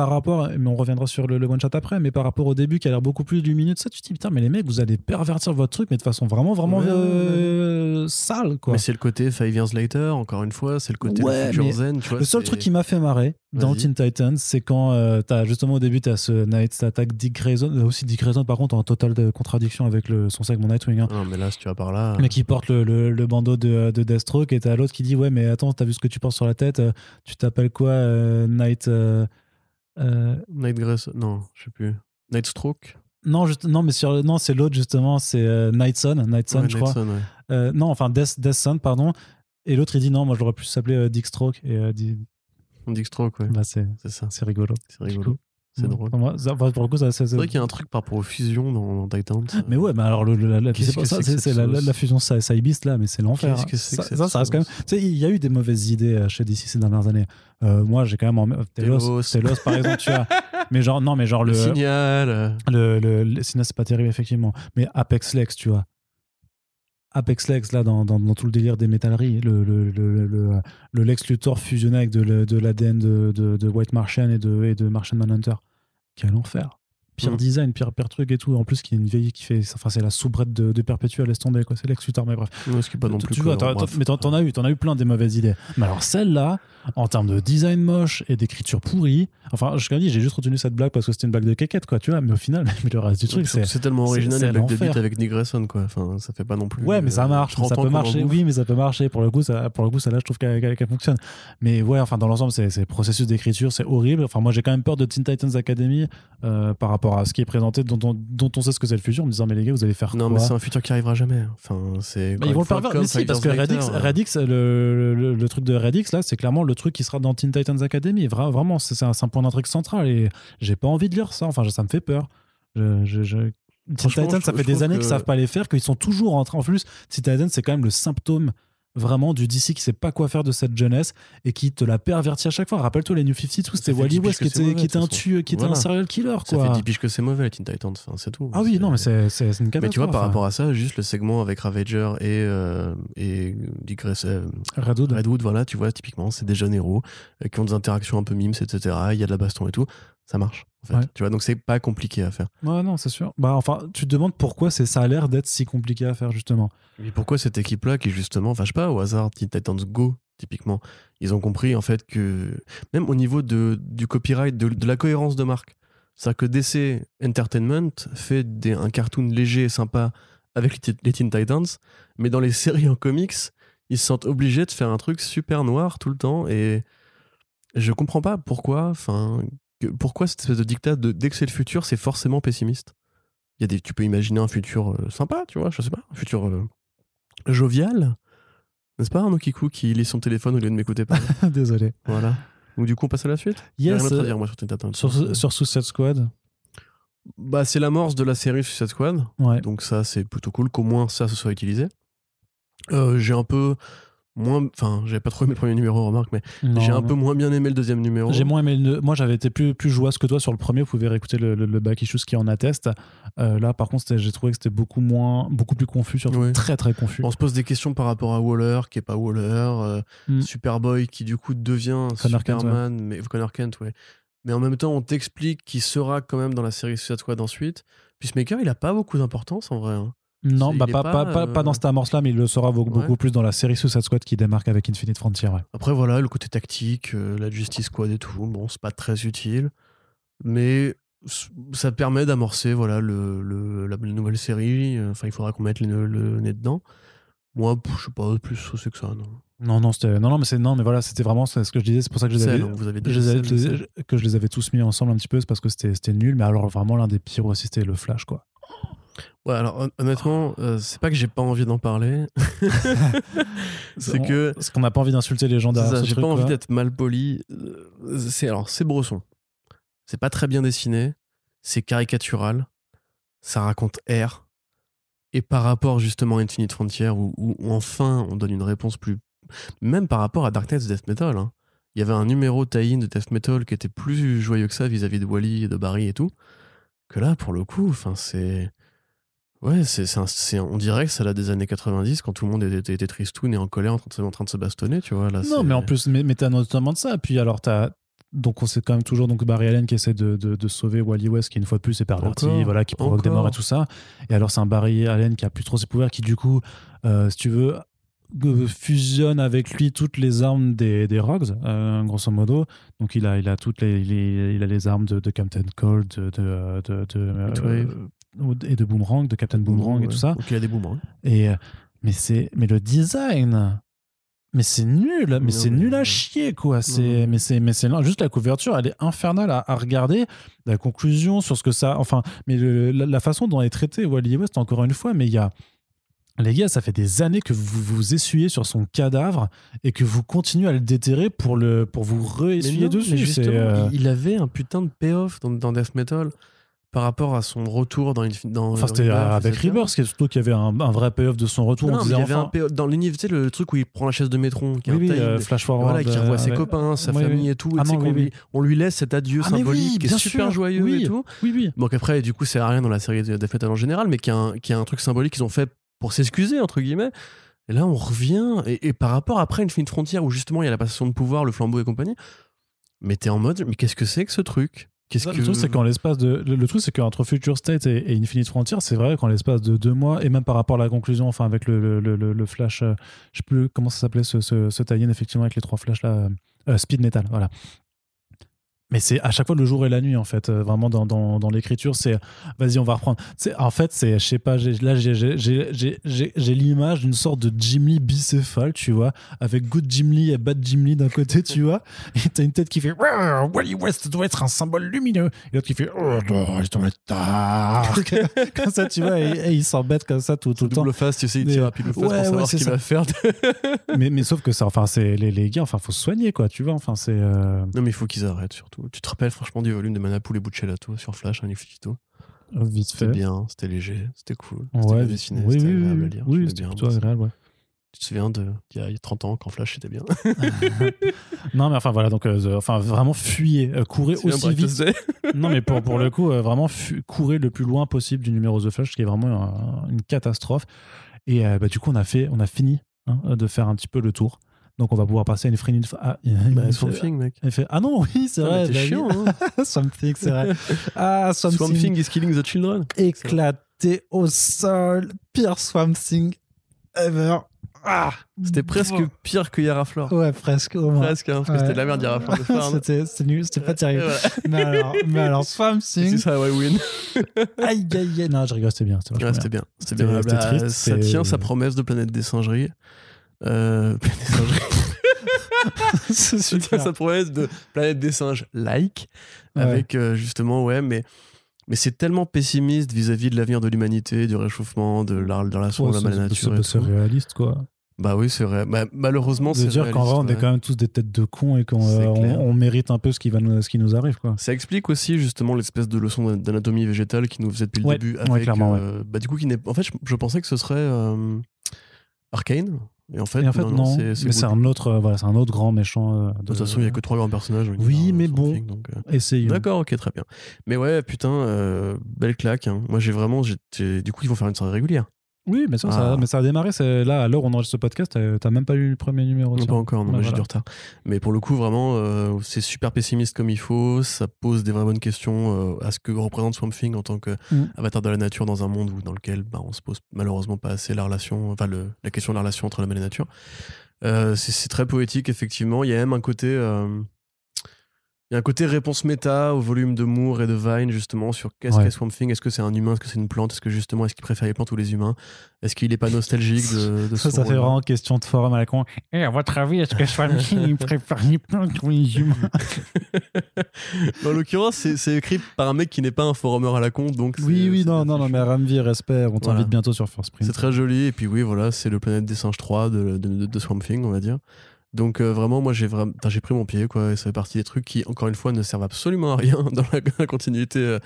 Par rapport, mais on reviendra sur le, le one shot après, mais par rapport au début qui a l'air beaucoup plus lumineux, ça, tu te dis putain, mais les mecs, vous allez pervertir votre truc, mais de façon vraiment, vraiment Ouais, ouais, euh, sale, quoi. Mais c'est le côté Five Years Later, encore une fois, c'est le côté Ouais, le futur mais zen. Tu vois, Le seul truc qui m'a fait marrer dans. Teen Titans, c'est quand euh, t'as justement au début t'as ce Knight attaque Dick Grayson, euh, aussi Dick Grayson par contre en totale de contradiction avec le, son segment Nightwing, hein, Non, mais là, si tu vas par là. mais qui porte le, le, le bandeau de, de Deathstroke et t'as l'autre qui dit ouais mais attends t'as vu ce que tu portes sur la tête, euh, tu t'appelles quoi euh, Night euh, Night Grace, non, je sais plus. Night Stroke? Non juste, non mais sur non c'est l'autre justement c'est euh, Nightson Nightson Ouais, je crois ouais. Euh, non enfin Death, Death Sun pardon et l'autre il dit non moi j'aurais pu s'appeler euh, Dick Stroke et euh, dit, Dick Stroke, ouais. bah c'est C'est ça. c'est rigolo C'est rigolo. C'est drôle. Pour, moi, ça- enfin, pour le coup, ça, c'est- C'est vrai qu'il y a un truc par rapport aux fusions dans, dans Titans. Mais ouais, mais alors le, le- la, c'est pas ça, c'est la, la- sauce la fusion là, mais c'est l'enfer. Qu'est-ce hein. que c'est que ça, ça, ça reste quand même. sauce Tu sais, il y a eu des mauvaises idées euh, chez DC ces dernières années. Euh, moi, j'ai quand même en... Telos, Telos. Telos, par exemple, tu as. Mais genre non, mais genre Le le signal. le, le, le- sinon, c'est pas terrible effectivement. Mais Apex Lex, tu vois. Apex Lex là dans, dans, tout le délire des métalleries, le, le, le, le, le Lex Luthor fusionné avec de, de l'ADN de, de, de White Martian et de, et de Martian Manhunter. Quel enfer. Pire Mm. design, pire, pire truc et tout. En plus, qui est une vieille qui fait. Enfin, c'est la soubrette de, de Perpetual, laisse tomber, quoi. C'est Lex Luthor, mais bref. Ouais, ce qui est pas non plus. tu vois, mais t'en as eu, t'en as eu plein des mauvaises idées. Mais alors celle-là, en termes de design moche et d'écriture pourrie, enfin, je te dis, j'ai juste retenu cette blague parce que c'était une blague de quéquette, quoi, tu vois. Mais au final, mais le reste du truc, c'est. c'est tellement original c'est les blagues de beat avec Nick Grayson, quoi. Enfin, ça fait pas non plus. Ouais, mais ça euh, marche, 30 ça peut marcher. Oui, mais ça peut marcher. Pour le coup, ça, pour le coup, ça là, je trouve qu'elle fonctionne. Mais ouais, enfin, dans l'ensemble, c'est c'est processus d'écriture, c'est horrible. Enfin, moi, j'ai quand même peur de Teen Titans Academy euh, par rapport à ce qui est présenté, dont on, dont on sait ce que c'est le futur, en me disant, mais les gars, vous allez faire Non, quoi mais c'est un futur qui arrivera jamais. Enfin, c'est. Bah, ils vont le pervers. Mais si, parce que Radix, Radix le, le, le truc de Radix, là, c'est clairement le truc qui sera dans Teen Titans Academy. Vra- vraiment, c'est un, un point d'intrigue central et j'ai pas envie de lire ça. Enfin, ça me fait peur. Je, je, je- Teen Titans, ça fait des années que- qu'ils savent pas les faire, qu'ils sont toujours en train. En plus, Teen Titans, c'est quand même le symptôme vraiment du DC qui sait pas quoi faire de cette jeunesse et qui te la pervertit à chaque fois. Rappelle-toi les New 52, c'était Wally 10 piges West qui était, mauvais, qui était de un tueur, qui était un serial killer, Ça quoi. fait 10 piges que c'est mauvais, les Teen Titans. Enfin, c'est tout. Ah oui, non, mais c'est une catastrophe. Mais tu vois, par rapport à ça, juste le segment avec Ravager et, euh, et Dick Grayson- euh, Redwood. Redwood, voilà, tu vois, typiquement, c'est des jeunes héros euh, qui ont des interactions un peu mimes, etc. Il y a de la baston et tout. Ça marche, en fait. Ouais. Tu vois, donc c'est pas compliqué à faire. Ouais, non, c'est sûr. Bah, enfin, tu te demandes pourquoi c'est ça a l'air d'être si compliqué à faire, justement. Mais pourquoi cette équipe-là, qui justement, enfin, je sais pas, au hasard, Teen Titans Go, typiquement, ils ont compris, en fait, que même au niveau de, du copyright, de, de la cohérence de marque, c'est-à-dire que DC Entertainment fait des, un cartoon léger et sympa avec les, les Teen Titans, mais dans les séries en comics, ils se sentent obligés de faire un truc super noir tout le temps, et je comprends pas pourquoi, enfin, pourquoi cette espèce de dictat de dès que c'est le futur, c'est forcément pessimiste? Il y a des, tu peux imaginer un futur euh, sympa, tu vois, je sais pas, un futur euh, jovial. N'est-ce pas, Arnaud Kikou qui lit son téléphone au lieu de m'écouter pas Désolé. Voilà. Donc du coup, on passe à la suite? Yes, rien à euh, dire, moi, sur sur Suicide Squad. Bah, c'est l'amorce de la série Suicide Squad. Ouais. Donc ça, c'est plutôt cool qu'au moins ça se soit utilisé. Euh, j'ai un peu moins... Enfin, j'avais pas trop aimé le premier numéro, remarque, mais j'ai un peu moins bien aimé le deuxième numéro. J'ai moins aimé le- Moi, j'avais été plus, plus jouasse que toi sur le premier. Vous pouvez réécouter le, le, le back issues qui en atteste. Euh, là, par contre, j'ai trouvé que c'était beaucoup moins, beaucoup plus confus, surtout Ouais. très très confus. On se pose des questions par rapport à Waller, qui est pas Waller, euh, Mm. Superboy, qui du coup devient Connor Kent, Superman, mais Connor Kent, ouais. Mais en même temps, on t'explique qu'il sera quand même dans la série Suicide Squad ensuite. Peacemaker, il a pas beaucoup d'importance en vrai. hein. Non, c'est- bah, pas, pas, pas, pas, pas euh, dans cette amorce-là, mais il le sera beaucoup, Ouais. beaucoup plus dans la série Suicide Squad qui démarque avec Infinite Frontier. Ouais. Après, voilà, le côté tactique, euh, la Justice Squad et tout, bon, c'est pas très utile. Mais ça permet d'amorcer voilà, le, le- la, la nouvelle série. Enfin, il faudra qu'on mette le, le nez dedans. Moi, je sais pas plus saucé que ça, non. Non, non, non, non, mais c'est, non, mais voilà, c'était vraiment c'est ce que je disais. C'est pour ça que je les avais, vous avez je déjà les avais- que je les avais tous mis ensemble un petit peu, c'est parce que c'était, c'était nul. Mais alors, vraiment, l'un des pires aussi, c'était le Flash, quoi. Ouais, alors hon- honnêtement, euh, c'est pas que j'ai pas envie d'en parler. c'est que Parce qu'on n'a pas envie d'insulter les gens derrière ça, ce j'ai pas envie d'être mal poli. Euh, C'est alors c'est brosson. C'est pas très bien dessiné. C'est caricatural. Ça raconte R. Et par rapport justement à Infinite Frontier, où, où- où enfin on donne une réponse plus. Même par rapport à Dark Knight Death Metal. hein. Il y avait un numéro tie-in de Death Metal qui était plus joyeux que ça vis-à-vis de Wally et de Barry et tout. Que là, pour le coup, enfin c'est. Ouais, c'est, on dirait que c'est là des années 90 quand tout le monde était, était tristoun et en colère en train de, se- en train de se bastonner, tu vois. Là, Non, mais en plus, mais, mais t'as notamment de ça. Puis alors, t'as. Donc, on sait quand même toujours donc Barry Allen qui essaie de, de, de sauver Wally West, qui une fois de plus est perverti, Encore, voilà, qui provoque des morts et tout ça. Et alors, c'est un Barry Allen qui a plus trop ses pouvoirs, qui du coup, euh, si tu veux, euh, fusionne avec lui toutes les armes des, des Rogues, euh, grosso modo. Donc, il a, il a toutes les, il, a les armes de, de Captain Cold, de, de, de, euh. Et de Boomerang, de Captain Boomerang et tout ça. Donc il a des boomerangs. Et euh, mais c'est mais le design mais c'est nul mais Non, c'est mais- nul à chier quoi c'est mais c'est mais c'est juste la couverture elle est infernale à, à regarder la conclusion sur ce que ça enfin mais le- la, la façon dont est traité Wally West encore une fois mais il y a les gars, ça fait des années que vous vous essuyez sur son cadavre et que vous continuez à le déterrer pour, le, pour vous re-essuyer dessus. justement, euh, il il avait un putain de payoff dans, dans Death Metal par rapport à son retour dans, dans Enfin, c'était avec. Rebirth, qui est surtout qu'il y avait un, un vrai payoff de son retour. Non, on disait il y avait un dans l'univers, tu sais, le truc où il prend la chaise de Métron, qui est oui, un oui, euh, Flash Forward. voilà, qui revoit ses euh, copains, sa oui, famille et tout. Ah et non, qu'on oui, lui, on lui laisse cet adieu Ah, symbolique qui est super sûr, joyeux et tout. Oui, oui. Donc après, du coup, c'est rien dans la série de Death Metal en général, mais qui a qui a un truc symbolique qu'ils ont fait pour s'excuser, entre guillemets. Et là, on revient, et, et par rapport après Infinite Frontier, où justement il y a la passation de pouvoir, le flambeau et compagnie, mais t'es en mode, mais qu'est-ce que c'est que ce truc? Qu'est-ce Ça, que Le truc, c'est qu'en l'espace de. Le, le truc, c'est qu'entre Future State et, et Infinite Frontier, c'est vrai qu'en l'espace de deux mois, et même par rapport à la conclusion, enfin, avec le, le, le- flash, euh, je sais plus comment ça s'appelait ce, ce, ce tie-in, effectivement, avec les trois flashs là, euh, Speed Metal, voilà. Mais c'est à chaque fois le jour et la nuit, en fait. euh, vraiment, dans, dans, dans l'écriture, c'est vas-y, on va reprendre. C'est- En fait, c'est, je sais pas, là, j'ai- j'ai- j'ai j'ai- j'ai- j'ai l'image d'une sorte de Jim Lee bicéphale, tu vois, avec Good Jim Lee et Bad Jim Lee d'un côté, tu vois. Et t'as une tête qui fait Wally West doit être un symbole lumineux. Et l'autre qui fait Oh, il doit être dark. comme ça, tu vois, et, et il s'embête comme ça tout, tout le temps. double face, tu sais, il tire à pile face ouais, pour ouais, savoir ce qu'il ça. va faire. mais, mais sauf que ça, enfin, c'est les, les gars, enfin, faut se soigner, quoi, tu vois. Enfin, c'est. euh, non, mais il faut qu'ils arrêtent surtout. Tu te rappelles franchement du volume de Manapool et Buccellato sur Flash, un Infinito vite C'était bien, c'était léger, c'était cool. C'était Ouais, bien dessiné, oui, c'était oui, agréable oui, à lire. oui, c'était plutôt agréable, ouais. Tu te souviens de il y a 30 ans quand Flash c'était bien? Non, mais enfin, voilà, donc, euh, enfin, vraiment, fuyez, euh, courez aussi vite. Non, mais pour, pour le coup, euh, vraiment, courez le plus loin possible du numéro The Flash, qui est vraiment un- une catastrophe. Et euh, bah, du coup, on a, fait, on a fini hein, de faire un petit peu le tour. Donc, on va pouvoir passer à une free ah, Bah, une- Swamp Thing, mec. elle fait, ah non, oui, c'est vrai. oui. chiant, hein. Swamp Thing, c'est vrai. Ah, Swamp, Swamp Thing is killing the children. éclaté au sol. Pire Swamp Thing ever. Ah, C'était presque pire que Yara Flor. Ouais, presque moins. Presque, hein, parce que Ouais. c'était de la merde Yara Flor de faire. hein. C'était nul, c'était pas terrible. Voilà. mais, alors, mais alors, Swamp C'est Thing, ça, ouais, win. aïe aïe aïe. Non, je rigole, c'était bien. C'était Ouais, bien. C'était bien. c'était triste, ça c'est- tient sa promesse de planète des singeries. Euh, planète des bien. C'est Ça super. sa promesse de planète des singes like. Ouais. Avec euh, justement, ouais, mais. Mais c'est tellement pessimiste vis-à-vis de l'avenir de l'humanité, du réchauffement, de la, relation Ouais, de la c'est- nature. c'est- réaliste, quoi. Bah oui, c'est vrai. Bah, malheureusement, c'est dire qu'en vrai, on est ouais. quand même tous des têtes de cons et qu'on euh, on, on mérite un peu ce qui, va nous, ce qui nous arrive, quoi. Ça explique aussi justement l'espèce de leçon d'anatomie végétale qui nous faisait depuis le Ouais, début. ouais, Avec, clairement, euh, bah, du coup, qui. En fait, je, je pensais que ce serait euh, Arcane. Et en fait, Et en fait, non, c'est mais c'est un autre, euh, voilà, c'est un autre grand méchant. euh, De toute façon, il n'y a que trois grands personnages. Oui, mais bon. Donc, euh, Essayons. D'accord, ok, très bien. Mais ouais, putain, belle claque. hein. Moi, j'ai vraiment. Du coup, ils vont faire une série régulière. Oui, mais ça, ça, Ah. mais ça a démarré. c'est- Là, à l'heure où on enregistre ce podcast, t'as t'as même pas lu le premier numéro. Non, pas encore, non, moi, j'ai voilà. du retard. Mais pour le coup, vraiment, euh, c'est super pessimiste comme il faut. Ça pose des vraies bonnes questions euh, à ce que représente Swamp Thing en tant que Mm. de la nature dans un monde où, dans lequel bah, on se pose malheureusement pas assez la relation, enfin le, la question de la relation entre l'homme et la nature. Euh, c'est très poétique, effectivement. Il y a même un côté. Il y a un côté réponse méta au volume de Moore et de Vine, justement, sur qu'est-ce Ouais. qu'est Swamp Thing? Est-ce que c'est un humain? Est-ce que c'est une plante? Est-ce que justement, est-ce qu'il préfère les plantes ou les humains? Est-ce qu'il est pas nostalgique de, de Ça, ça fait vraiment question de forum à la con. Et à votre avis, est-ce que Swamp Thing préfère les plantes ou les humains? En l'occurrence, c'est écrit par un mec qui n'est pas un forumeur à la con, donc. Oui, oui, non, non, non, mais Ramvi, respect. On Voilà. t'invite bientôt sur First Print. C'est très joli, et puis oui, voilà, c'est le Planète des Singes 3 de, de, de- de Swamp Thing, on va dire. Donc euh, vraiment, moi j'ai vraiment, j'ai pris mon pied, quoi, et ça fait partie des trucs qui, encore une fois, ne servent absolument à rien dans la, la continuité. euh,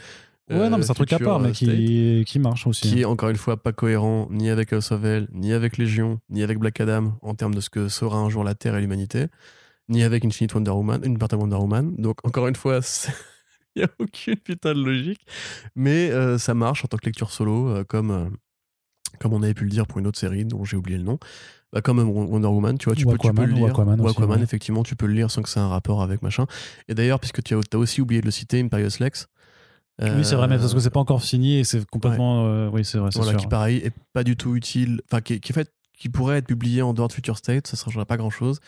Ouais, non, mais c'est un truc à part, mais euh, qui, qui marche aussi. qui est encore une fois pas cohérent ni avec House of L, ni avec Légion, ni avec Black Adam en termes de ce que sera un jour la Terre et l'humanité, ni avec Infinite Wonder Woman, une Immortal Wonder Woman. Donc encore une fois, il n'y a aucune putain de logique, mais euh, ça marche en tant que lecture solo, comme, comme on avait pu le dire pour une autre série dont j'ai oublié le nom. Bah, comme Wonder Woman, tu vois, tu, Ou peux, tu peux le ou lire. Aquaman aussi, ouais. effectivement, tu peux le lire sans que ça ait un rapport avec machin. Et d'ailleurs, puisque tu as, as aussi oublié de le citer, Imperious Lex. Oui, c'est vrai, mais euh, parce que c'est pas encore signé et c'est complètement. euh, oui, c'est vrai, voilà, sûr. qui pareil est pas du tout utile, enfin qui, qui, fait, qui pourrait être publié en dehors de Future State, ça ne changerait pas grand chose,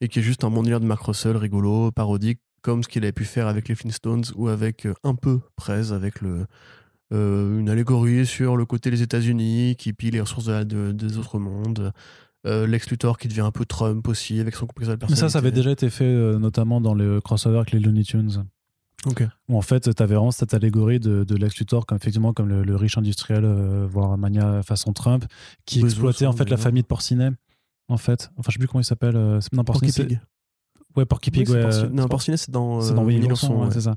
et qui est juste un bon de Mark Russell, rigolo, parodique, comme ce qu'il avait pu faire avec les Flintstones ou avec euh, un peu Prez, avec le, euh, une allégorie sur le côté des États-Unis qui pille les ressources de des autres mondes. Euh, Lex Luthor qui devient un peu Trump aussi avec son complexe de Mais personnalité. ça, ça avait déjà été fait euh, notamment dans le crossover avec les Looney Tunes. Ok. Où en fait, tu avais vraiment cette allégorie de, de Lex Luthor, comme, effectivement, comme le, le riche industriel, voire mania façon Trump, qui Bezos, exploitait en hein, fait la famille de Porcinet. En fait, enfin, je sais plus comment il s'appelle. euh, c'est- Ouais, Porky Pig, Oui, c'est ouais. Porci- euh, Non, c'est Porcinet, c'est dans, c'est dans euh, l'ourson, l'ourson, ouais, ouais. c'est ça.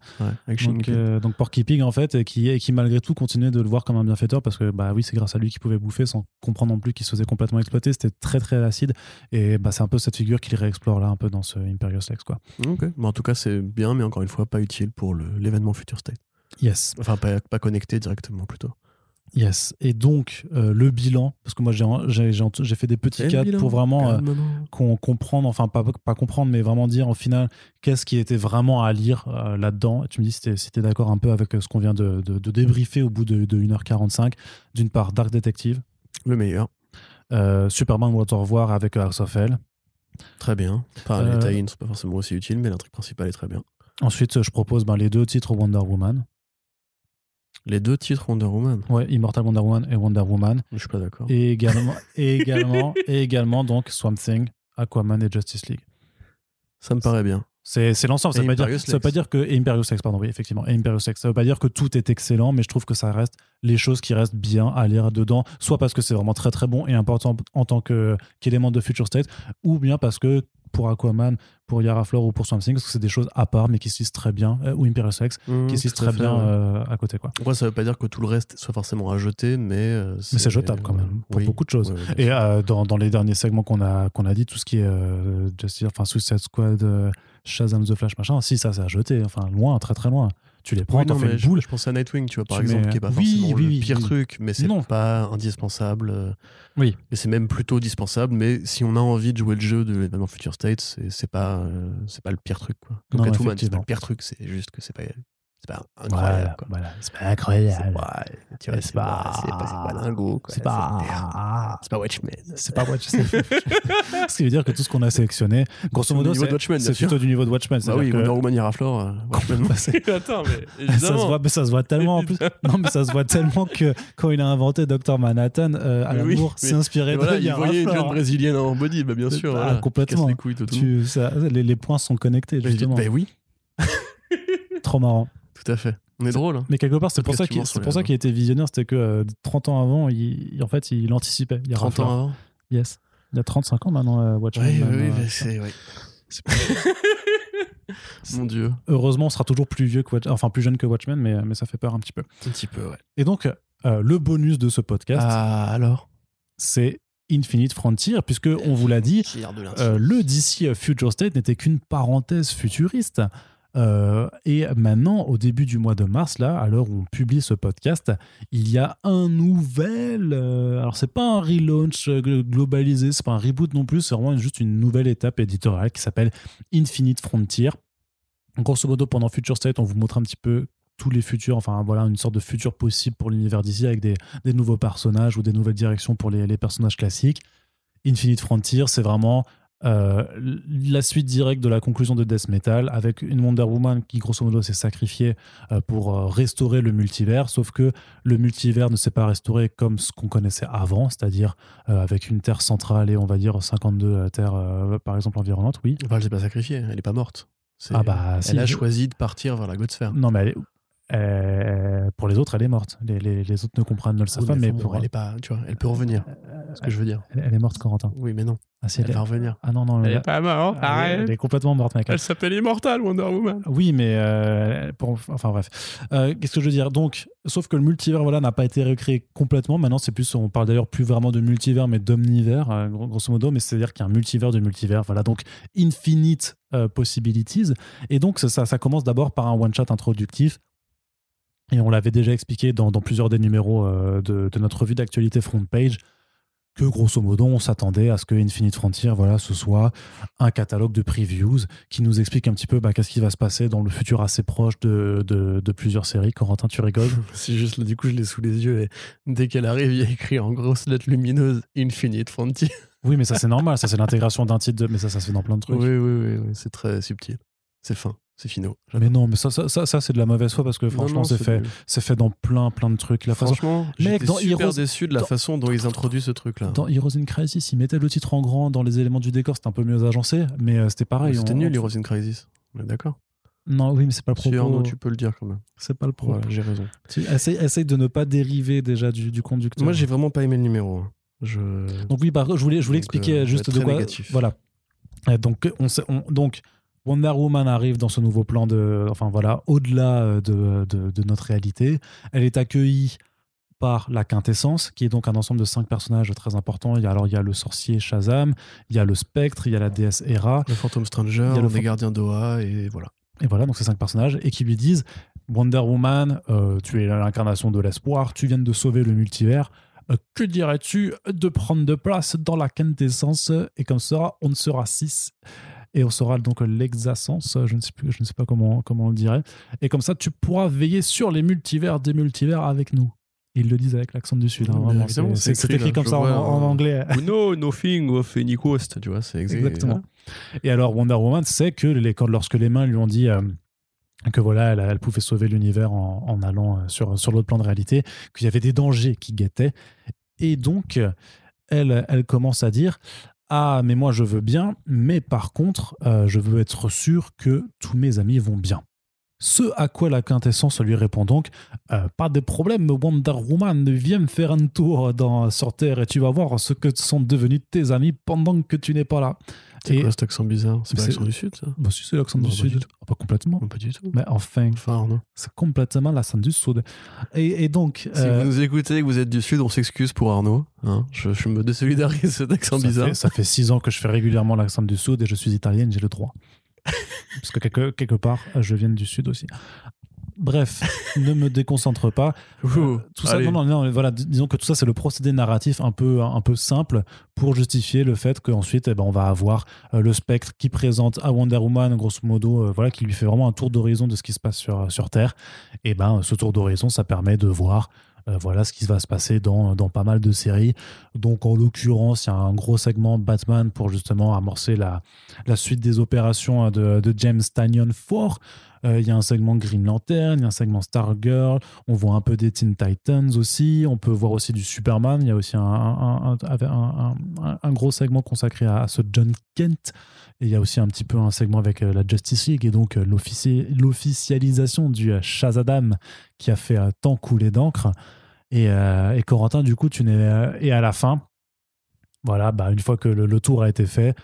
Avec Donc, euh, donc Porky Pig en fait et qui, et qui malgré tout continuait de le voir comme un bienfaiteur parce que bah oui c'est grâce à lui qu'il pouvait bouffer sans comprendre non plus qu'il se faisait complètement exploiter c'était très très acide et bah c'est un peu cette figure qu'il réexplore là un peu dans ce Imperious Lex quoi Ok. Bon, en tout cas, c'est bien, mais encore une fois, pas utile pour l'événement Future State. yes Enfin, pas, pas connecté directement, plutôt. Yes. Et donc, euh, le bilan, parce que moi, j'ai- fait des petits cadres pour vraiment euh, qu'on comprendre, enfin, pas, pas comprendre, mais vraiment dire au final qu'est-ce qui était vraiment à lire euh, là-dedans. Tu me dis si t'es d'accord un peu avec euh, ce qu'on vient de, de- de débriefer au bout de, de 1h45. D'une part, Dark Detective, Le meilleur. Superman Water War avec House of Hell. Très bien. Enfin, Les tie ne sont pas forcément aussi utiles, mais l'intrigue principale est très bien. Ensuite, je propose ben, les deux titres Wonder Woman. Les deux titres Wonder Woman, Ouais, Immortal Wonder Woman et Wonder Woman. je suis pas d'accord. Et également, et également, et également donc Swamp Thing, Aquaman et Justice League. Ça me paraît bien. C'est c'est l'ensemble. Ça veut pas dire, Imperious ça veut pas dire que et Imperious Lex, pardon, oui, effectivement, et Imperious Lex. Ça veut pas dire que tout est excellent, mais je trouve que ça reste les choses qui restent bien à lire dedans, soit parce que c'est vraiment très très bon et important en tant que qu'élément de Future State, ou bien parce que pour Aquaman, pour Yara Flor ou pour Swamp Thing, parce que c'est des choses à part mais qui se lisent très bien, euh, ou Imperious Lex, Mmh, qui se lisent très fait, bien euh, à côté, quoi. Après, ça veut pas dire que tout le reste soit forcément à jeter, mais. euh, Mais c'est jetable quand même, pour oui. beaucoup de choses. Et euh, dans, dans les derniers segments qu'on a, qu'on a dit, tout ce qui est Justice, enfin Suicide Squad, Shazam The Flash, machin, si ça, c'est à jeter, enfin loin, très très loin. Tu les prends, Oui, t'en fais une boule. je pense à Nightwing, tu vois, par Tu exemple, mets- qui est pas Oui, forcément oui, le pire truc, mais c'est pas indispensable. euh, Oui. Et c'est même plutôt dispensable, mais si on a envie de jouer le jeu de l'événement Future State, c'est pas, euh, c'est pas le pire truc. Quoi. Comme Non, Catwoman, c'est pas le pire truc, c'est juste que c'est pas, c'est pas incroyable. Voilà, quoi. voilà. C'est pas C'est incroyable. pas, tu vois, C'est c'est pas- pas, c'est pas, c'est pas dingo. C'est pas. C'est pas Watchmen. C'est pas Watchmen. Ce qui veut dire que tout ce qu'on a sélectionné, grosso modo, c'est plutôt du niveau de Watchmen. Bah oui, que- Woman Yara Flor, euh, Watchmen. Bah, c'est- Attends, mais ça se évidemment. voit, mais ça se voit tellement en plus. Non, mais ça se voit tellement que quand il a inventé Dr Manhattan, euh, Alan Oui, Moore mais- s'est inspiré de voilà, il voyait une jeune brésilienne en body, bah bien sûr. Ah, voilà. complètement. Les couilles, tout, tout. Tu- ça- les, les points sont connectés, justement. Bah oui, Trop marrant. Tout à fait. On est drôle. Hein. Mais quelque part, c'est pour ça qu'il qu'il était visionnaire. C'était que euh, 30 ans avant, il, il- en fait, il anticipait. Il y a 30 ans avant. Yes. Il y a 35 ans maintenant, euh, Watchmen. Oui, oui, oui, euh, c'est. oui. Mon dieu. Heureusement, on sera toujours plus vieux que Watch- enfin plus jeune que Watchmen, mais, mais ça fait peur un petit peu. Un petit peu, ouais. Et donc, euh, le bonus de ce podcast, Ah, alors? c'est Infinite Frontier, puisque on vous l'a dit, euh, le DC Future State n'était qu'une parenthèse futuriste. Euh, et maintenant, au début du mois de mars, là, à l'heure où on publie ce podcast, il y a un nouvel. euh, alors, c'est pas un relaunch euh, gl- globalisé, c'est pas un reboot non plus, c'est vraiment juste une nouvelle étape éditoriale qui s'appelle Infinite Frontier. Grosso modo, pendant Future State, on vous montre un petit peu tous les futurs, enfin voilà, une sorte de futur possible pour l'univers d'ici avec des, nouveaux personnages ou des nouvelles directions pour les personnages classiques. Infinite Frontier, c'est vraiment euh, la suite directe de la conclusion de Death Metal avec une Wonder Woman qui, grosso modo, s'est sacrifiée euh, pour euh, restaurer le multivers, sauf que le multivers ne s'est pas restauré comme ce qu'on connaissait avant, c'est-à-dire avec une Terre centrale et on va dire 52 euh, Terres, par exemple, environnantes, oui. Enfin, elle s'est pas sacrifiée, elle est pas morte. Ah bah, si, elle a je- choisi de partir vers la Godsphère. Non, mais elle est- euh, pour les autres, elle est morte. Les, les- les autres ne comprennent, ne le savent Oui, pas, mais pour elle est pas, tu vois, elle peut revenir. Ce que je veux dire. elle, elle est morte, Corentin. Oui, mais non, Ah, elle va revenir. Ah non, non, Elle elle, est pas morte, elle- arrête. elle est complètement morte, mec. Elle s'appelle Immortal Wonder Woman. Oui, mais euh, pour- enfin bref. Euh, Qu'est-ce que je veux dire? Donc, sauf que le multivers, voilà, n'a pas été recréé complètement. Maintenant, c'est plus, on parle d'ailleurs plus vraiment de multivers, mais d'omnivers, euh, gros- grosso modo. Mais c'est-à-dire qu'il y a un multivers de multivers. Voilà, donc infinite euh, possibilities. Et donc, ça, commence d'abord par un one shot introductif. Et on l'avait déjà expliqué dans, dans plusieurs des numéros euh, de, de notre revue d'actualité front page que grosso modo on s'attendait à ce que Infinite Frontier voilà ce soit un catalogue de previews qui nous explique un petit peu bah, qu'est-ce qui va se passer dans le futur assez proche de, de, de plusieurs séries. Corentin tu rigoles? C'est juste, du coup, je l'ai sous les yeux et dès qu'elle arrive, il y a écrit en grosses lettres lumineuses Infinite Frontier. oui mais ça c'est normal. Ça c'est l'intégration d'un titre de... mais ça ça se fait dans plein de trucs. Oui, oui, oui, oui, c'est très subtil. C'est fin, c'est finaux. mais non mais ça ça, ça, ça, c'est de la mauvaise foi parce que franchement c'est fait c'est fait dans plein plein de trucs la façon Franchement, j'étais dans super Heroes- déçu de la dans- façon dont ils introduisent ce truc-là. dans Heroes in Crisis ils mettaient le titre en grand dans les éléments du décor c'était un peu mieux agencé mais euh, c'était pareil C'était on- nul, Heroes in Crisis. On est d'accord non oui mais c'est pas le Si propos Arnaud, tu peux le dire quand même. c'est pas le propos Voilà, j'ai raison. Tu essaye, essaye de ne pas dériver déjà du, du conducteur Moi, j'ai vraiment pas aimé le numéro. hein. Je... Donc oui, bah, je voulais, je voulais Donc, expliquer euh, juste de quoi. négatif. Voilà. Euh, Donc, on, sait- on- donc Wonder Woman arrive dans ce nouveau plan de, enfin voilà, au-delà euh, de, de- de notre réalité. Elle est accueillie par la quintessence, qui est donc un ensemble de cinq personnages très importants. Il y a alors il y a le sorcier Shazam, il y a le spectre, il y a la déesse Hera, Le Phantom Stranger, Il y a le gardiens d'Oa, et voilà. et voilà donc ces cinq personnages et qui lui disent Wonder Woman, euh, tu es l'incarnation de l'espoir, tu viens de sauver le multivers. Euh, que dirais-tu de prendre de place dans la quintessence? Et comme ça, on sera 6 et on sera donc l'exascence, je ne sais plus, je ne sais pas comment, comment on le dirait. Et comme ça, tu pourras veiller sur les multivers des multivers avec nous. Ils le disent avec l'accent du Sud. hein, C'est écrit comme ça en, vois, en euh, anglais. Know nothing of any coast. Tu vois, c'est exa- Exactement. Et alors Wonder Woman sait que les, lorsque les mains lui ont dit euh, que voilà, elle, elle pouvait sauver l'univers en, en allant euh, sur, sur l'autre plan de réalité, qu'il y avait des dangers qui guettaient. Et donc, elle, elle commence à dire Ah, mais moi je veux bien, mais par contre, euh, je veux être sûr que tous mes amis vont bien. Ce à quoi la quintessence lui répond donc Euh, Pas de problème, Wonder Woman, viens faire un tour dans, sur Terre et tu vas voir ce que sont devenus tes amis pendant que tu n'es pas là. C'est quoi cet accent bizarre? C'est l'accent du Sud, ça? Bah, si, c'est l'accent du pas du Sud. Ah, pas complètement. Non, Pas du tout. Mais enfin, c'est complètement l'accent du Sud. Et, et donc, Si euh, vous nous écoutez et que vous êtes du Sud, on s'excuse pour Arnaud. hein. je, je me désolidarise de cet accent ça, bizarre. fait, ça fait six ans que je fais régulièrement l'accent du Sud et je suis italienne, j'ai le droit. Parce que quelque, quelque part, je viens du Sud aussi. Bref, ne me déconcentre pas. Ouh, Tout ça, non, non, non, voilà, dis- disons que tout ça, c'est le procédé narratif un peu, un peu simple pour justifier le fait qu'ensuite, eh ben, on va avoir euh, le spectre qui présente à Wonder Woman, grosso modo, euh, voilà, qui lui fait vraiment un tour d'horizon de ce qui se passe sur, sur Terre. Et ben, ce tour d'horizon, ça permet de voir. euh, voilà ce qui va se passer dans, dans pas mal de séries. Donc, en l'occurrence, il y a un gros segment Batman pour justement amorcer la, la suite des opérations euh, de, de James Tanyon 4. Euh, Il y a un segment Green Lantern, il y a un segment Stargirl, on voit un peu des Teen Titans aussi, on peut voir aussi du Superman, il y a aussi un, un- gros segment consacré à, ce John Kent, et il y a aussi un petit peu un segment avec euh, la Justice League, et donc euh, l'offici- l'officialisation du Shazadam qui a fait tant couler d'encre. Et, Corentin, du coup, tu n'es... et à la fin, voilà, bah, une fois que le, le tour a été fait,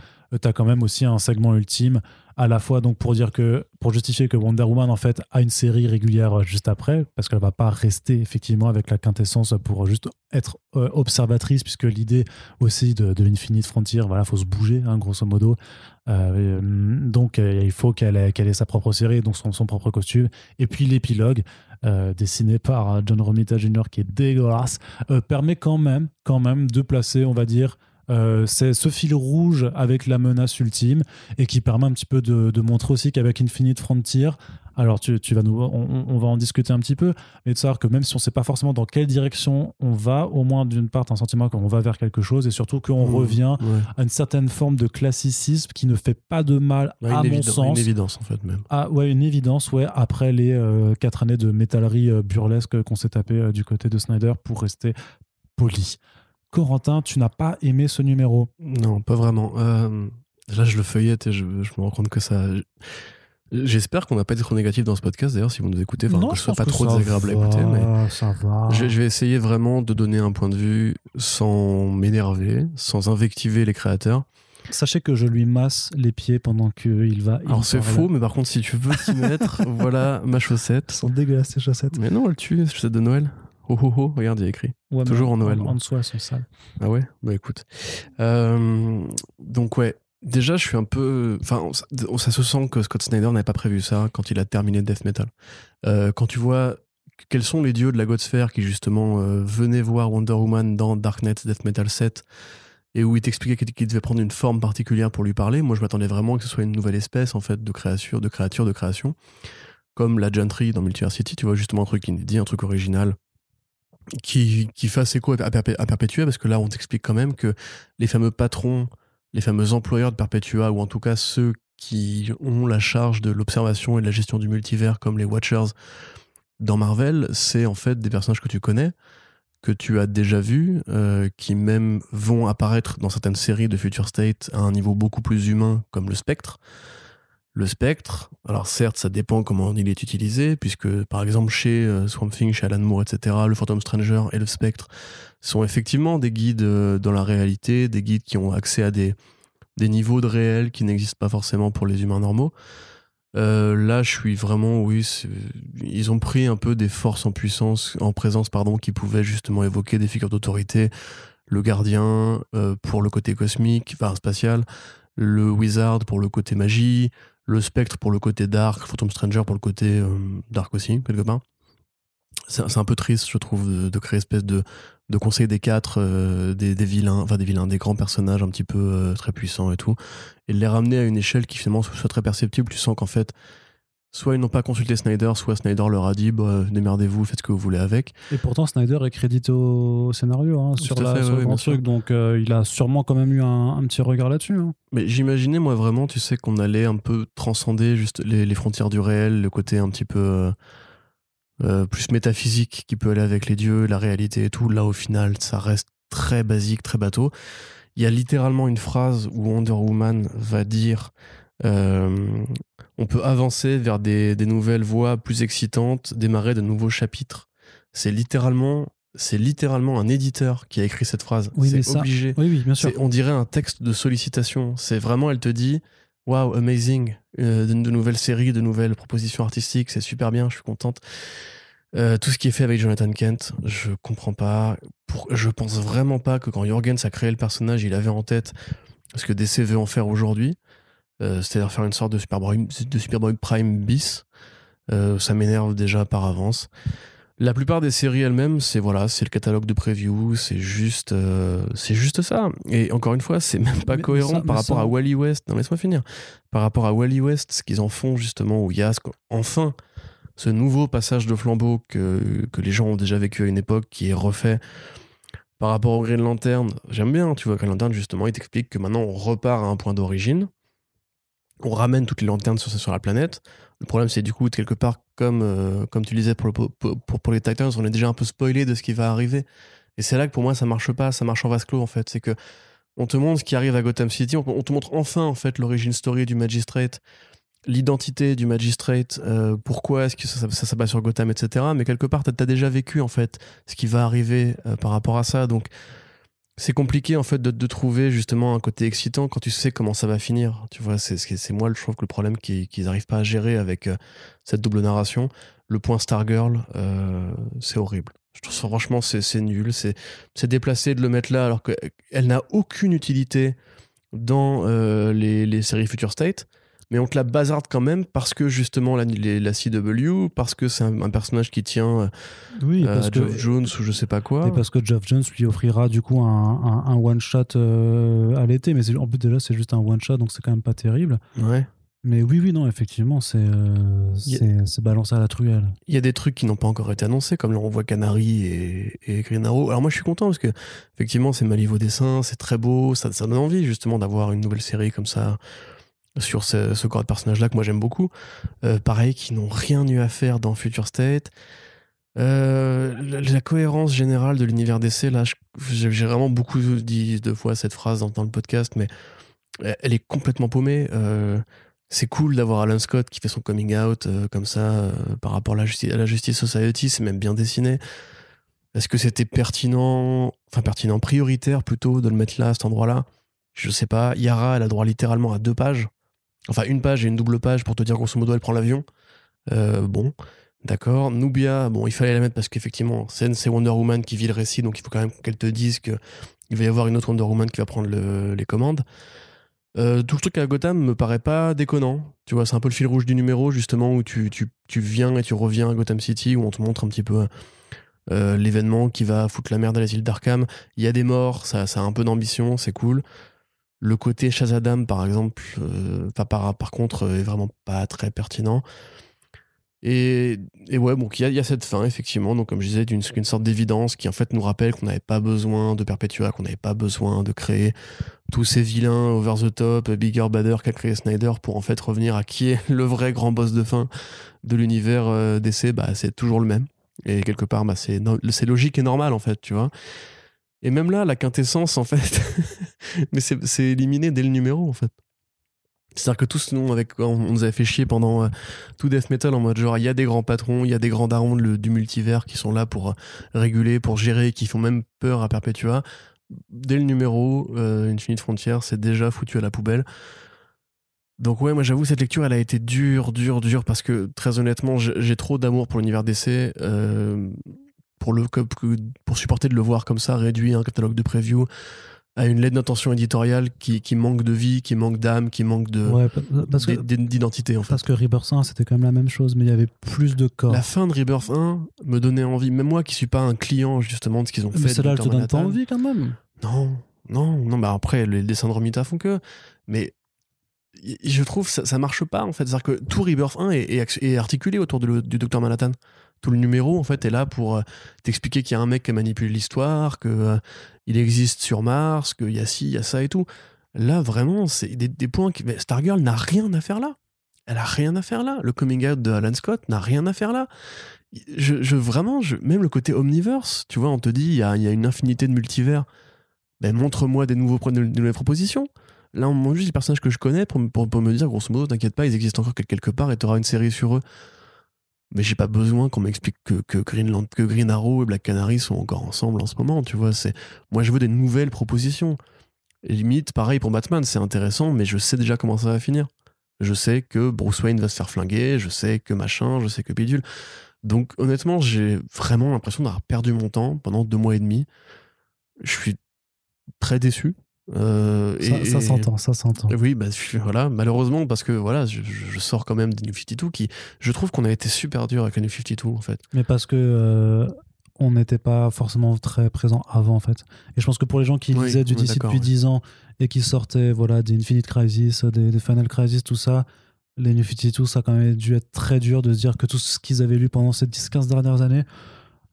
tu as quand même aussi un segment ultime à la fois donc pour dire que pour justifier que Wonder Woman en fait a une série régulière euh, juste après parce qu'elle va pas rester effectivement avec la quintessence pour juste être euh, observatrice puisque l'idée aussi de, de Infinite Frontier voilà faut se bouger hein, grosso modo Euh, et, donc euh, il faut qu'elle ait, ait sa propre série donc son, son propre costume et puis l'épilogue euh, dessiné par euh, John Romita Jr. qui est dégueulasse euh, permet quand même quand même de placer on va dire euh, c'est ce fil rouge avec la menace ultime et qui permet un petit peu de, de montrer aussi qu'avec Infinite Frontier, alors tu, tu vas nous, on, on va en discuter un petit peu, mais de savoir que même si on ne sait pas forcément dans quelle direction on va, au moins d'une part, un sentiment qu'on va vers quelque chose et surtout qu'on Mmh, revient ouais. à une certaine forme de classicisme qui ne fait pas de mal, Ouais, à mon sens. une évidence, en fait, même. Ah ouais, une évidence, ouais, après les euh, quatre années de métallerie euh, burlesque qu'on s'est tapé euh, du côté de Snyder pour rester poli. Corentin, tu n'as pas aimé ce numéro. Non, pas vraiment. Euh, là, je le feuillette et je, je me rends compte que ça. J'espère qu'on n'a pas été trop négatif dans ce podcast, d'ailleurs, si vous nous écoutez, enfin, que ce soit pas trop désagréable à écouter, mais Ça va. je, je vais essayer vraiment de donner un point de vue sans m'énerver, sans invectiver les créateurs. Sachez que je lui masse les pieds pendant qu'il va. il Alors, c'est faux, mais par contre, si tu veux t'y mettre, voilà ma chaussette. Elles sont dégueulasses ces chaussettes. Mais non, elle tue, les chaussettes de Noël. Oh oh oh, regarde, il y a écrit. Ouais, Toujours en Noël, En, en dessous, elles sont sales. Ah ouais? Bah écoute. Euh, donc ouais, déjà je suis un peu... Enfin, ça, ça se sent que Scott Snyder n'avait pas prévu ça quand il a terminé Death Metal. Euh, quand tu vois quels sont les dieux de la Godsphere qui justement euh, venaient voir Wonder Woman dans Darknet Death Metal 7 et où il t'expliquait qu'il qu'il devait prendre une forme particulière pour lui parler, moi je m'attendais vraiment que ce soit une nouvelle espèce en fait de créature, de créature, de création. Comme la Gentry dans Multiversity, tu vois justement un truc inédit, un truc original qui, qui fasse écho à, Perpé- parce que là, on t'explique quand même que les fameux patrons, les fameux employeurs de Perpetua, ou en tout cas ceux qui ont la charge de l'observation et de la gestion du multivers, comme les Watchers dans Marvel, c'est en fait des personnages que tu connais, que tu as déjà vus, euh, qui même vont apparaître dans certaines séries de Future State à un niveau beaucoup plus humain, comme le Spectre. Le spectre, alors certes, ça dépend comment il est utilisé, puisque par exemple chez euh, Swamp Thing, chez Alan Moore, etc., le Phantom Stranger et le spectre sont effectivement des guides euh, dans la réalité, des guides qui ont accès à des, niveaux de réel qui n'existent pas forcément pour les humains normaux. Euh, là, je suis vraiment, oui, ils ont pris un peu des forces en puissance, en présence, pardon, qui pouvaient justement évoquer des figures d'autorité, le gardien pour le côté cosmique, enfin spatial, le wizard pour le côté magie, le Spectre pour le côté dark, Phantom Stranger pour le côté euh, dark aussi, quelque part. C'est un peu triste, je trouve, de, créer espèce de, de conseil des quatre, euh, des, des vilains, enfin des vilains, des grands personnages un petit peu euh, très puissants et tout, et de les ramener à une échelle qui finalement soit très perceptible. Tu sens qu'en fait, soit ils n'ont pas consulté Snyder, soit Snyder leur a dit bah, démerdez-vous, faites ce que vous voulez avec. Et pourtant, Snyder est crédité au scénario hein, sur, la, fait, sur ouais, le grand truc, donc euh, il a sûrement quand même eu un, un petit regard là-dessus. hein. Mais j'imaginais, moi, vraiment, tu sais, qu'on allait un peu transcender juste les, les frontières du réel, le côté un petit peu euh, euh, plus métaphysique qui peut aller avec les dieux, la réalité et tout. Là, au final, ça reste très basique, très bateau. Il y a littéralement une phrase où Wonder Woman va dire euh, on peut avancer vers des, des nouvelles voies plus excitantes, démarrer de nouveaux chapitres. C'est littéralement, c'est littéralement un éditeur qui a écrit cette phrase. Oui, c'est ça- obligé. Oui, oui, bien sûr. C'est- On dirait un texte de sollicitation. C'est vraiment, elle te dit Wow, amazing, euh, de, de nouvelles séries, de nouvelles propositions artistiques, c'est super bien, je suis contente. Euh, tout ce qui est fait avec Jonathan Kent, je comprends pas. Pour, je pense vraiment pas que quand Jorgens a créé le personnage, il avait en tête ce que DC veut en faire aujourd'hui, c'est-à-dire faire une sorte de Superboy, de Superboy Prime bis. Euh, ça m'énerve déjà par avance. La plupart des séries elles-mêmes, c'est voilà, c'est le catalogue de preview, c'est juste, euh, c'est juste ça. Et encore une fois, c'est même pas Mais cohérent ça- par rapport ça- à Wally West. Non, laisse-moi finir. Par rapport à Wally West, ce qu'ils en font justement, où il y a ce enfin ce nouveau passage de flambeau que, que les gens ont déjà vécu à une époque, qui est refait par rapport au Green Lantern. J'aime bien, tu vois, Green Lantern justement, il t'explique que maintenant on repart à un point d'origine. On ramène toutes les lanternes sur, sur la planète. Le problème, c'est du coup, quelque part, comme, euh, comme tu disais pour, pour, les Titans, on est déjà un peu spoilé de ce qui va arriver. Et c'est là que pour moi, ça marche pas, ça marche en vase clos, en fait. C'est que on te montre ce qui arrive à Gotham City, on, te montre enfin, en fait, l'origine story du Magistrate, l'identité du Magistrate, euh, pourquoi est-ce que ça, ça, s'abat sur Gotham, etc. Mais quelque part, t'as as déjà vécu, en fait, ce qui va arriver euh, par rapport à ça. Donc, c'est compliqué en fait de, de trouver justement un côté excitant quand tu sais comment ça va finir. Tu vois, c'est c'est moi je trouve que le problème qu'ils n'arrivent pas à gérer avec euh, cette double narration. Le point Stargirl, euh, c'est horrible. Je trouve franchement c'est c'est nul. C'est c'est déplacé de le mettre là alors qu'elle n'a aucune utilité dans euh, les, les séries Future State. Mais on te la bazarde quand même parce que justement la, les- la CW, parce que c'est un, un personnage qui tient euh, Oui, à Geoff Jones ou je sais pas quoi. et parce que Geoff Jones lui offrira du coup un, un- un one-shot euh, à l'été. Mais en plus, déjà, c'est juste un one-shot, donc c'est quand même pas terrible. Ouais. Mais oui, oui, non, effectivement, c'est euh, a- balancé à la truelle. Il y a des trucs qui n'ont pas encore été annoncés, comme là on voit Canary et, et Green Arrow. Alors moi je suis content parce que effectivement c'est Malive au dessin, c'est très beau, ça, ça donne envie justement d'avoir une nouvelle série comme ça sur ce, corps de personnage-là que moi j'aime beaucoup. Euh, pareil, qui n'ont rien eu à faire dans Future State. Euh, la, cohérence générale de l'univers DC, là, j'ai vraiment beaucoup dit deux fois cette phrase dans, le podcast, mais elle elle est complètement paumée. Euh, c'est cool d'avoir Alan Scott qui fait son coming out euh, comme ça euh, par rapport à la, justice, à Society, c'est même bien dessiné. Est-ce que c'était pertinent, enfin pertinent, prioritaire plutôt de le mettre là, à cet endroit-là? Je sais pas. Yara, elle a droit littéralement à deux pages. Enfin, une page et une double page pour te dire grosso modo, elle prend l'avion. Euh, bon, d'accord. Nubia, bon, il fallait la mettre parce qu'effectivement, c'est Wonder Woman qui vit le récit, donc il faut quand même qu'elle te dise que il va y avoir une autre Wonder Woman qui va prendre le- les commandes. Euh, tout le truc à Gotham me paraît pas déconnant. Tu vois, c'est un peu le fil rouge du numéro, justement, où tu, viens et tu reviens à Gotham City, où on te montre un petit peu euh, l'événement qui va foutre la merde à la ville d'Arkham. Il y a des morts, ça, ça a un peu d'ambition, c'est cool. Le côté Shazadam, par exemple, euh, par, par contre, euh, est vraiment pas très pertinent. Et, ouais, bon, il y, a- cette fin, effectivement, donc comme je disais, d'une une sorte d'évidence qui en fait nous rappelle qu'on n'avait pas besoin de Perpetua, qu'on n'avait pas besoin de créer tous ces vilains over the top, bigger, badder qu'a créé Snyder pour en fait revenir à qui est le vrai grand boss de fin de l'univers euh, DC, bah, c'est toujours le même. Et quelque part, bah, c'est logique et normal en fait, tu vois. Et même là, la quintessence en fait, mais c'est éliminé dès le numéro en fait. C'est-à-dire que tous nous, avec, on nous avait fait chier pendant euh, tout Death Metal en mode genre, il y a des grands patrons, il y a des grands darons du multivers qui sont là pour euh, réguler, pour gérer, qui font même peur à Perpetua. Dès le numéro, euh, Infinite Frontier, c'est déjà foutu à la poubelle. Donc ouais, moi j'avoue, cette lecture, elle a été dure, dure, dure, parce que très honnêtement, j'ai trop d'amour pour l'univers euh, pour, le, pour supporter de le voir comme ça, réduit, un catalogue de preview, à une lettre d'intention éditoriale qui, qui manque de vie, qui manque d'âme, qui manque de Ouais, d'identité en fait. parce que Rebirth 1, c'était quand même la même chose, mais il y avait plus de corps. La fin de Rebirth 1 me donnait envie, même moi qui suis pas un client justement de ce qu'ils ont fait. mais elle te donne pas envie quand même. Non, non, non, bah après, les dessins de Romita font que. Mais je trouve que ça, ça marche pas, en fait. C'est-à-dire que tout Rebirth 1 est, est ax- est articulé autour de le- du Docteur Manhattan. Tout le numéro, en fait, est là pour euh, t'expliquer qu'il y a un mec qui manipule l'histoire, que euh, il existe sur Mars, qu'il y a ci, il y a ça et tout. Là, vraiment, c'est des, points qui. Stargirl n'a rien à faire là. Elle a rien à faire là. Le coming out de Alan Scott n'a rien à faire là. Je, vraiment, même le côté omniverse, tu vois, on te dit, il y a, y a une infinité de multivers. Ben, montre-moi des, nouveaux, nouvelles propositions. Là, on montre juste des personnages que je connais pour, me- pour, me dire, grosso modo, t'inquiète pas, ils existent encore quel- quelque part et t'auras une série sur eux. Mais j'ai pas besoin qu'on m'explique que, que, Green Arrow et Black Canary sont encore ensemble en ce moment, tu vois. C'est, moi, je veux des nouvelles propositions. Limite, pareil pour Batman, c'est intéressant, mais je sais déjà comment ça va finir. Je sais que Bruce Wayne va se faire flinguer, je sais que machin, je sais que bidule. Donc, honnêtement, j'ai vraiment l'impression d'avoir perdu mon temps pendant deux mois et demi. Je suis très déçu. Euh, Ça, et- ça et- s'entend, ça s'entend. oui, bah, je- voilà, malheureusement, parce que voilà, je, je sors quand même des New 52 qui, je trouve qu'on a été super dur avec les New 52 en fait. Mais parce que euh, on n'était pas forcément très présent avant en fait. Et je pense que pour les gens qui Oui, lisaient du DC depuis ouais. 10 ans et qui sortaient voilà, des Infinite Crisis, des, des Final Crisis, tout ça, les New 52, ça a quand même dû être très dur de se dire que tout ce qu'ils avaient lu pendant ces 10-15 dernières années,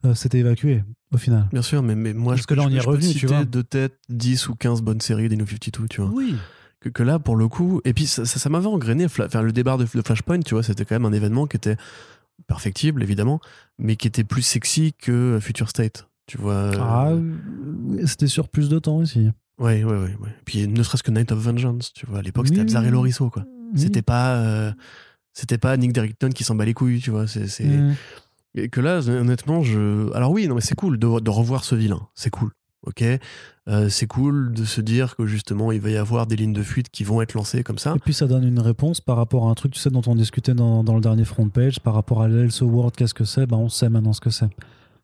euh, s'était évacué au final. Bien sûr, mais, mais moi, Parce je, que là, je y est revenu, tu vois. de tête 10 ou 15 bonnes séries des New 52, tu vois. Oui. Que, que là, pour le coup, et puis ça, ça, ça m'avait engrainé, enfin, le débarre de, de Flashpoint, tu vois, c'était quand même un événement qui était perfectible, évidemment, mais qui était plus sexy que Future State, tu vois. Ah, c'était sur plus de temps aussi. Ouais, ouais, ouais, ouais. Puis ne serait-ce que Night of Vengeance, tu vois, à l'époque, Oui, c'était Abzar et. Lorisso, quoi. Oui. C'était pas. euh, c'était pas Nick Derrickson qui s'en bat les couilles, tu vois. C'est, c'est- Mm. Et que là, honnêtement, je. Alors oui, non, mais c'est cool de, de revoir ce vilain. C'est cool. Ok? Euh, c'est cool de se dire que justement, il va y avoir des lignes de fuite qui vont être lancées comme ça. Et puis ça donne une réponse par rapport à un truc, tu sais, dont on discutait dans, dans le dernier front page, par rapport à l'Else World, qu'est-ce que c'est? Ben, On sait maintenant ce que c'est.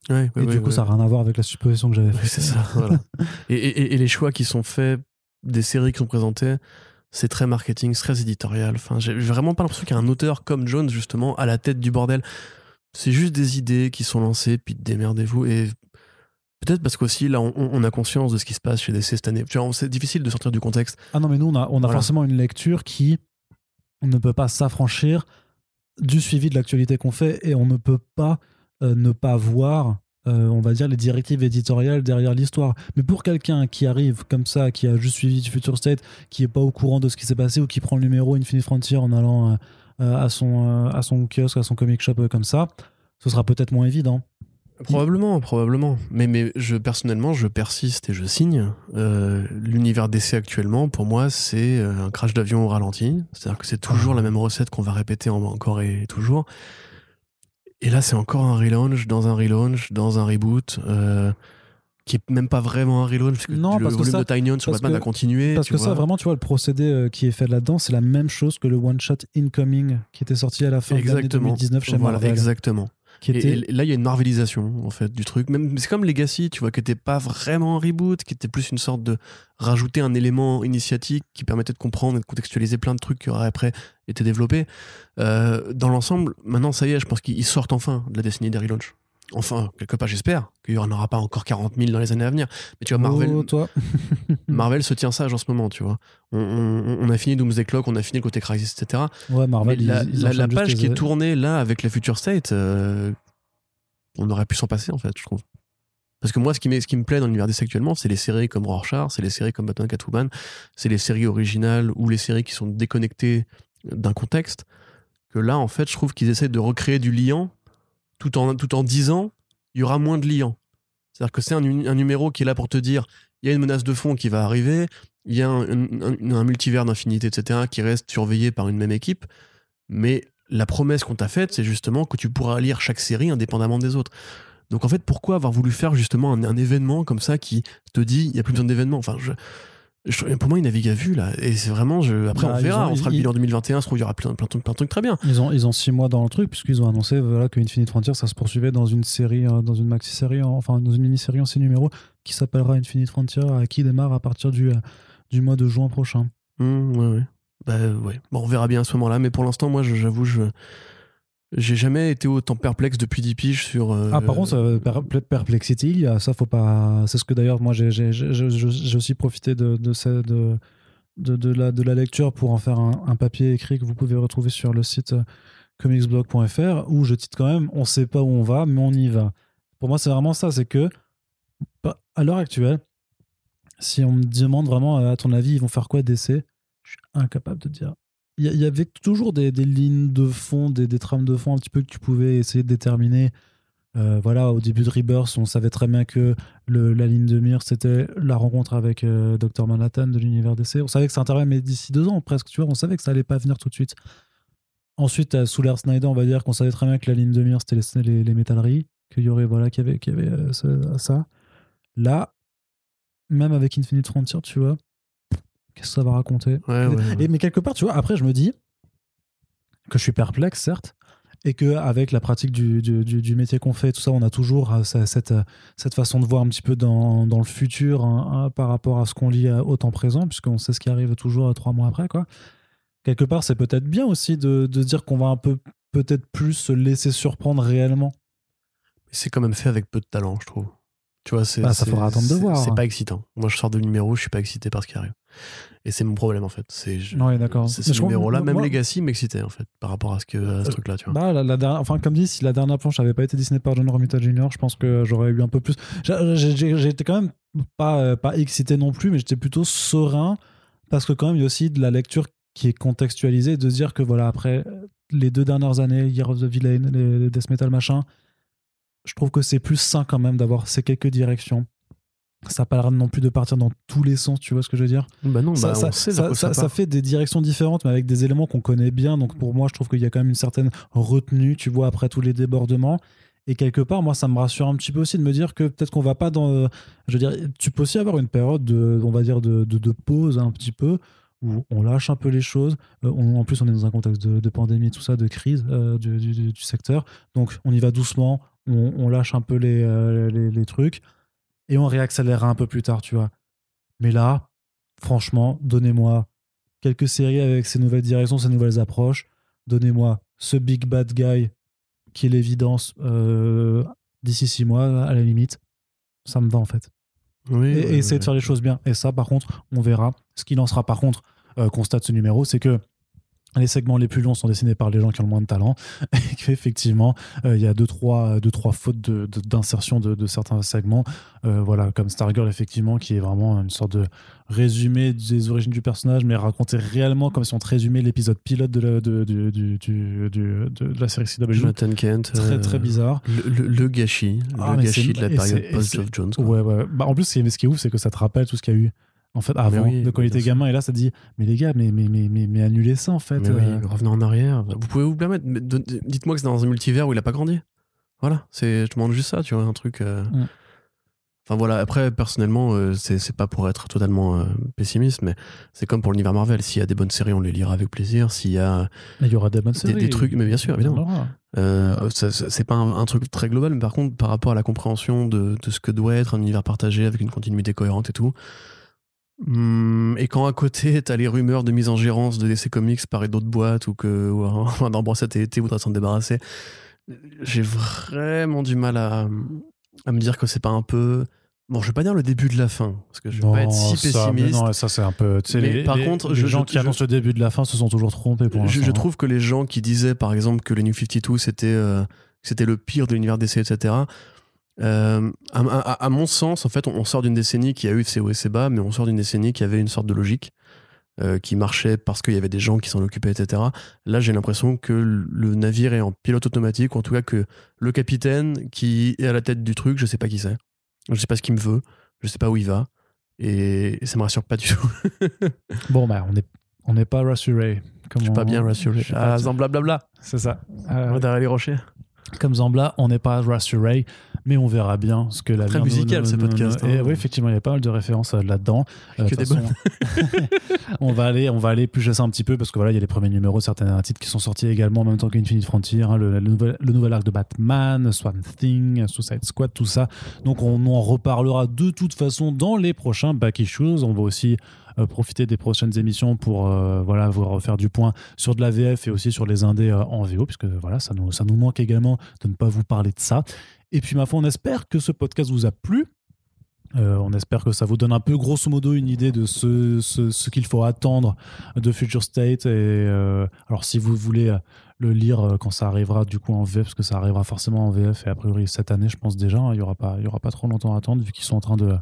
Ouais, ouais, Et ouais, du coup, ça n'a rien à voir avec la supposition que j'avais faite. c'est ça. voilà. et, et- et les choix qui sont faits, des séries qui sont présentées, c'est très marketing, c'est très éditorial. Enfin, j'ai vraiment pas l'impression qu'il y a un auteur comme Jones, justement, à la tête du bordel. C'est juste des idées qui sont lancées, puis démerdez-vous. Et peut-être parce qu'aussi, là, on, on a conscience de ce qui se passe chez DC cette année. C'est difficile de sortir du contexte. Ah non, mais nous, on a, on a Voilà. forcément une lecture qui ne peut pas s'affranchir du suivi de l'actualité qu'on fait et on ne peut pas euh, ne pas voir, euh, on va dire, les directives éditoriales derrière l'histoire. Mais pour quelqu'un qui arrive comme ça, qui a juste suivi du Future State, qui est pas au courant de ce qui s'est passé ou qui prend le numéro Infinite Frontier en allant euh, à, son, euh, à son kiosque, à son comic shop euh, comme ça, ce sera peut-être moins évident. Probablement, probablement. Mais, mais je, personnellement, je persiste et je signe. Euh, L'univers DC actuellement, pour moi, c'est euh, un crash d'avion au ralenti. C'est-à-dire que c'est toujours la même recette qu'on va répéter en- encore et toujours. Et là, c'est encore un relaunch dans un relaunch, dans un reboot, euh, qui est même pas vraiment un relaunch, parce que Non, le parce que volume ça- de Tiny Hun sur Batman que- a continué. Parce que ça, vraiment, tu vois, le procédé euh, qui est fait là-dedans, c'est la même chose que le one-shot Incoming qui était sorti à la fin de l'année Exactement. 2019 chez Voilà, Marvel. exactement. Qui Et- était... Et, là, il y a une marvelisation en fait du truc. Même c'est comme Legacy, tu vois, qui était pas vraiment un reboot, qui était plus une sorte de rajouter un élément initiatique qui permettait de comprendre et de contextualiser plein de trucs qui auraient après été développés. Euh, dans l'ensemble, maintenant, ça y est, je pense qu'ils sortent enfin de la décennie des relaunchs. Enfin, quelque part, j'espère qu'il y en aura pas encore 40 000 dans les années à venir. Mais tu vois, Marvel, Oh, toi. Marvel se tient sage en ce moment, tu vois. On, on- on a fini Doomsday Clock, on a fini le côté Crisis, etc. Ouais, Marvel, Mais la, ils- page qui est tournée là avec la Future State, euh, on aurait pu s'en passer en fait, je trouve. Parce que moi, ce qui, m'est- ce qui me plaît dans l'univers DC actuellement, c'est les séries comme Rorschach, c'est les séries comme Batman Catwoman, c'est les séries originales ou les séries qui sont déconnectées d'un contexte. Que là, en fait, je trouve qu'ils essaient de recréer du liant tout en, tout en disant il y aura moins de liant. C'est-à-dire que c'est un, nu- un numéro qui est là pour te dire il y a une menace de fond qui va arriver, il y a un, multivers d'infinité, etc., qui reste surveillé par une même équipe, mais la promesse qu'on t'a faite, c'est justement que tu pourras lire chaque série indépendamment des autres. Donc en fait, pourquoi avoir voulu faire justement un, un événement comme ça qui te dit il n'y a plus besoin d'événement Enfin, je- Je- pour moi, il navigue à vue là. Et c'est vraiment. Je... Après, Bah, on ils verra. ont- on fera ils- le bilan 2021. Je trouve qu'il y aura plein, plein, de trucs- plein de trucs très bien. Ils ont, ils ont six mois dans le truc, puisqu'ils ont annoncé voilà, que Infinite Frontier, ça se poursuivait dans une série, euh, dans une maxi-série, en- enfin dans une mini-série en six numéros, qui s'appellera Infinite Frontier, euh, qui démarre à partir du, euh, du mois de juin prochain. Mmh, ouais, ouais. Bah, ouais. Bon, on verra bien à ce moment-là. Mais pour l'instant, moi, j'avoue, je. J'ai jamais été autant perplexe depuis 10 piges sur. euh, Ah, par contre, per- Perplexity, il y a- ça faut pas. C'est ce que d'ailleurs, moi, j'ai aussi profité de, de, de, de, la, de la lecture pour en faire un, un papier écrit que vous pouvez retrouver sur le site euh, comicsblog.fr où je titre quand même On sait pas où on va, mais on y va. Pour moi, c'est vraiment ça c'est que, à l'heure actuelle, si on me demande vraiment, à ton avis, ils vont faire quoi DC Je suis incapable de dire. Il y, avait toujours des, lignes de fond, des, trames de fond un petit peu que tu pouvais essayer de déterminer. Euh, voilà, au début de Rebirth, on savait très bien que la ligne de mire, c'était la rencontre avec euh, Dr. Manhattan de l'univers DC. On savait que ça intervenait, mais d'ici deux ans presque, tu vois, on savait que ça allait pas venir tout de suite. Ensuite, à Soulair Snyder, on va dire qu'on savait très bien que la ligne de mire, c'était les, les, les métalleries, qu'il y aurait, voilà, qu'il y avait, euh, ça. Là, même avec Infinite Frontier, tu vois, qu'est-ce que ça va raconter Ouais, ouais, ouais. et, mais quelque part, tu vois, après, je me dis que je suis perplexe, certes, et que avec la pratique du, du, du- du métier qu'on fait, tout ça, on a toujours euh, cette, euh, cette façon de voir un petit peu dans, dans le futur hein, hein, par rapport à ce qu'on lit euh, au temps présent, puisqu'on sait ce qui arrive toujours trois mois après, quoi. Quelque part, c'est peut-être bien aussi de, dire qu'on va un peu, peut-être plus se laisser surprendre réellement. C'est quand même fait avec peu de talent, je trouve. Tu vois, c'est. Bah, ça faudra attendre de voir. C'est pas excitant. Moi, je sors de numéro, je suis pas excité par ce qui arrive. Et c'est mon problème, en fait. C'est. je- Ouais, d'accord. C'est Mais ce numéro-là, même moi- Legacy m'excitait, en fait, par rapport à ce, que, à ce Euh, truc-là, tu vois. Bah, la, la dernière, enfin, comme dit, si la dernière planche n'avait pas été dessinée par John Romita Jr., je pense que j'aurais eu un peu plus. J'étais quand même pas, euh, pas excité non plus, mais j'étais plutôt serein parce que, quand même, il y a aussi de la lecture qui est contextualisée, de se dire que, voilà, après les deux dernières années, Year of the Villain, les Death Metal, machin, je trouve que c'est plus sain quand même d'avoir ces quelques directions. Ça l'air non plus de partir dans tous les sens, tu vois ce que je veux dire? Bah non, ça, bah, ça- on sait ça- vers quoi ça- ça ça part. fait des directions différentes, mais avec des éléments qu'on connaît bien. Donc pour moi, je trouve qu'il y a quand même une certaine retenue, tu vois, après tous les débordements. Et quelque part, moi, ça me rassure un petit peu aussi de me dire que peut-être qu'on va pas dans. euh, je veux dire, tu peux aussi avoir une période de, on va dire, de, de, de pause un petit peu, où on lâche un peu les choses. Euh, on- en plus, on est dans un contexte de, de pandémie, tout ça, de crise euh, du, du- du- du secteur. Donc on y va doucement, on, on lâche un peu les, euh, les, les trucs, et on réaccélérera un peu plus tard, tu vois. Mais là, franchement, donnez-moi quelques séries avec ces nouvelles directions, ces nouvelles approches. Donnez-moi ce big bad guy qui est l'évidence euh, d'ici six mois, à la limite. Ça me va en fait. Oui, Et, ouais, essayer ouais. de faire les choses bien. Et ça, par contre, on verra. Ce qui lancera, par contre, euh, constate ce numéro, c'est que les segments les plus longs sont dessinés par les gens qui ont le moins de talent et qu'effectivement euh, il y a deux trois, deux, trois fautes de- d'insertion de, de certains segments Euh, voilà comme Stargirl effectivement qui est vraiment une sorte de résumé des origines du personnage mais raconté réellement comme si on te résumait l'épisode pilote de la, de, du- du- du- du- de la série CW Jonathan Kent. très euh, très bizarre Le, le- le gâchis. Ah, le gâchis c'est- de la période post-Geoff c'est- Jones. quoi. Ouais, ouais. Bah, en plus, ce qui est ouf, c'est que ça te rappelle tout ce qu'il y a eu en fait avant, oui, de quand il était sûr. gamin. Et là, ça te dit, mais les gars, mais, mais, mais, mais, mais annulez ça en fait. Mais oui, euh. revenez en arrière. Vous pouvez vous permettre. mais don- Dites-moi que c'est dans un multivers où il a pas grandi. Voilà, c'est, je demande juste ça, tu vois, un truc. euh. Enfin voilà, après, personnellement, euh, c'est, pas pour être totalement euh, pessimiste, mais c'est comme pour l'univers Marvel. S'il y a des bonnes séries, on les lira avec plaisir. S'il y a. Il y aura des bonnes Des- séries. des trucs, mais bien sûr, évidemment. Euh, c'est pas un, un truc très global, mais par contre, par rapport à la compréhension de, de ce que doit être un univers partagé avec une continuité cohérente et tout. Hum, et quand à côté, t'as les rumeurs de mise en gérance de DC Comics par d'autres boîtes ou que ou un Ambrosette et été voudrait s'en débarrasser, j'ai vraiment du mal à, à me dire que c'est pas un peu. Bon, je vais pas dire le début de la fin, parce que je vais pas être si ça, pessimiste. non, ça c'est un peu. Mais les, par les- contre, les je- gens je- qui je- annoncent le début de la fin se sont toujours trompés pour je, trouve que les gens qui disaient, par exemple, que les New 52 c'était euh, c'était le pire de l'univers DC, etc. euh, à, à- à mon sens, en fait, on, on sort d'une décennie qui a eu ses hauts et ses bas, mais on sort d'une décennie qui avait une sorte de logique euh, qui marchait parce qu'il y avait des gens qui s'en occupaient, etc. Là, j'ai l'impression que le navire est en pilote automatique, ou en tout cas que le capitaine qui est à la tête du truc, je sais pas qui c'est. Je sais pas ce qu'il me veut, je sais pas où il va, et, et ça me rassure pas du tout. Bon, bah, on n'est on n'est pas rassuré. je suis pas bien rassuré. Ah, blablabla. C'est ça. Euh, Derrière les rochers. Comme Zambla, on n'est pas rassuré. mais on verra bien ce que la Très musical, ce podcast, Et hein. oui, effectivement, il y a pas mal de références euh, là-dedans. Euh, façon, on va aller, on va aller plus ça un petit peu parce que voilà, il y a les premiers numéros, certains titres qui sont sortis également en même temps qu'Infinite Frontier, hein, le, le nouvel, le nouvel arc de Batman, Swamp Thing, Suicide Squad, tout ça. Donc on en reparlera de toute façon dans les prochains Back Issues. On va aussi profiter des prochaines émissions pour euh, voilà vous refaire du point sur de la VF et aussi sur les indés euh, en VO puisque voilà ça nous, ça nous manque également de ne pas vous parler de ça. Et puis ma foi, on espère que ce podcast vous a plu. Euh, on espère que ça vous donne un peu grosso modo une idée de ce, ce, qu'il faut attendre de Future State. Et euh, alors si vous voulez euh, le lire euh, quand ça arrivera du coup en VF, parce que ça arrivera forcément en VF et a priori cette année, je pense déjà, hein, il y aura pas, il y aura pas trop longtemps à attendre vu qu'ils sont en train de,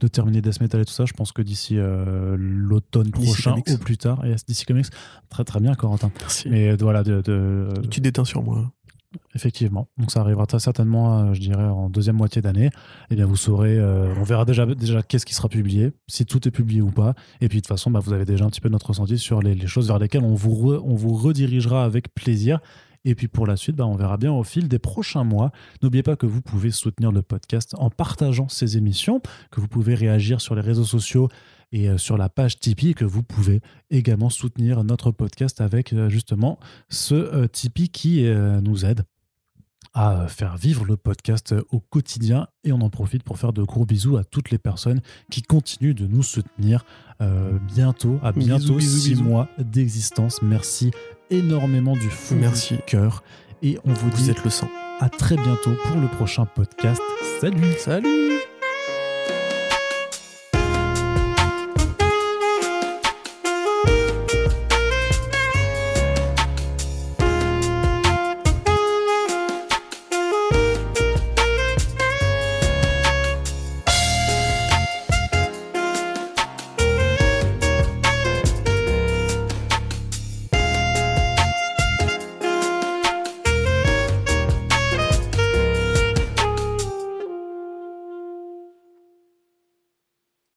de terminer Death Metal et tout ça. Je pense que d'ici euh, l'automne prochain au plus tard, et DC Comics, très très bien Corentin. Merci. Mais euh, voilà, de, de- Tu déteins sur moi. Effectivement. Donc ça arrivera très certainement, euh, je dirais, en deuxième moitié d'année. Et bien vous saurez, euh, on verra déjà, déjà qu'est-ce qui sera publié, si tout est publié ou pas. Et puis de toute façon, bah, vous avez déjà un petit peu notre ressenti sur les, les choses vers lesquelles on vous, re- on vous redirigera avec plaisir. Et puis pour la suite, bah, on verra bien au fil des prochains mois. N'oubliez pas que vous pouvez soutenir le podcast en partageant ces émissions, que vous pouvez réagir sur les réseaux sociaux et euh, sur la page Tipeee, que vous pouvez également soutenir notre podcast avec euh, justement ce euh, Tipeee qui nous aide à faire vivre le podcast au quotidien et on en profite pour faire de gros bisous à toutes les personnes qui continuent de nous soutenir euh, bientôt, à Bisous, bientôt bisous, six bisous. mois d'existence. Merci énormément du fond Merci. du cœur et on vous Vous dit êtes le sang. à très bientôt pour le prochain podcast. Salut Salut